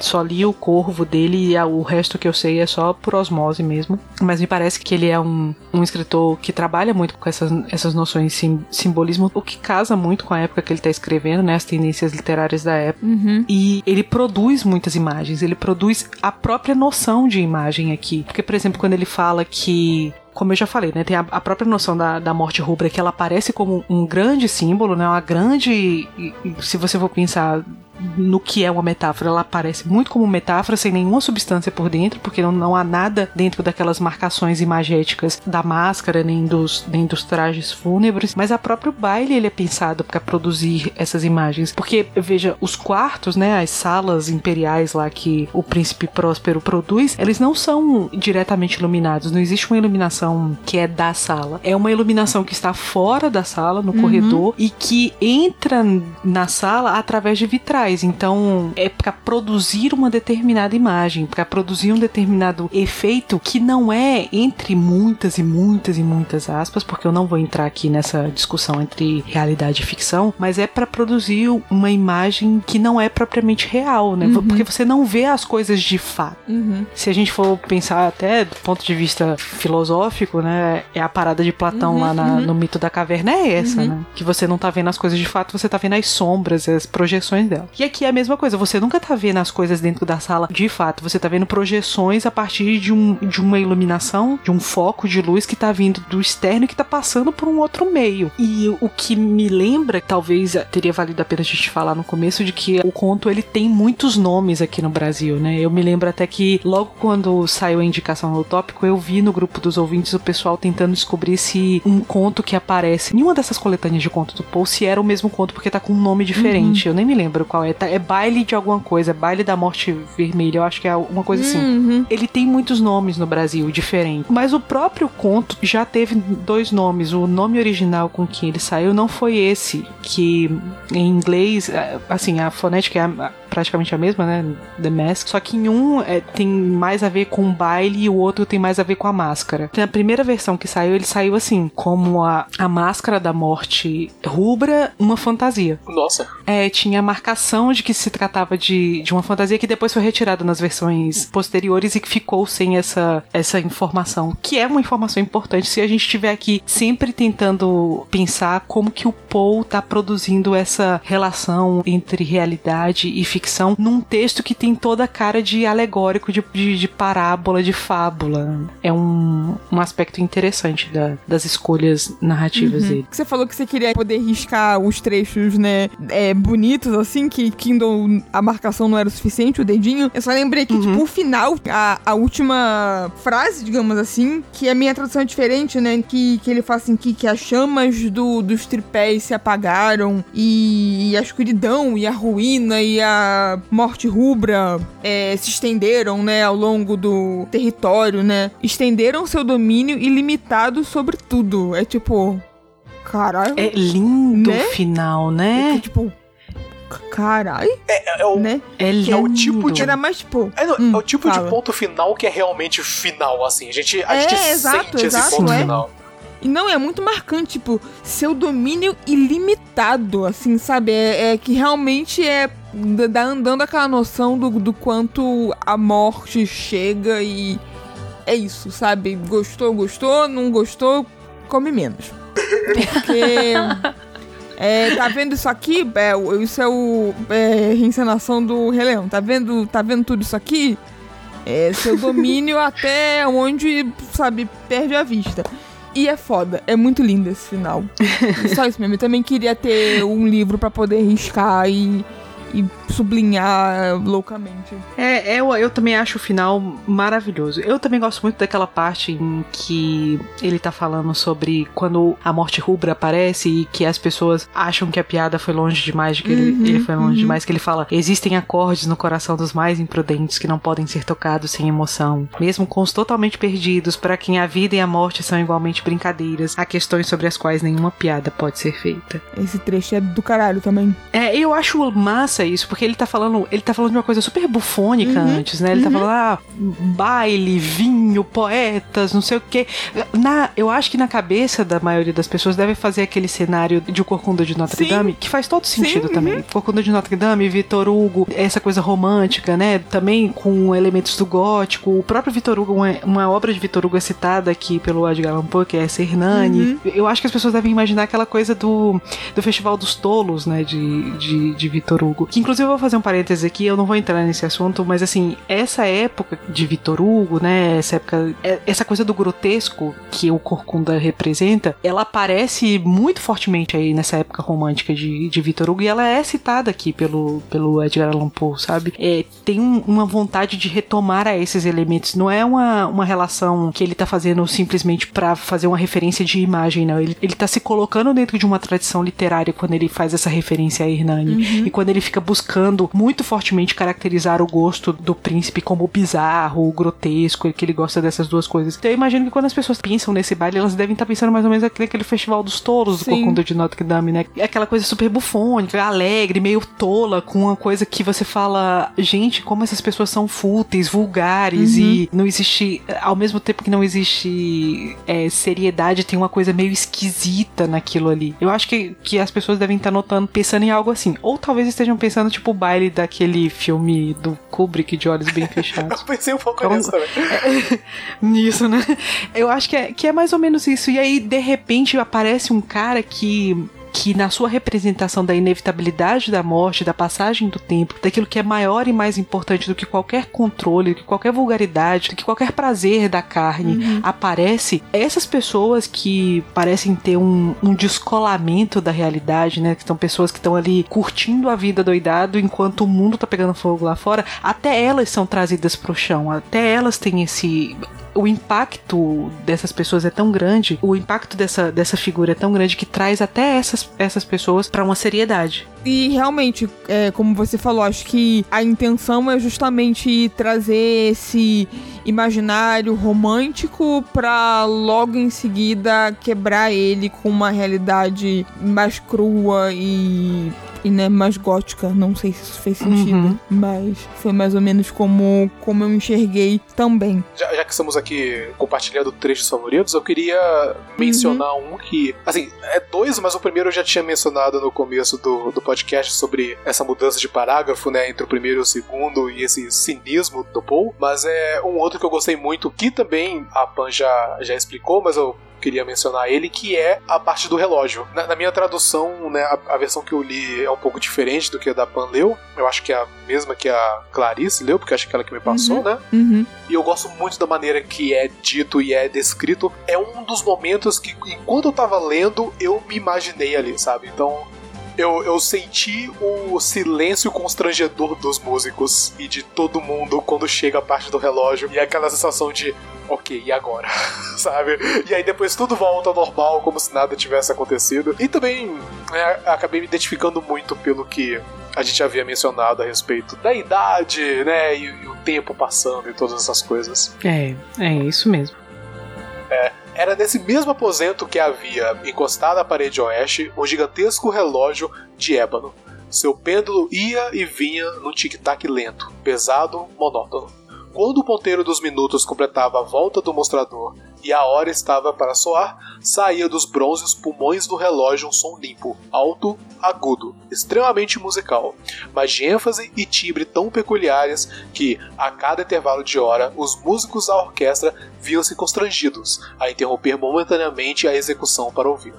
só li o corvo dele e o resto que eu sei é só por osmose mesmo. Mas me parece que ele é um, um escritor que trabalha muito com essas, essas noções de sim, simbolismo, o que casa muito com a época que ele tá escrevendo, né, as tendências literárias da época. Uhum. E ele produz muitas imagens, ele produz a própria noção de imagem aqui. Porque, por exemplo, quando ele fala que como eu já falei, né, tem a, a, própria noção da, da morte rubra que ela aparece como um grande símbolo, né, uma grande, se você for pensar no que é uma metáfora. Ela aparece muito como metáfora, sem nenhuma substância por dentro, porque não, não há nada dentro daquelas marcações imagéticas da máscara, nem dos, nem dos trajes fúnebres. Mas a próprio baile ele é pensado para produzir essas imagens. Porque, veja, os quartos, né, as salas imperiais lá que o príncipe Próspero produz, eles não são diretamente iluminados. Não existe uma iluminação que é da sala. É uma iluminação que está fora da sala, no uhum. corredor, e que entra na sala através de vitrais então, é para produzir uma determinada imagem, para produzir um determinado efeito que não é entre muitas e muitas e muitas aspas, porque eu não vou entrar aqui nessa discussão entre realidade e ficção, mas é para produzir uma imagem que não é propriamente real, né? Uhum. Porque você não vê as coisas de fato. Uhum. Se a gente for pensar até do ponto de vista filosófico, né? É a parada de Platão uhum, lá na, uhum. no mito da caverna é essa, uhum. né? Que você não tá vendo as coisas de fato, você tá vendo as sombras, as projeções delas. E aqui é a mesma coisa, você nunca tá vendo as coisas dentro da sala de fato, você tá vendo projeções a partir de, um, de uma iluminação, de um foco de luz que tá vindo do externo e que tá passando por um outro meio. E o que me lembra, talvez teria valido a pena a gente falar no começo, de que o conto ele tem muitos nomes aqui no Brasil, né? Eu me lembro até que logo quando saiu a indicação no tópico, eu vi no grupo dos ouvintes o pessoal tentando descobrir se um conto que aparece em uma dessas coletâneas de contos do Paul se era o mesmo conto, porque tá com um nome diferente. Uhum. Eu nem me lembro qual é. Tá, é Baile de alguma coisa, Baile da Morte Vermelha, eu acho que é uma coisa assim. Uhum. Ele tem muitos nomes no Brasil, diferentes. Mas o próprio conto já teve dois nomes. O nome original com que ele saiu não foi esse, que em inglês, é, assim, a fonética é praticamente a mesma, né? The Mask. Só que em um é, tem mais a ver com o baile e o outro tem mais a ver com a máscara. Na primeira versão que saiu, ele saiu assim, como a, a máscara da morte rubra, uma fantasia. Nossa. É, tinha a marcação de que se tratava de, de uma fantasia que depois foi retirada nas versões posteriores e que ficou sem essa, essa informação. Que é uma informação importante se a gente estiver aqui sempre tentando pensar como que o Paul tá produzindo essa relação entre realidade e ficção ficção num texto que tem toda a cara de alegórico, de, de, de parábola, de fábula. É um, um aspecto interessante da, das escolhas narrativas uhum. dele. Você falou que você queria poder riscar os trechos, né, é, bonitos, assim, que Kindle, a marcação não era o suficiente, o dedinho. Eu só lembrei que, uhum. tipo, o final, a, a última frase, digamos assim, que a minha tradução é diferente, né, que, que ele fala assim, que, que as chamas do, dos tripés se apagaram e, e a escuridão e a ruína e a morte rubra é, se estenderam, né, ao longo do território, né? Estenderam seu domínio ilimitado sobre tudo. É tipo. Caralho. É lindo né? o final, né? É, tipo, Caralho. É, é, o, né? é lindo. É o tipo de. Era mais tipo. É, hum, é o tipo fala. de ponto final que é realmente final, assim. A gente, a é, gente exato, sente exato, esse ponto é. final. E não, é muito marcante, tipo, seu domínio ilimitado, assim, sabe? É, é que realmente é dá andando aquela noção do, do quanto a morte chega e é isso, sabe? Gostou, gostou, não gostou, come menos. Porque. [laughs] É, tá vendo isso aqui? É, isso é o é, reencenação do Rei Leão. Tá vendo, tá vendo tudo isso aqui? É seu domínio [laughs] até onde, sabe, perde a vista. E é foda, é muito lindo esse final. [laughs] Só isso mesmo. Eu também queria ter um livro para poder riscar e e sublinhar loucamente. É, eu, eu também acho o final maravilhoso. Eu também gosto muito daquela parte em que ele tá falando sobre quando a morte rubra aparece e que as pessoas acham que a piada foi longe demais, de que uhum, ele, ele, foi longe uhum. demais, que ele fala: existem acordes no coração dos mais imprudentes que não podem ser tocados sem emoção. Mesmo com os totalmente perdidos, para quem a vida e a morte são igualmente brincadeiras, há questões sobre as quais nenhuma piada pode ser feita. Esse trecho é do caralho também. É, eu acho massa isso, porque ele tá falando, ele tá falando de uma coisa super bufônica uhum, antes, né? Ele tá uhum. tá falando, ah, baile, vinho, poetas, não sei o quê. Na, eu acho que na cabeça da maioria das pessoas deve fazer aquele cenário de O Corcunda de Notre Sim. Dame, que faz todo sentido Sim, também. Uhum. Corcunda de Notre Dame, Vitor Hugo, essa coisa romântica, né? Também com elementos do gótico. O próprio Vitor Hugo, uma, uma obra de Vitor Hugo é citada aqui pelo Edgar Allan Poe, que é essa Hernani. Uhum. Eu acho que as pessoas devem imaginar aquela coisa do, do Festival dos Tolos, né? De, de, de Vitor Hugo. Que inclusive eu vou fazer um parêntese aqui, eu não vou entrar nesse assunto, mas assim, essa época de Vitor Hugo, né? Essa época, é, essa coisa do grotesco que o Corcunda representa, ela aparece muito fortemente aí nessa época romântica de, de Vitor Hugo e ela é citada aqui pelo, pelo Edgar Allan Poe, sabe? É, tem um, uma vontade de retomar a esses elementos. Não é uma, uma relação que ele tá fazendo simplesmente para fazer uma referência de imagem, não. Ele, ele tá se colocando dentro de uma tradição literária quando ele faz essa referência a Hernani. Uhum. E quando ele fica buscando muito fortemente caracterizar o gosto do príncipe como bizarro, grotesco, que ele gosta dessas duas coisas. Então eu imagino que quando as pessoas pensam nesse baile, elas devem estar pensando mais ou menos aquele, aquele festival dos touros do Corcunda de Notre Dame, né? É aquela coisa super bufônica, alegre, meio tola, com uma coisa que você fala, gente, como essas pessoas são fúteis, vulgares uhum. e não existe, ao mesmo tempo que não existe é, seriedade, tem uma coisa meio esquisita naquilo ali. Eu acho que, que as pessoas devem estar notando, pensando em algo assim. Ou talvez estejam pensando pensando, tipo, o baile daquele filme do Kubrick de olhos bem [laughs] fechados. Eu pensei um pouco então, nisso também. [laughs] nisso, né? Eu acho que é, que é mais ou menos isso. E aí, de repente, aparece um cara que que na sua representação da inevitabilidade da morte, da passagem do tempo, daquilo que é maior e mais importante do que qualquer controle, do que qualquer vulgaridade, do que qualquer prazer da carne, uhum. aparece essas pessoas que parecem ter um, um descolamento da realidade, né? Que são pessoas que estão ali curtindo a vida doidado enquanto o mundo tá pegando fogo lá fora, até elas são trazidas pro chão, até elas têm esse o impacto dessas pessoas é tão grande, o impacto dessa, dessa figura é tão grande que traz até essas, essas pessoas para uma seriedade. E realmente, é, como você falou, acho que a intenção é justamente trazer esse imaginário romântico para logo em seguida quebrar ele com uma realidade mais crua e e né, mais gótica. Não sei se isso fez sentido, uhum. mas foi mais ou menos como, como eu enxerguei também. Já, já que estamos aqui compartilhando trechos favoritos, eu queria mencionar uhum. um que, assim, é dois, mas o primeiro eu já tinha mencionado no começo do, do podcast sobre essa mudança de parágrafo, né, entre o primeiro e o segundo e esse cinismo do Paul, mas é um outro que eu gostei muito, que também a Pan já, já explicou, mas eu queria mencionar ele, que é a parte do relógio. Na, na minha tradução, né, a, a, versão que eu li é um pouco diferente do que a da Pan leu. Eu acho que é a mesma que a Clarice leu, porque acho que é ela que me passou, uhum. né? Uhum. E eu gosto muito da maneira que é dito e é descrito. É um dos momentos que, enquanto eu tava lendo, eu me imaginei ali, sabe? Então, eu, eu senti o silêncio constrangedor dos músicos e de todo mundo quando chega a parte do relógio e aquela sensação de ok, e agora? [laughs] Sabe? E aí depois tudo volta ao normal, como se nada tivesse acontecido. E também né, acabei me identificando muito pelo que a gente havia mencionado a respeito da idade, né? E, e o tempo passando e todas essas coisas. É, é isso mesmo. É, era nesse mesmo aposento que havia encostado à parede oeste o gigantesco relógio de ébano. Seu pêndulo ia e vinha num tic-tac lento, pesado, monótono. Quando o ponteiro dos minutos completava a volta do mostrador e a hora estava para soar, saía dos bronzes pulmões do relógio um som limpo, alto, agudo, extremamente musical, mas de ênfase e timbre tão peculiares que, a cada intervalo de hora, os músicos da orquestra viam-se constrangidos a interromper momentaneamente a execução para ouvir.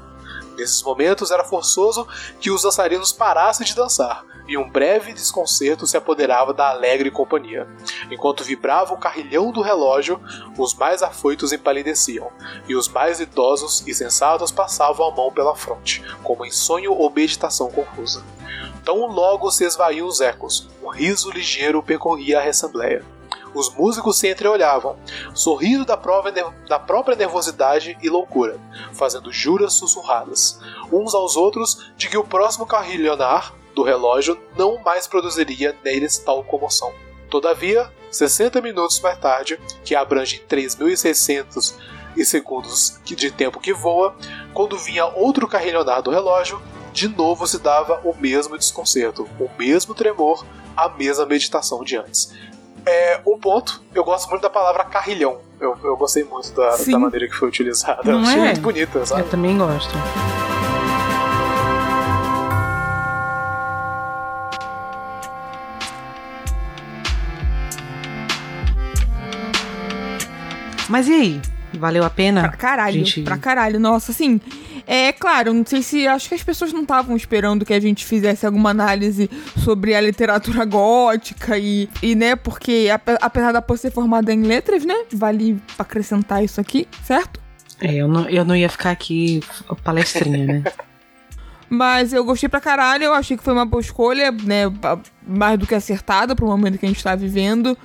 Nesses momentos era forçoso que os dançarinos parassem de dançar, e um breve desconcerto se apoderava da alegre companhia. Enquanto vibrava o carrilhão do relógio, os mais afoitos empalideciam, e os mais idosos e sensatos passavam a mão pela fronte, como em sonho ou meditação confusa. Tão logo se esvaíam os ecos, um riso ligeiro percorria a assembleia. Os músicos se entreolhavam, sorrindo da, da própria nervosidade e loucura, fazendo juras sussurradas, uns aos outros de que o próximo carrilhonar do relógio não mais produziria neles tal comoção. Todavia, 60 minutos mais tarde, que abrange 3.600 e segundos de tempo que voa, quando vinha outro carrilhonar do relógio, de novo se dava o mesmo desconcerto, o mesmo tremor, a mesma meditação de antes. É, um ponto, eu gosto muito da palavra carrilhão. Eu, eu gostei muito da, da maneira que foi utilizada. Não eu achei é? muito bonita, sabe? Eu também gosto. Mas e aí? Valeu a pena? Pra caralho, gente... pra caralho. Nossa, assim, é claro, não sei se. Acho que as pessoas não estavam esperando que a gente fizesse alguma análise sobre a literatura [laughs] gótica e, e né, porque apesar da ser formada em letras, né, vale acrescentar isso aqui, certo? É, eu não, eu não ia ficar aqui palestrinha, né? [laughs] Mas eu gostei pra caralho, eu achei que foi uma boa escolha, né? Mais do que acertada pro momento que a gente tá vivendo.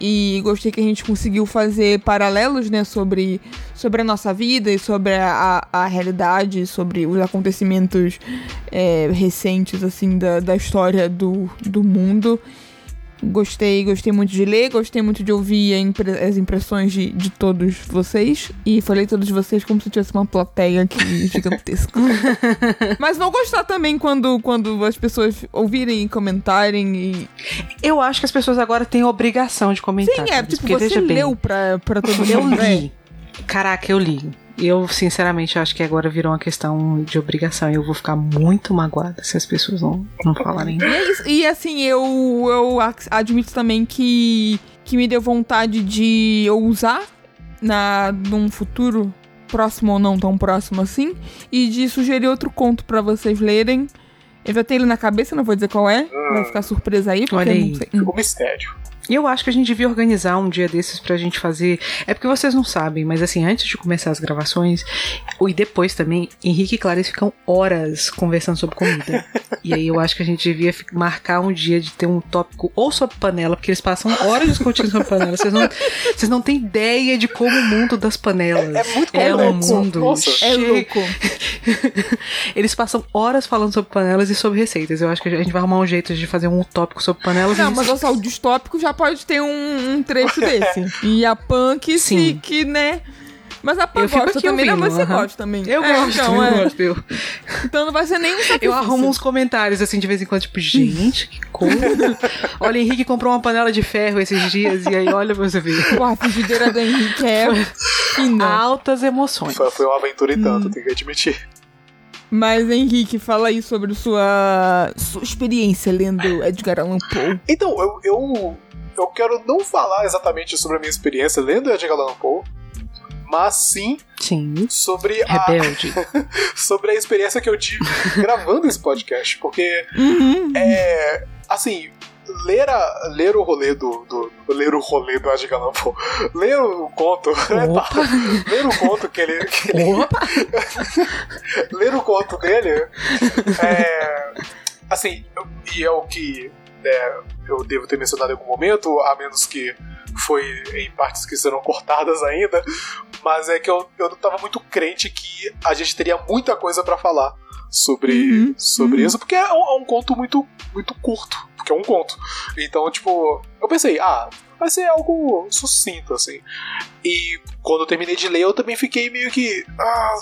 E gostei que a gente conseguiu fazer paralelos, né, sobre, sobre a nossa vida e sobre a, a realidade, sobre os acontecimentos é, recentes, assim, da, da história do, do mundo. Gostei, gostei muito de ler, gostei muito de ouvir impre as impressões de, de todos vocês. E falei todos vocês como se tivesse uma plateia aqui [laughs] gigantesca. Mas vou gostar também quando, quando as pessoas ouvirem e comentarem. E... Eu acho que as pessoas agora têm obrigação de comentar. Sim, é, tipo, você leu pra, pra todo [laughs] mundo. Eu li. Caraca, eu li. Eu, sinceramente, acho que agora virou uma questão de obrigação. E eu vou ficar muito magoada se as pessoas não, não falarem. E, é e assim, eu, eu admito também que, que me deu vontade de ousar na, num futuro próximo ou não tão próximo assim, e de sugerir outro conto pra vocês lerem. Eu já tenho ele na cabeça, não vou dizer qual é, vai ficar surpresa aí, porque Olha eu aí. não sei. Hum. O mistério. E eu acho que a gente devia organizar um dia desses pra gente fazer. É porque vocês não sabem, mas assim, antes de começar as gravações, e depois também, Henrique e Clarice ficam horas conversando sobre comida. [laughs] e aí eu acho que a gente devia marcar um dia de ter um tópico ou sobre panela, porque eles passam horas discutindo sobre panela. Vocês não, vocês não têm ideia de como o mundo das panelas É muito é um mundo. Nossa. É louco. [laughs] Eles passam horas falando sobre panelas e sobre receitas. Eu acho que a gente vai arrumar um jeito de fazer um tópico sobre panelas. Não, e mas olha só, o distópico já pode ter um, um trecho desse. [laughs] E a punk, se, Sim. que, né? Mas a punk Eu gosta também, não, ouvindo, mas você gosta também. Eu É, gosto, então, eu é. gosto. Eu, Então não vai ser nenhum sacrifício. eu arrumo uns comentários assim de vez em quando, tipo, gente, que coisa. [laughs] olha, Henrique comprou uma panela de ferro esses dias e aí olha pra você ver. Pô, a frigideira do Henrique é fina. Altas emoções. Foi, foi uma aventura e Hum. tanto, tenho que admitir. Mas, Henrique, fala aí sobre sua, sua experiência lendo Edgar Allan Poe. Então, eu, eu, eu quero não falar exatamente sobre a minha experiência lendo Edgar Allan Poe, mas sim Sim. sobre a, [laughs] sobre a experiência que eu tive gravando esse podcast. Porque, Uhum. é, assim, ler, a, ler o rolê do, do. Ler o rolê do Edgar Allan Poe. [laughs] Ler o conto. [laughs] Opa! ler o conto que ele. Que ele ler o conto dele. É, assim, e é o que né, eu devo ter mencionado em algum momento, a menos que foi em partes que serão [laughs] cortadas ainda, mas é que eu, eu tava muito crente que a gente teria muita coisa pra falar sobre, Uhum, sobre uhum. isso, porque é um, é um conto muito, muito curto, porque é um conto. Então, tipo, eu pensei, ah, vai ser algo sucinto, assim. E quando eu terminei de ler, eu também fiquei meio que. Ah,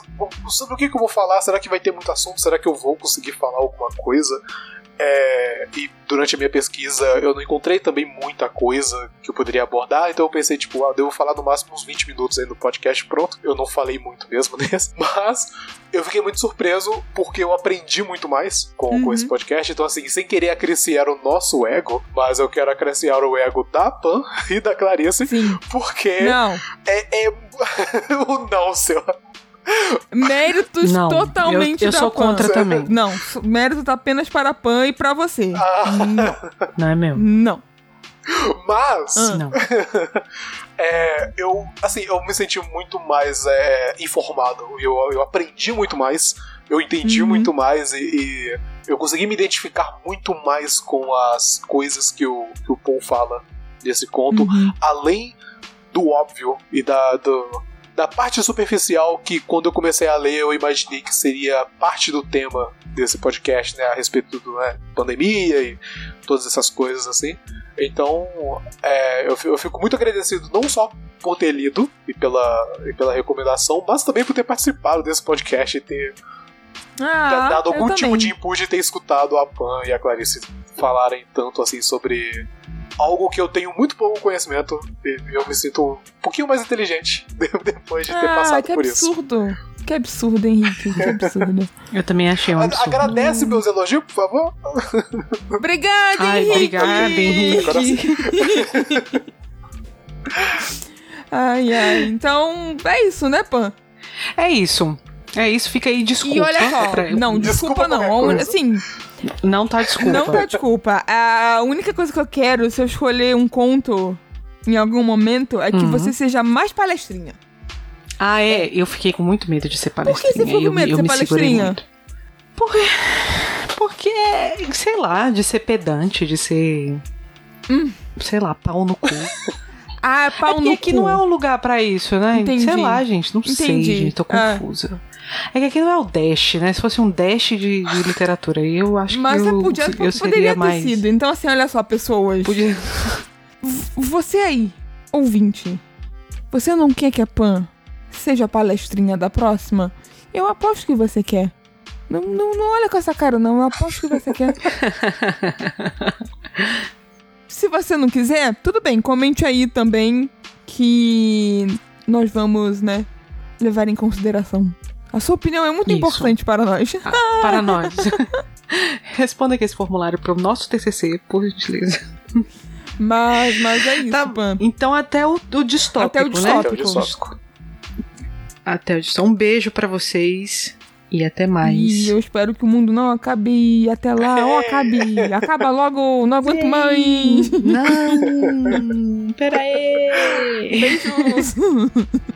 sobre o que, que eu vou falar? Será que vai ter muito assunto? Será que eu vou conseguir falar alguma coisa? É, e durante a minha pesquisa eu não encontrei também muita coisa que eu poderia abordar, então eu pensei, tipo, ah, eu devo falar no máximo uns 20 minutos aí no podcast, pronto. Eu não falei muito mesmo [laughs] nesse, mas eu fiquei muito surpreso porque eu aprendi muito mais com, com Uhum. esse podcast. Então, assim, sem querer acrescentar o nosso ego, mas eu quero acrescentar o ego da Pan [laughs] e da Clarice, Sim. porque Não. é, é [laughs] o não seu. Méritos Não, totalmente eu, eu da sou Pan. contra também. Não, mérito tá apenas para a Pan e para você. Ah. Não. Não é mesmo? Não. Mas Ah. Não. [laughs] é, eu assim, eu me senti muito mais é, informado. Eu, eu aprendi muito mais, eu entendi Uhum. muito mais e, e eu consegui me identificar muito mais com as coisas que o, que o Paul fala desse conto, Uhum. além do óbvio e da, do- da parte superficial que quando eu comecei a ler eu imaginei que seria parte do tema desse podcast, né, a respeito do né, pandemia e todas essas coisas assim. Então, é, eu, eu fico muito agradecido não só por ter lido e pela, e pela recomendação, mas também por ter participado desse podcast e ter Ah, dado algum tipo de input e ter escutado a Pan e a Clarice falarem tanto assim sobre algo que eu tenho muito pouco conhecimento e eu me sinto um pouquinho mais inteligente [laughs] depois de ter Ah, passado que por isso. absurdo. Que absurdo, Henrique. Que absurdo. Eu também achei um absurdo. Agradece meus elogios, por favor. Obrigada, Ai, Henrique. obrigada, Henrique. [laughs] ai, ai. Então, é isso, né, Pan? É isso. É isso, fica aí desculpa. E olha só, pra- não, desculpa, Desculpa não. Assim, Não tá desculpa. não tá desculpa. A única coisa que eu quero, se eu escolher um conto em algum momento, é que Uhum. você seja mais palestrinha. Ah, é? Eu fiquei com muito medo de ser palestrinha. você ficou com eu, medo de eu ser me segurei palestrinha? Porque, porque, sei lá, de ser pedante, de ser. Hum. Sei lá, pau no cu. Ah, É pau porque no aqui cu. não é um lugar pra isso, né? Entendi. Sei lá, gente, não sei, Entendi. gente, tô Ah. É que aqui não é o Dash, né? Se fosse um Dash de, de literatura, aí eu acho Mas que eu, podia, eu poderia seria ter mais. sido. Então, assim, olha só, pessoas. Podia... Você aí, ouvinte, você não quer que a Pan seja a palestrinha da próxima? Eu aposto que você quer. Não, não, não olha com essa cara, não. Eu aposto que você quer. [laughs] Se você não quiser, tudo bem. Comente aí também que nós vamos, né, levar em consideração. A sua opinião é muito Isso. importante para nós. Ah, para nós. [laughs] Responda aqui esse formulário pro nosso TCC, por gentileza. Mas, mas é isso, Tá, Pan. Então até o, o distópico, Até o né? Até o distópico. distópico. até a audição. Um beijo pra vocês e até mais. E eu espero que o mundo não acabe até lá. Ó, acabe. Acaba logo, não aguento mais. Não! Pera aí! Beijos. [laughs]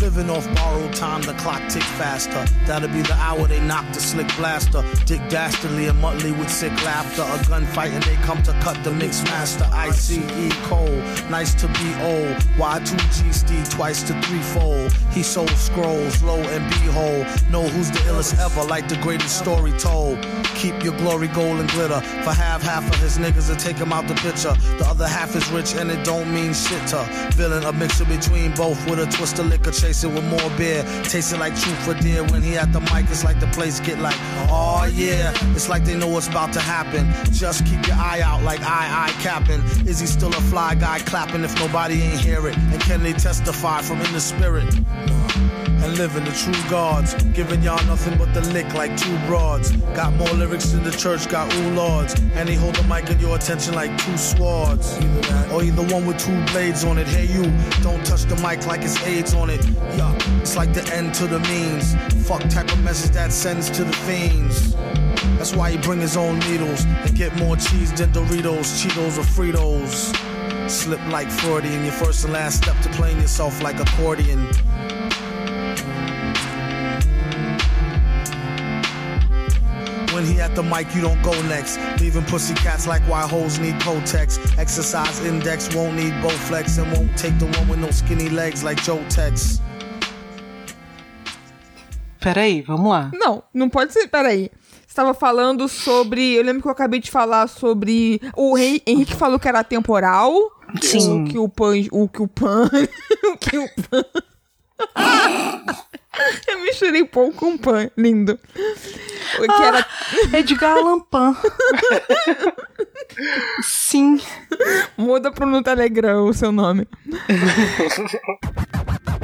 Living off borrowed time, the clock tick faster. That'll be the hour they knock the slick blaster. Dick Dastardly and Muttley with sick laughter. A gunfight and they come to cut the mix master. ICE Cole, nice to be old. Y2G Steve twice to threefold. He sold scrolls, low and behold. Know who's the illest ever, like the greatest story told. Keep your glory gold and glitter. For half, half of his niggas to take him out the picture. The other half is rich and it don't mean shit to. Villain, a mixture between both with a twist of liquor chasing with more beer. Tasting like truth for dear. When he at the mic, it's like the place get like, oh yeah. It's like they know what's about to happen. Just keep your eye out like I, I capping. Is he still a fly guy clapping if nobody ain't hear it? And can they testify from in the spirit? and living the true gods. Giving y'all nothing but the lick like two broads. Got more lyrics than the church, got ooh lords. And they hold the mic in your attention like two swords. Either or either one with two blades on it. Hey you, don't touch the mic like it's AIDS on it. Yeah, it's like the end to the means. Fuck type of message that sends to the fiends. That's why he bring his own needles and get more cheese than Doritos, Cheetos, or Fritos. Slip like Freudian, your first and last step to playing yourself like accordion. When he at the mic, you don't go next. Leaving pussy cats like why hoes need Protex. Exercise index won't need Bowflex and won't take the one with no skinny legs like Joe Tex. Peraí, vamos lá. Não, não pode ser. Peraí. Você tava falando sobre. Eu lembro que eu acabei de falar sobre. O Hen- Henrique falou que era temporal. Sim. O que o pan. O que o pan. [laughs] o que o pan. [laughs] eu misturei pão com pan. Lindo. O que era. Edgar Allan Poe. Sim. Muda pro no Telegram o seu nome. [laughs]